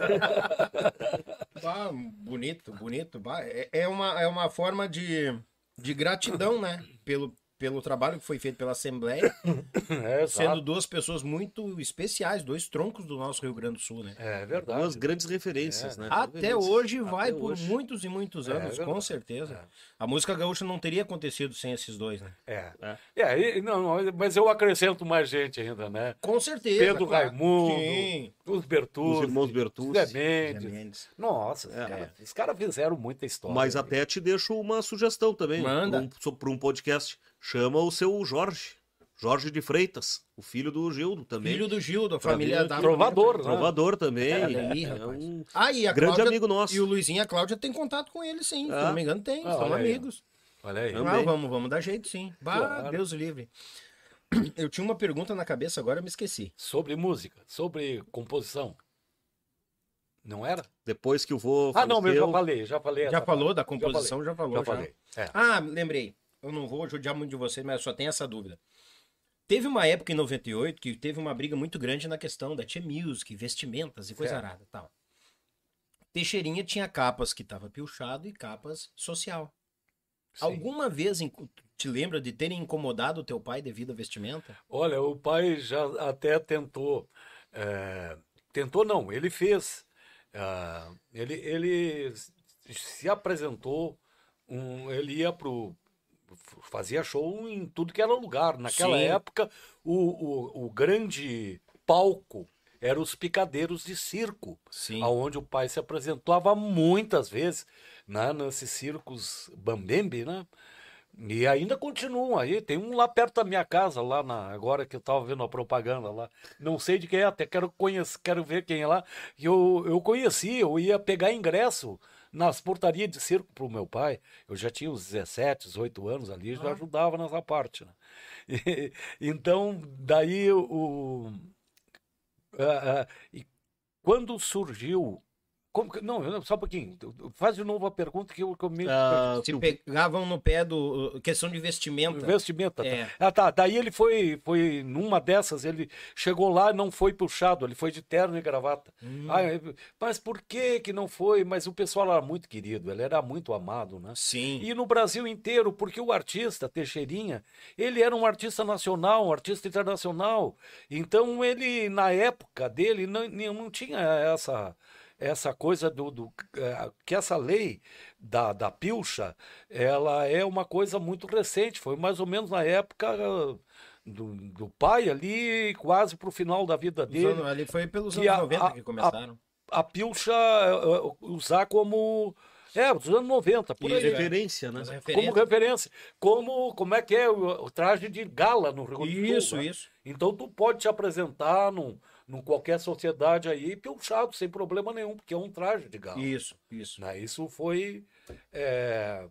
S1: Bah, bonito, bonito. Bah, é, é uma, é uma forma de, de gratidão, né? Pelo, pelo trabalho que foi feito pela Assembleia,
S2: É,
S1: sendo duas pessoas muito especiais, dois troncos do nosso Rio Grande do Sul, né?
S2: É
S3: Duas
S2: verdade.
S3: grandes referências, né?
S1: Até
S3: Referências.
S1: hoje
S3: Até
S1: vai por
S3: hoje.
S1: muitos e muitos
S2: É,
S1: anos, com
S2: verdade.
S1: certeza.
S2: É.
S1: A música gaúcha não teria acontecido sem esses dois, né?
S2: É.
S3: É.
S2: É, e- não, mas eu acrescento mais gente ainda, né?
S1: Com certeza.
S2: Pedro
S1: claro.
S2: Raimundo,
S1: Sim.
S2: os Bertuzzi,
S3: Os irmãos Bertucci.
S2: Zé
S1: Zé
S2: Mendes.
S1: Mendes.
S2: Nossa, os
S3: É.
S2: caras os caras fizeram muita história.
S3: Mas até te deixo uma sugestão também.
S1: Manda.
S3: Para um, podcast. Chama o seu Jorge. Jorge de Freitas, o filho do Gildo também.
S1: Filho do Gil, da
S3: Pra
S1: família
S3: ver
S1: da
S2: Trovador, né?
S3: Trovador também.
S1: Aí,
S3: é
S1: rapaz.
S3: um
S1: Ah, e a
S3: grande
S1: Cláudia-
S3: amigo nosso.
S1: E o Luizinho e a Cláudia têm contato com ele, sim. Se
S3: Ah.
S1: não me engano, tem.
S2: Ah,
S1: são
S2: aí.
S1: amigos.
S2: Olha aí.
S1: Ah, vamos, vamos dar jeito, sim. Bah,
S2: Claro.
S1: Deus livre. Eu tinha uma pergunta na cabeça, agora eu me esqueci.
S2: Sobre música, sobre composição. Não era?
S3: Depois que o vô
S2: Ah, não, eu já falei, já falei.
S1: Já falou
S2: parte.
S1: da composição, já falou.
S2: Já
S1: já.
S2: falei. É.
S1: Ah, lembrei. Eu não vou judiar muito de você, mas eu só tenho essa dúvida. Teve uma época em 98 que teve uma briga muito grande na questão da Tia Music, vestimentas e coisa arada tal. Teixeirinha tinha capas que tava pilchado e capas social.
S2: Sim.
S1: Alguma vez te lembra de terem incomodado o teu pai devido à vestimenta?
S2: Olha, o pai já até tentou. é, tentou não, ele fez. ah, ele, ele se apresentou, um, ele ia pro. Fazia show em tudo que era lugar. Naquela
S1: Sim.
S2: época, o, o, o grande palco eram os picadeiros de circo.
S1: Sim.
S2: aonde o pai se apresentava muitas vezes, né, nesses circos Bambembe, né? E ainda continuam aí. Tem um lá perto da minha casa, lá na, agora que eu estava vendo a propaganda lá. Não sei de quem é, até quero conhecer, quero ver quem é lá. Eu, eu conheci, eu ia pegar ingresso nas portarias de circo pro meu pai. Eu já tinha uns 17, 18 anos ali, já ajudava nessa parte, né? E- então, daí o. ah, ah, e quando surgiu. Como que- não, só um pouquinho. Faz de novo a pergunta que eu, que eu me.
S3: ah,
S1: Se pegavam no pé do. uh, questão de vestimenta.
S2: Vestimenta.
S1: É.
S2: tá. Ah, tá. Daí ele foi, foi numa dessas, ele chegou lá e não foi puxado, ele foi de terno e gravata.
S1: Hum.
S2: Ah, mas por que que não foi? Mas o pessoal era muito querido, ele era muito amado, né?
S1: Sim.
S2: E no Brasil inteiro, porque o artista, Teixeirinha, ele era um artista nacional, um artista internacional. Então ele, na época dele, não não tinha essa essa coisa do, do eh, que essa lei da, da pilcha, ela é uma coisa muito recente, foi mais ou menos na época eh, do, do pai ali, quase pro final da vida dele
S1: anos- ali foi pelos anos
S2: a-
S1: 90
S2: a-
S1: que começaram.
S2: a pilcha eh, usar como é, dos anos 90, por
S3: e
S2: aí.
S3: referência, né?
S2: Como referência. Como, como é que é o, o traje de gala no Rio Grande do Sul.
S1: Isso,
S2: né?
S1: isso.
S2: Então tu pode te apresentar num, num qualquer sociedade aí pilchado, sem problema nenhum, porque é um traje de gala.
S1: Isso, isso.
S2: Né? Isso foi. é,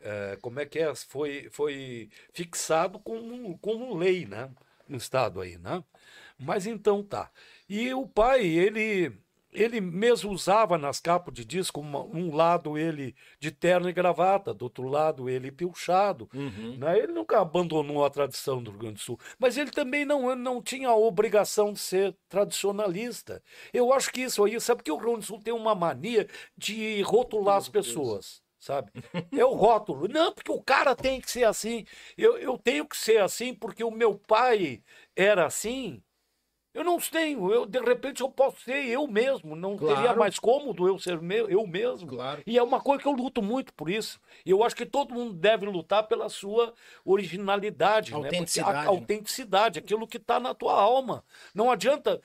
S2: é, como é que é? Foi, foi fixado como, como lei, né? No estado aí, né? Mas então tá. E o pai, ele. Ele mesmo usava nas capas de disco uma- um lado ele de terno e gravata, do outro lado ele pilchado.
S1: Uhum.
S2: né? Ele nunca abandonou a tradição do Rio Grande do Sul, mas ele também não, não tinha a obrigação de ser tradicionalista. Eu acho que isso aí, sabe que o Rio Grande do Sul tem uma mania de rotular as pessoas. Sabe? É o rótulo. Não, porque o cara tem que ser assim. Eu, eu tenho que ser assim porque o meu pai era assim. Eu não tenho. Eu, de repente eu posso ser eu mesmo. Não
S1: Claro.
S2: seria mais cômodo eu ser meu, eu mesmo.
S1: Claro.
S2: E é uma coisa que eu luto muito por isso. E eu acho que todo mundo deve lutar pela sua originalidade, né? Porque
S1: Autenticidade.
S2: A, autenticidade, aquilo que está na tua alma. Não adianta.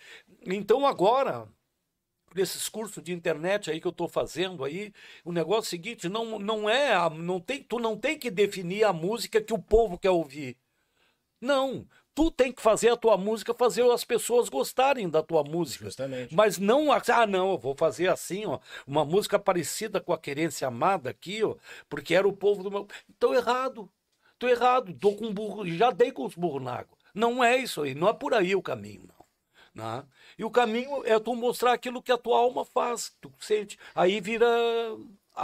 S2: Então agora, nesses cursos de internet aí que eu estou fazendo aí, o negócio é o seguinte, não, não é, a- não tem, tu não tem que definir a música que o povo quer ouvir. Não, Tu tem que fazer a tua música, fazer as pessoas gostarem da tua música.
S1: Justamente.
S2: Mas não, ah, não, eu vou fazer assim, ó, uma música parecida com a Querência Amada aqui, ó, porque era o povo do meu. Errado. Tô errado. Tô com burro, já dei com os burros na água. Não é isso aí, não é por aí o caminho, não. Né? E o caminho é tu mostrar aquilo que a tua alma faz, tu sente. Aí vira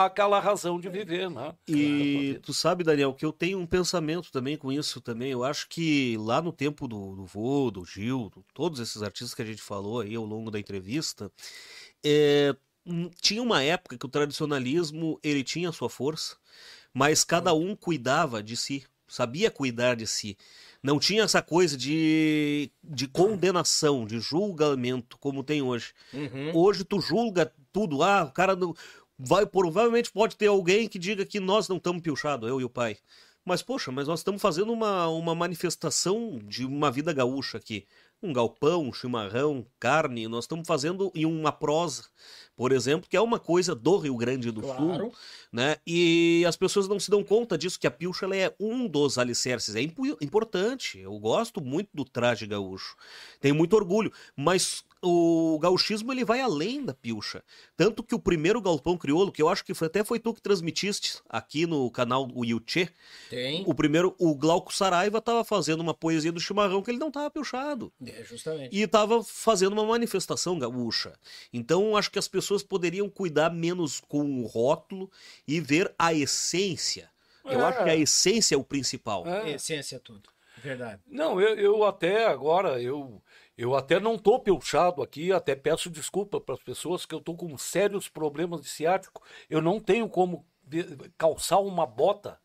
S2: aquela razão de viver, né?
S3: E tu sabe, Daniel, que eu tenho um pensamento também com isso também. Eu acho que lá no tempo do, do Vô, do Gil, do, todos esses artistas que a gente falou aí ao longo da entrevista, é, hum, tinha uma época que o tradicionalismo ele tinha sua força, mas cada um cuidava de si, sabia cuidar de si. Não tinha essa coisa de, de condenação, de julgamento, como tem hoje.
S1: Uhum.
S3: Hoje tu julga tudo. Ah, o cara não. Vai, provavelmente pode ter alguém que diga que nós não estamos pilchados, eu e o pai. Mas, poxa, mas nós estamos fazendo uma, uma manifestação de uma vida gaúcha aqui. Um galpão, um chimarrão, carne, nós estamos fazendo em uma prosa, por exemplo, que é uma coisa do Rio Grande do
S1: Claro.
S3: Sul, né? E as pessoas não se dão conta disso, que a pilcha é um dos alicerces. É impo- importante. Eu gosto muito do traje gaúcho. Tenho muito orgulho. Mas o gauchismo ele vai além da pilcha. Tanto que o primeiro galpão crioulo, que eu acho que foi- até foi tu que transmitiste aqui no canal o Yuchê,
S1: Tem.
S3: o primeiro, o Glauco Saraiva estava fazendo uma poesia do chimarrão que ele não estava pilchado.
S1: É, justamente.
S3: E estava fazendo uma manifestação gaúcha. Então, acho que as pessoas poderiam cuidar menos com o rótulo e ver a essência. Eu
S2: É.
S3: acho que a essência é o principal.
S2: É.
S1: Essência é tudo. Verdade.
S2: Não, eu, eu até agora, eu, eu até não tô pilchado aqui, até peço desculpa para as pessoas que eu tô com sérios problemas de ciático. Eu não tenho como calçar uma bota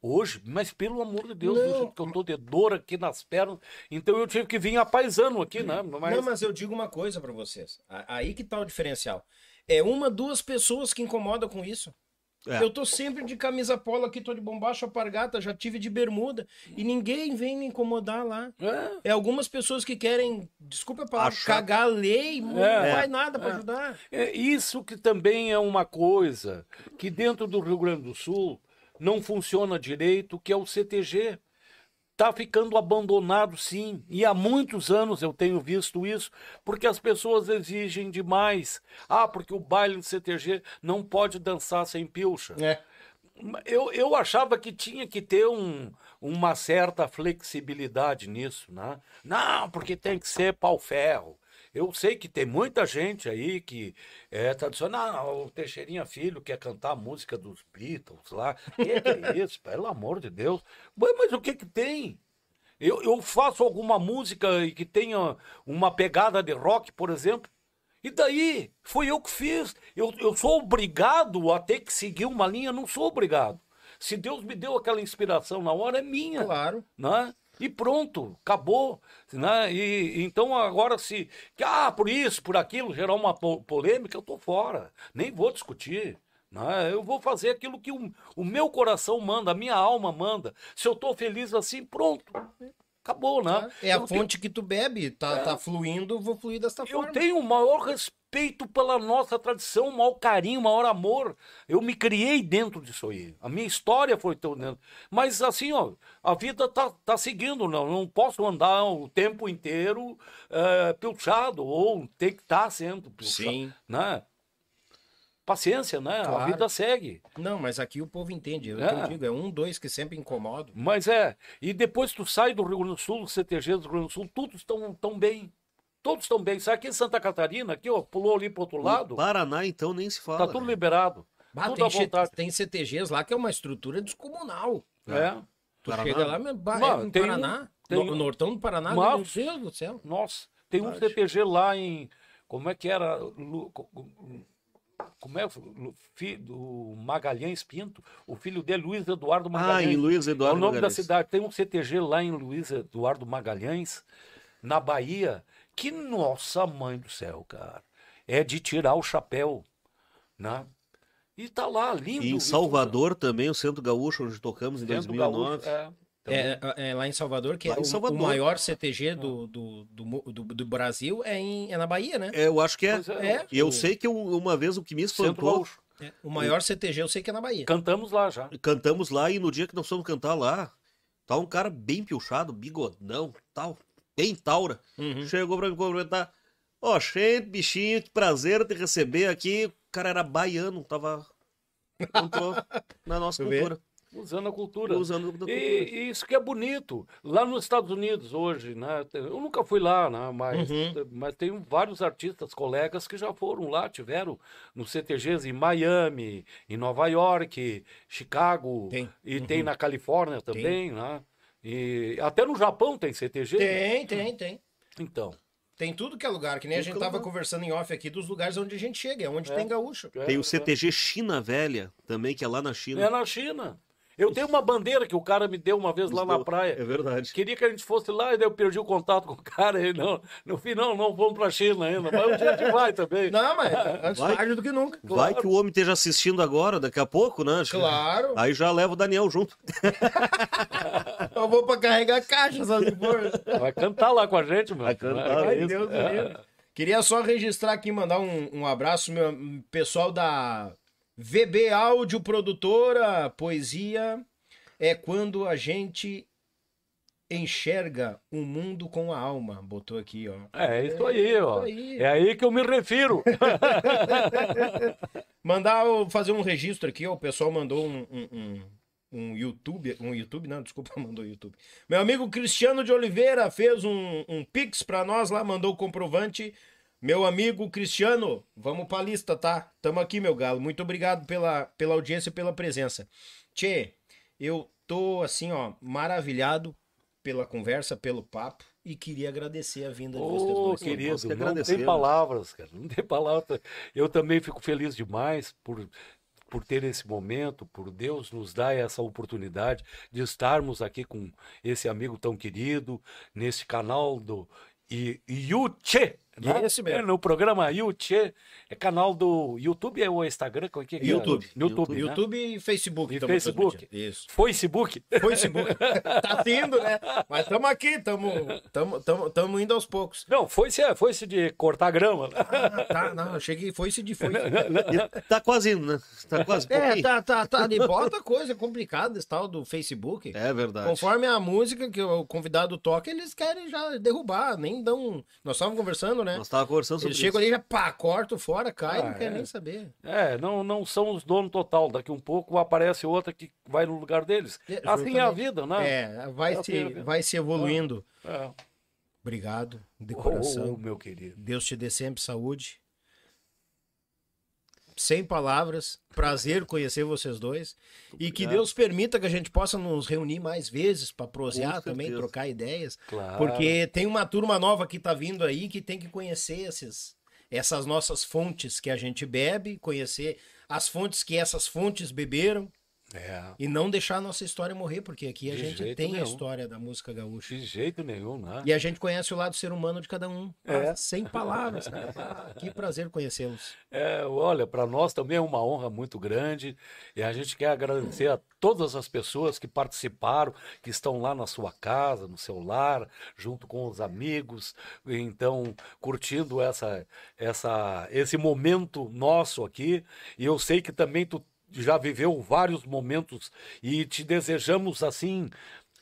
S2: hoje, mas pelo amor de Deus, do
S1: Não.
S2: jeito que eu tô de dor aqui nas pernas, então eu tive que vir a paisano aqui, né? Mas,
S1: Não, mas eu digo uma coisa pra vocês. Aí que tá o diferencial. É uma, duas pessoas que incomodam com isso.
S3: É.
S1: Eu tô sempre de camisa polo aqui, tô de bombacha alpargata, já tive de bermuda. E ninguém vem me incomodar lá.
S2: É.
S1: É algumas pessoas que querem, desculpa a palavra,
S3: Achar-
S1: cagar a lei, não
S2: É.
S1: faz nada pra ajudar.
S2: É isso que também é uma coisa que dentro do Rio Grande do Sul não funciona direito, que é o CTG. Está ficando abandonado, sim. E há muitos anos eu tenho visto isso, porque as pessoas exigem demais. Ah, porque o baile do CTG não pode dançar sem pilcha.
S1: É.
S2: Eu, eu achava que tinha que ter um, uma certa flexibilidade nisso, né? Não, porque tem que ser pau-ferro. Eu sei que tem muita gente aí que é, dizendo, ah, o Teixeirinha Filho quer cantar a música dos Beatles lá. Que que é isso? Pelo amor de Deus. Mas, mas o que que tem? Eu, eu faço alguma música que tenha uma pegada de rock, por exemplo, e daí? Foi eu que fiz. Eu, eu sou obrigado a ter que seguir uma linha? Não sou obrigado. Se Deus me deu aquela inspiração na hora, é minha.
S1: Claro.
S2: Né? E pronto, acabou. Né? E, então agora se. Ah, por isso, por aquilo, gerar uma po- polêmica, eu tô fora. Nem vou discutir. Né? Eu vou fazer aquilo que o, o meu coração manda, a minha alma manda. Se eu tô feliz assim, pronto. Acabou, né?
S1: É a
S2: Eu tenho-
S1: fonte que tu bebe, tá, tá fluindo, vou fluir desta
S2: eu
S1: forma.
S2: tenho o maior respeito pela nossa tradição, maior carinho, maior amor. Eu me criei dentro disso aí. A minha história foi tão dentro. Mas assim, ó, a vida tá, tá seguindo, não. Não posso andar o tempo inteiro é, pilchado, ou tem que estar sendo pilchado.
S1: Sim.
S2: Né? Paciência, né? A
S1: Claro.
S2: vida segue.
S1: Não, mas aqui o povo entende. Eu
S2: É.
S1: digo, é um, dois que sempre incomodam.
S2: Mas é. E depois tu sai do Rio Grande do Sul, do CTG do Rio Grande do Sul, todos estão tão bem. Todos estão bem. Sai aqui em Santa Catarina, aqui, ó, pulou ali pro outro lado.
S3: O Paraná, então, nem se fala.
S2: Tá tudo liberado.
S1: Bah,
S2: tudo
S1: tem,
S2: à
S1: che-
S2: vontade.
S1: tem CTGs lá que é uma estrutura descomunal.
S2: É.
S1: Tu
S3: Paraná?
S1: chega lá, mas, bah,
S2: Não,
S1: é no
S2: tem um-
S1: Paraná,
S2: tem
S1: no,
S2: um-
S1: Nortão do Paraná,
S2: Mas-
S1: meu Deus do céu.
S2: Nossa, tem um CTG lá em. Como é que era? Como é? Lu- fi- Do Magalhães Pinto. O filho dele, Luiz Eduardo
S3: Ah,
S2: Magalhães.
S3: em Luiz
S2: É
S3: Eduardo
S2: o nome
S3: Magalhães.
S2: da cidade. Tem um CTG lá em Luiz Eduardo Magalhães, na Bahia, que, nossa mãe do céu, cara, é de tirar o chapéu, né? E tá lá, lindo.
S3: E em Salvador também, o Centro Gaúcho, onde tocamos em
S2: Dentro do
S3: 2009.
S2: Gaúcho, é.
S1: É, é lá em Salvador, que
S3: Lá
S1: é
S3: em
S1: o,
S3: Salvador.
S1: o maior CTG do, do, do, do, do Brasil, é, em, é na Bahia, né?
S3: É, eu acho que é.
S1: É.
S3: E eu sei que eu- uma vez o que me
S2: Centro
S3: espantou,
S2: Gaúcho.
S1: É, O maior CTG eu sei que é na Bahia.
S2: Cantamos lá já.
S3: cantamos lá e no dia que nós fomos cantar lá, Tá um cara bem piochado, bigodão, tal, bem taura.
S1: Uhum.
S3: Chegou pra me cumprimentar. Ó, gente, bichinho, que prazer te receber aqui. O cara era baiano, tava. Entrou na nossa cultura.
S2: Usando a cultura.
S3: Usando a cultura.
S2: E, e isso que é bonito. Lá nos Estados Unidos hoje, né? Eu nunca fui lá, né? Mas,
S1: Uhum.
S2: mas tem vários artistas, colegas que já foram lá, tiveram nos CTGs em Miami, em Nova York, Chicago,
S1: Tem. Uhum.
S2: e tem na Califórnia também, né? E até no Japão tem CTG.
S1: Tem, tem, tem.
S2: Então.
S1: Tem tudo que é lugar, que nem a
S3: Tudo
S1: gente
S3: que
S1: tava
S3: lugar.
S1: conversando em off aqui dos lugares onde a gente chega, é onde
S2: É.
S1: tem gaúcho.
S2: é,
S3: Tem o
S2: é.
S3: CTG China Velha, também, que é lá na China.
S2: É na China. Eu tenho uma bandeira que o cara me deu uma vez lá na praia.
S3: É verdade.
S2: Queria que a gente fosse lá e daí eu perdi o contato com o cara. E não, no final, não vamos pra China ainda. Mas um dia a gente vai também.
S1: Não, mas antes
S3: Vai.
S1: tarde do que nunca.
S3: Vai que o homem esteja assistindo agora, daqui a pouco, né?
S1: Claro.
S3: Aí já leva o Daniel junto.
S1: Eu vou pra carregar caixa, só se for.
S2: Vai cantar lá com a gente, meu.
S3: Vai cantar,
S1: Ai,
S2: É.
S1: Deus do livre. Queria só registrar aqui, mandar um, um abraço, meu pessoal da VB Áudio Produtora, poesia é quando a gente enxerga o mundo com a alma. Botou aqui, ó.
S2: É isso aí, ó.
S1: isso aí.
S2: É aí que eu me refiro.
S1: Mandar fazer um registro aqui, ó. O pessoal mandou um, um, um, um YouTube. Um YouTube, não, desculpa, mandou YouTube. Meu amigo Cristiano de Oliveira fez um, um Pix pra nós lá, mandou o comprovante. Meu amigo Cristiano, vamos pra lista, tá? Tamo aqui, meu galo. Muito obrigado pela, pela audiência e pela presença. Tchê, eu tô assim, ó, maravilhado pela conversa, pelo papo. E queria agradecer a vinda de vocês
S2: Ô, querido,
S3: que
S2: não tem palavras, cara. Não tem palavras. Eu também fico feliz demais por, por ter esse momento, por Deus nos dar essa oportunidade de estarmos aqui com esse amigo tão querido, nesse canal do I- Né?
S1: Esse mesmo.
S2: É, no programa Yuche. É canal do YouTube é o Instagram? Como é que é?
S1: YouTube.
S2: YouTube, né?
S1: YouTube e Facebook.
S2: E Facebook.
S1: Isso.
S2: Facebook.
S1: Facebook. tá indo, né? Mas estamos aqui, estamos tamo, tamo, tamo indo aos poucos.
S2: Não, foi-se foi -se de cortar grama.
S1: Ah, tá, não, cheguei, foi-se de foi.
S3: Tá quase indo, né? Tá quase.
S1: É,
S3: pouquinho.
S1: tá, tá, tá. De bota coisa complicada esse tal do Facebook.
S3: É verdade.
S1: Conforme a música que o convidado toca, eles querem já derrubar, nem dão. Nós estávamos conversando, né?
S3: Nós tava conversando sobre
S1: Eles chegam ali, já pá, cortam fora, cai,
S2: Ah,
S1: não quer
S2: é.
S1: nem saber.
S2: É, não, não são os donos total. Daqui um pouco aparece outra que vai no lugar deles.
S1: É,
S2: assim é a vida, né?
S1: É, vai,
S2: É
S1: se, vai se evoluindo.
S2: É.
S1: Obrigado, de coração.
S2: ô, meu querido.
S1: Deus te dê sempre saúde. Sem palavras, prazer conhecer vocês dois. E que
S3: Obrigado.
S1: Deus permita que a gente possa nos reunir mais vezes para prosear também, trocar ideias.
S2: Claro.
S1: Porque tem uma turma nova que tá vindo aí que tem que conhecer esses, essas nossas fontes que a gente bebe, conhecer as fontes que essas fontes beberam
S2: É,
S1: e não deixar a nossa história morrer, porque aqui a
S2: De
S1: gente tem a
S2: nenhum.
S1: história da música gaúcha.
S2: de jeito nenhum, né?
S1: E a gente conhece o lado ser humano de cada um.
S2: É.
S1: Ah, Sem palavras. cara. Ah, que prazer conhecê-los.
S2: É, olha, para nós também é uma honra muito grande e a gente quer agradecer a todas as pessoas que participaram, que estão lá na sua casa, no seu lar, junto com os amigos, então curtindo essa, essa, esse momento nosso aqui. E eu sei que também tu já viveu vários momentos e te desejamos assim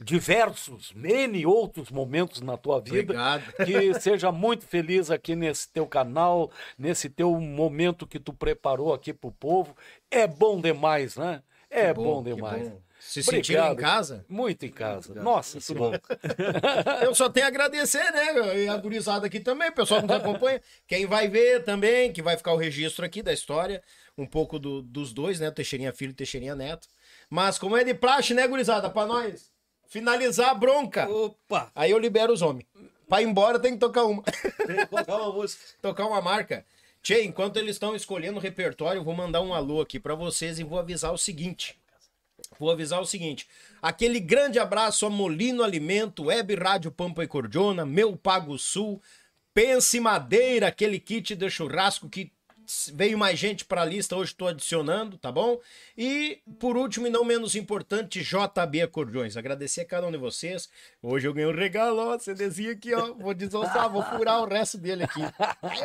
S2: diversos, N outros momentos na tua vida
S1: Obrigado.
S2: que seja muito feliz aqui nesse teu canal, nesse teu momento que tu preparou aqui pro povo. É bom demais, né? É bom,
S1: que
S2: demais.
S1: bom. Se sentiram em casa?
S2: Muito em casa. Nossa
S3: Muito bom.
S2: Senhora.
S1: Eu só tenho a agradecer, né? E a gurizada aqui também, o pessoal que nos acompanha. Quem vai ver também, que vai ficar o registro aqui da história, um pouco do- dos dois, né? Teixeirinha Filho e Teixeirinha Neto. Mas como é de praxe, né, gurizada? Pra nós finalizar a bronca.
S3: Opa!
S1: Aí eu libero os homens. Pra ir embora tem que tocar uma.
S3: Tem que colocar uma música.
S1: tocar uma marca. Tchê, enquanto eles estão escolhendo o repertório, eu vou mandar um alô aqui pra vocês e vou avisar o seguinte. Vou avisar o seguinte: aquele grande abraço a Molino Alimento, Web Rádio Pampa e Cordiona, Meu Pago Sul, Pense Madeira, aquele kit de churrasco que veio mais gente pra lista, hoje estou adicionando, tá bom? E por último e não menos importante, JB Acordeões. Agradecer a cada um de vocês. Hoje eu ganhei um regalo, ó, CDzinho aqui, ó. Vou desossar, vou furar o resto dele aqui.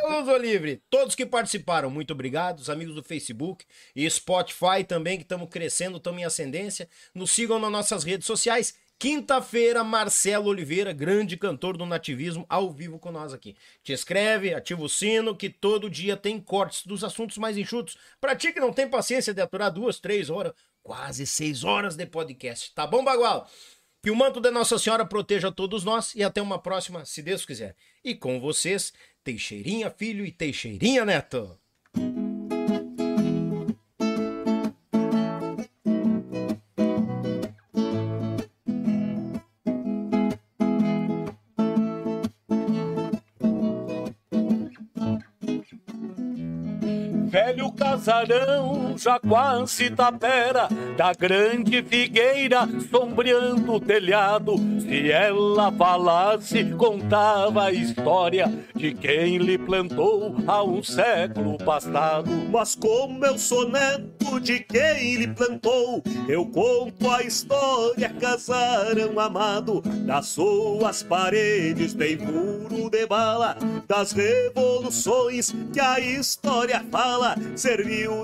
S1: Eu uso livre. Todos que participaram, muito obrigado. Os amigos do Facebook e Spotify também, que estamos crescendo, estamos em ascendência. Nos sigam nas nossas redes sociais
S5: Quinta-feira, Marcelo Oliveira, grande cantor do nativismo, ao vivo com nós aqui. Te escreve, ativa o sino, que todo dia tem cortes dos assuntos mais enxutos. Pra ti que não tem paciência de aturar duas, três horas, quase seis horas de podcast. Tá bom, Bagual? Que o manto da Nossa Senhora proteja todos nós e até uma próxima, se Deus quiser. E com vocês, Teixeirinha Filho e Teixeirinha Neto.
S2: Casarão, já quase tapera, da grande figueira, sombreando o telhado. Se ela falasse, contava a história de quem lhe plantou há um século passado.
S3: Mas como eu sou neto de quem lhe plantou, eu conto a história, casarão amado, das suas paredes tem muro de bala, das revoluções que a história fala,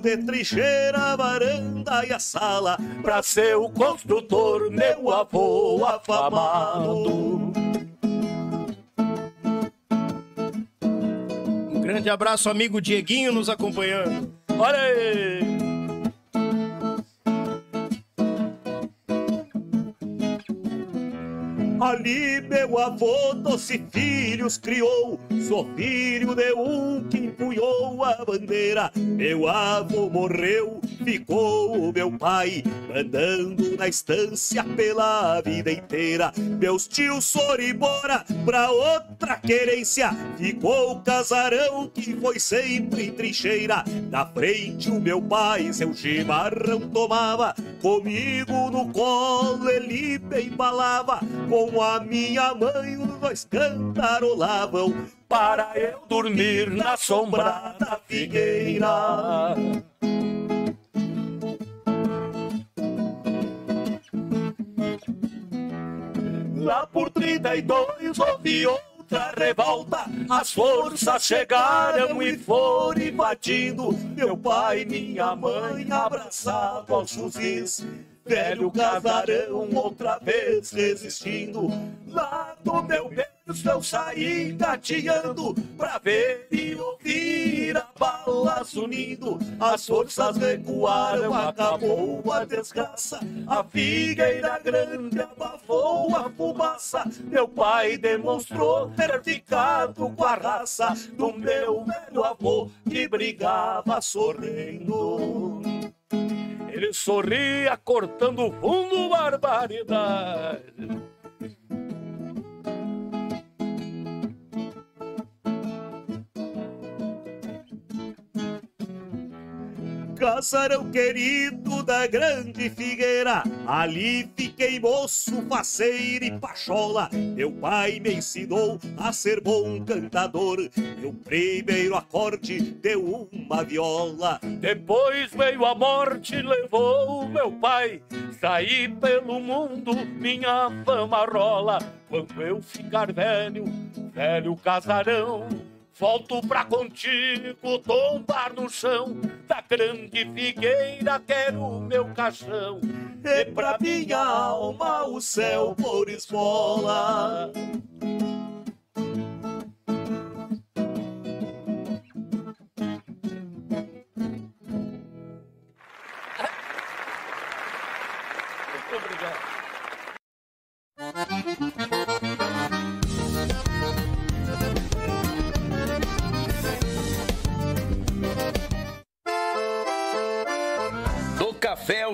S3: de trincheira varanda e a sala, pra ser o construtor, meu avô afamado.
S5: Um grande abraço, amigo Dieguinho, nos acompanhando.
S2: Olha aí!
S3: Ali meu avô doze filhos criou, sou filho de um que empunhou a bandeira. Meu avô morreu, ficou o meu pai, mandando na estância pela vida inteira. Meus tios foram embora pra outra querência, ficou o casarão que foi sempre em trincheira. Na frente o meu pai seu chimarrão tomava, comigo no colo ele me embalava. Com a minha mãe os dois cantarolavam para eu dormir na sombra da figueira. Lá por 32 houve outra revolta. As forças chegaram e foram invadindo. Meu pai e minha mãe abraçados aos fuzis. Velho casarão outra vez resistindo. Lá do meu berço eu saí gateando pra ver e ouvir a balas unindo. As forças recuaram, acabou a desgraça. A figueira grande abafou a fumaça. Meu pai demonstrou ter ficado com a raça do meu velho avô que brigava sorrindo. Sorria cortando fundo barbaridade. Casarão querido da grande figueira, ali fiquei moço, faceiro e pachola. Meu pai me ensinou a ser bom cantador. Meu primeiro acorde deu uma viola. Depois veio a morte, levou meu pai. Saí pelo mundo, minha fama rola. Quando eu ficar velho, velho casarão. Volto pra contigo, tombar no chão da grande figueira, quero meu caixão. E pra minha alma o céu por esmola.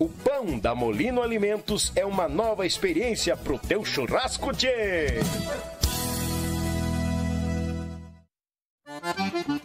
S1: O pão da Molino Alimentos é uma nova experiência pro teu churrasco, tchê!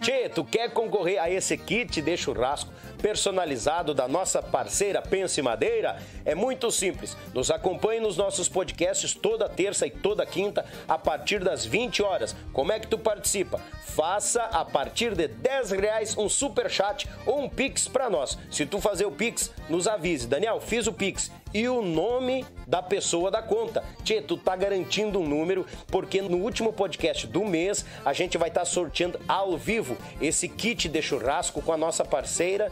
S1: Tchê, tu quer concorrer a esse kit de churrasco personalizado da nossa parceira Pense Madeira? É muito simples. Nos acompanhe nos nossos podcasts toda terça e toda quinta a partir das 20 horas. Como é que tu participa? Faça a partir de 10 reais um super chat ou um pix para nós. Se tu fazer o pix, nos avise. Daniel, fiz o pix e o nome da pessoa da conta. Tchê, tu tá garantindo um número, porque no último podcast do mês a gente vai estar tá sorteando ao vivo esse kit de churrasco com a nossa parceira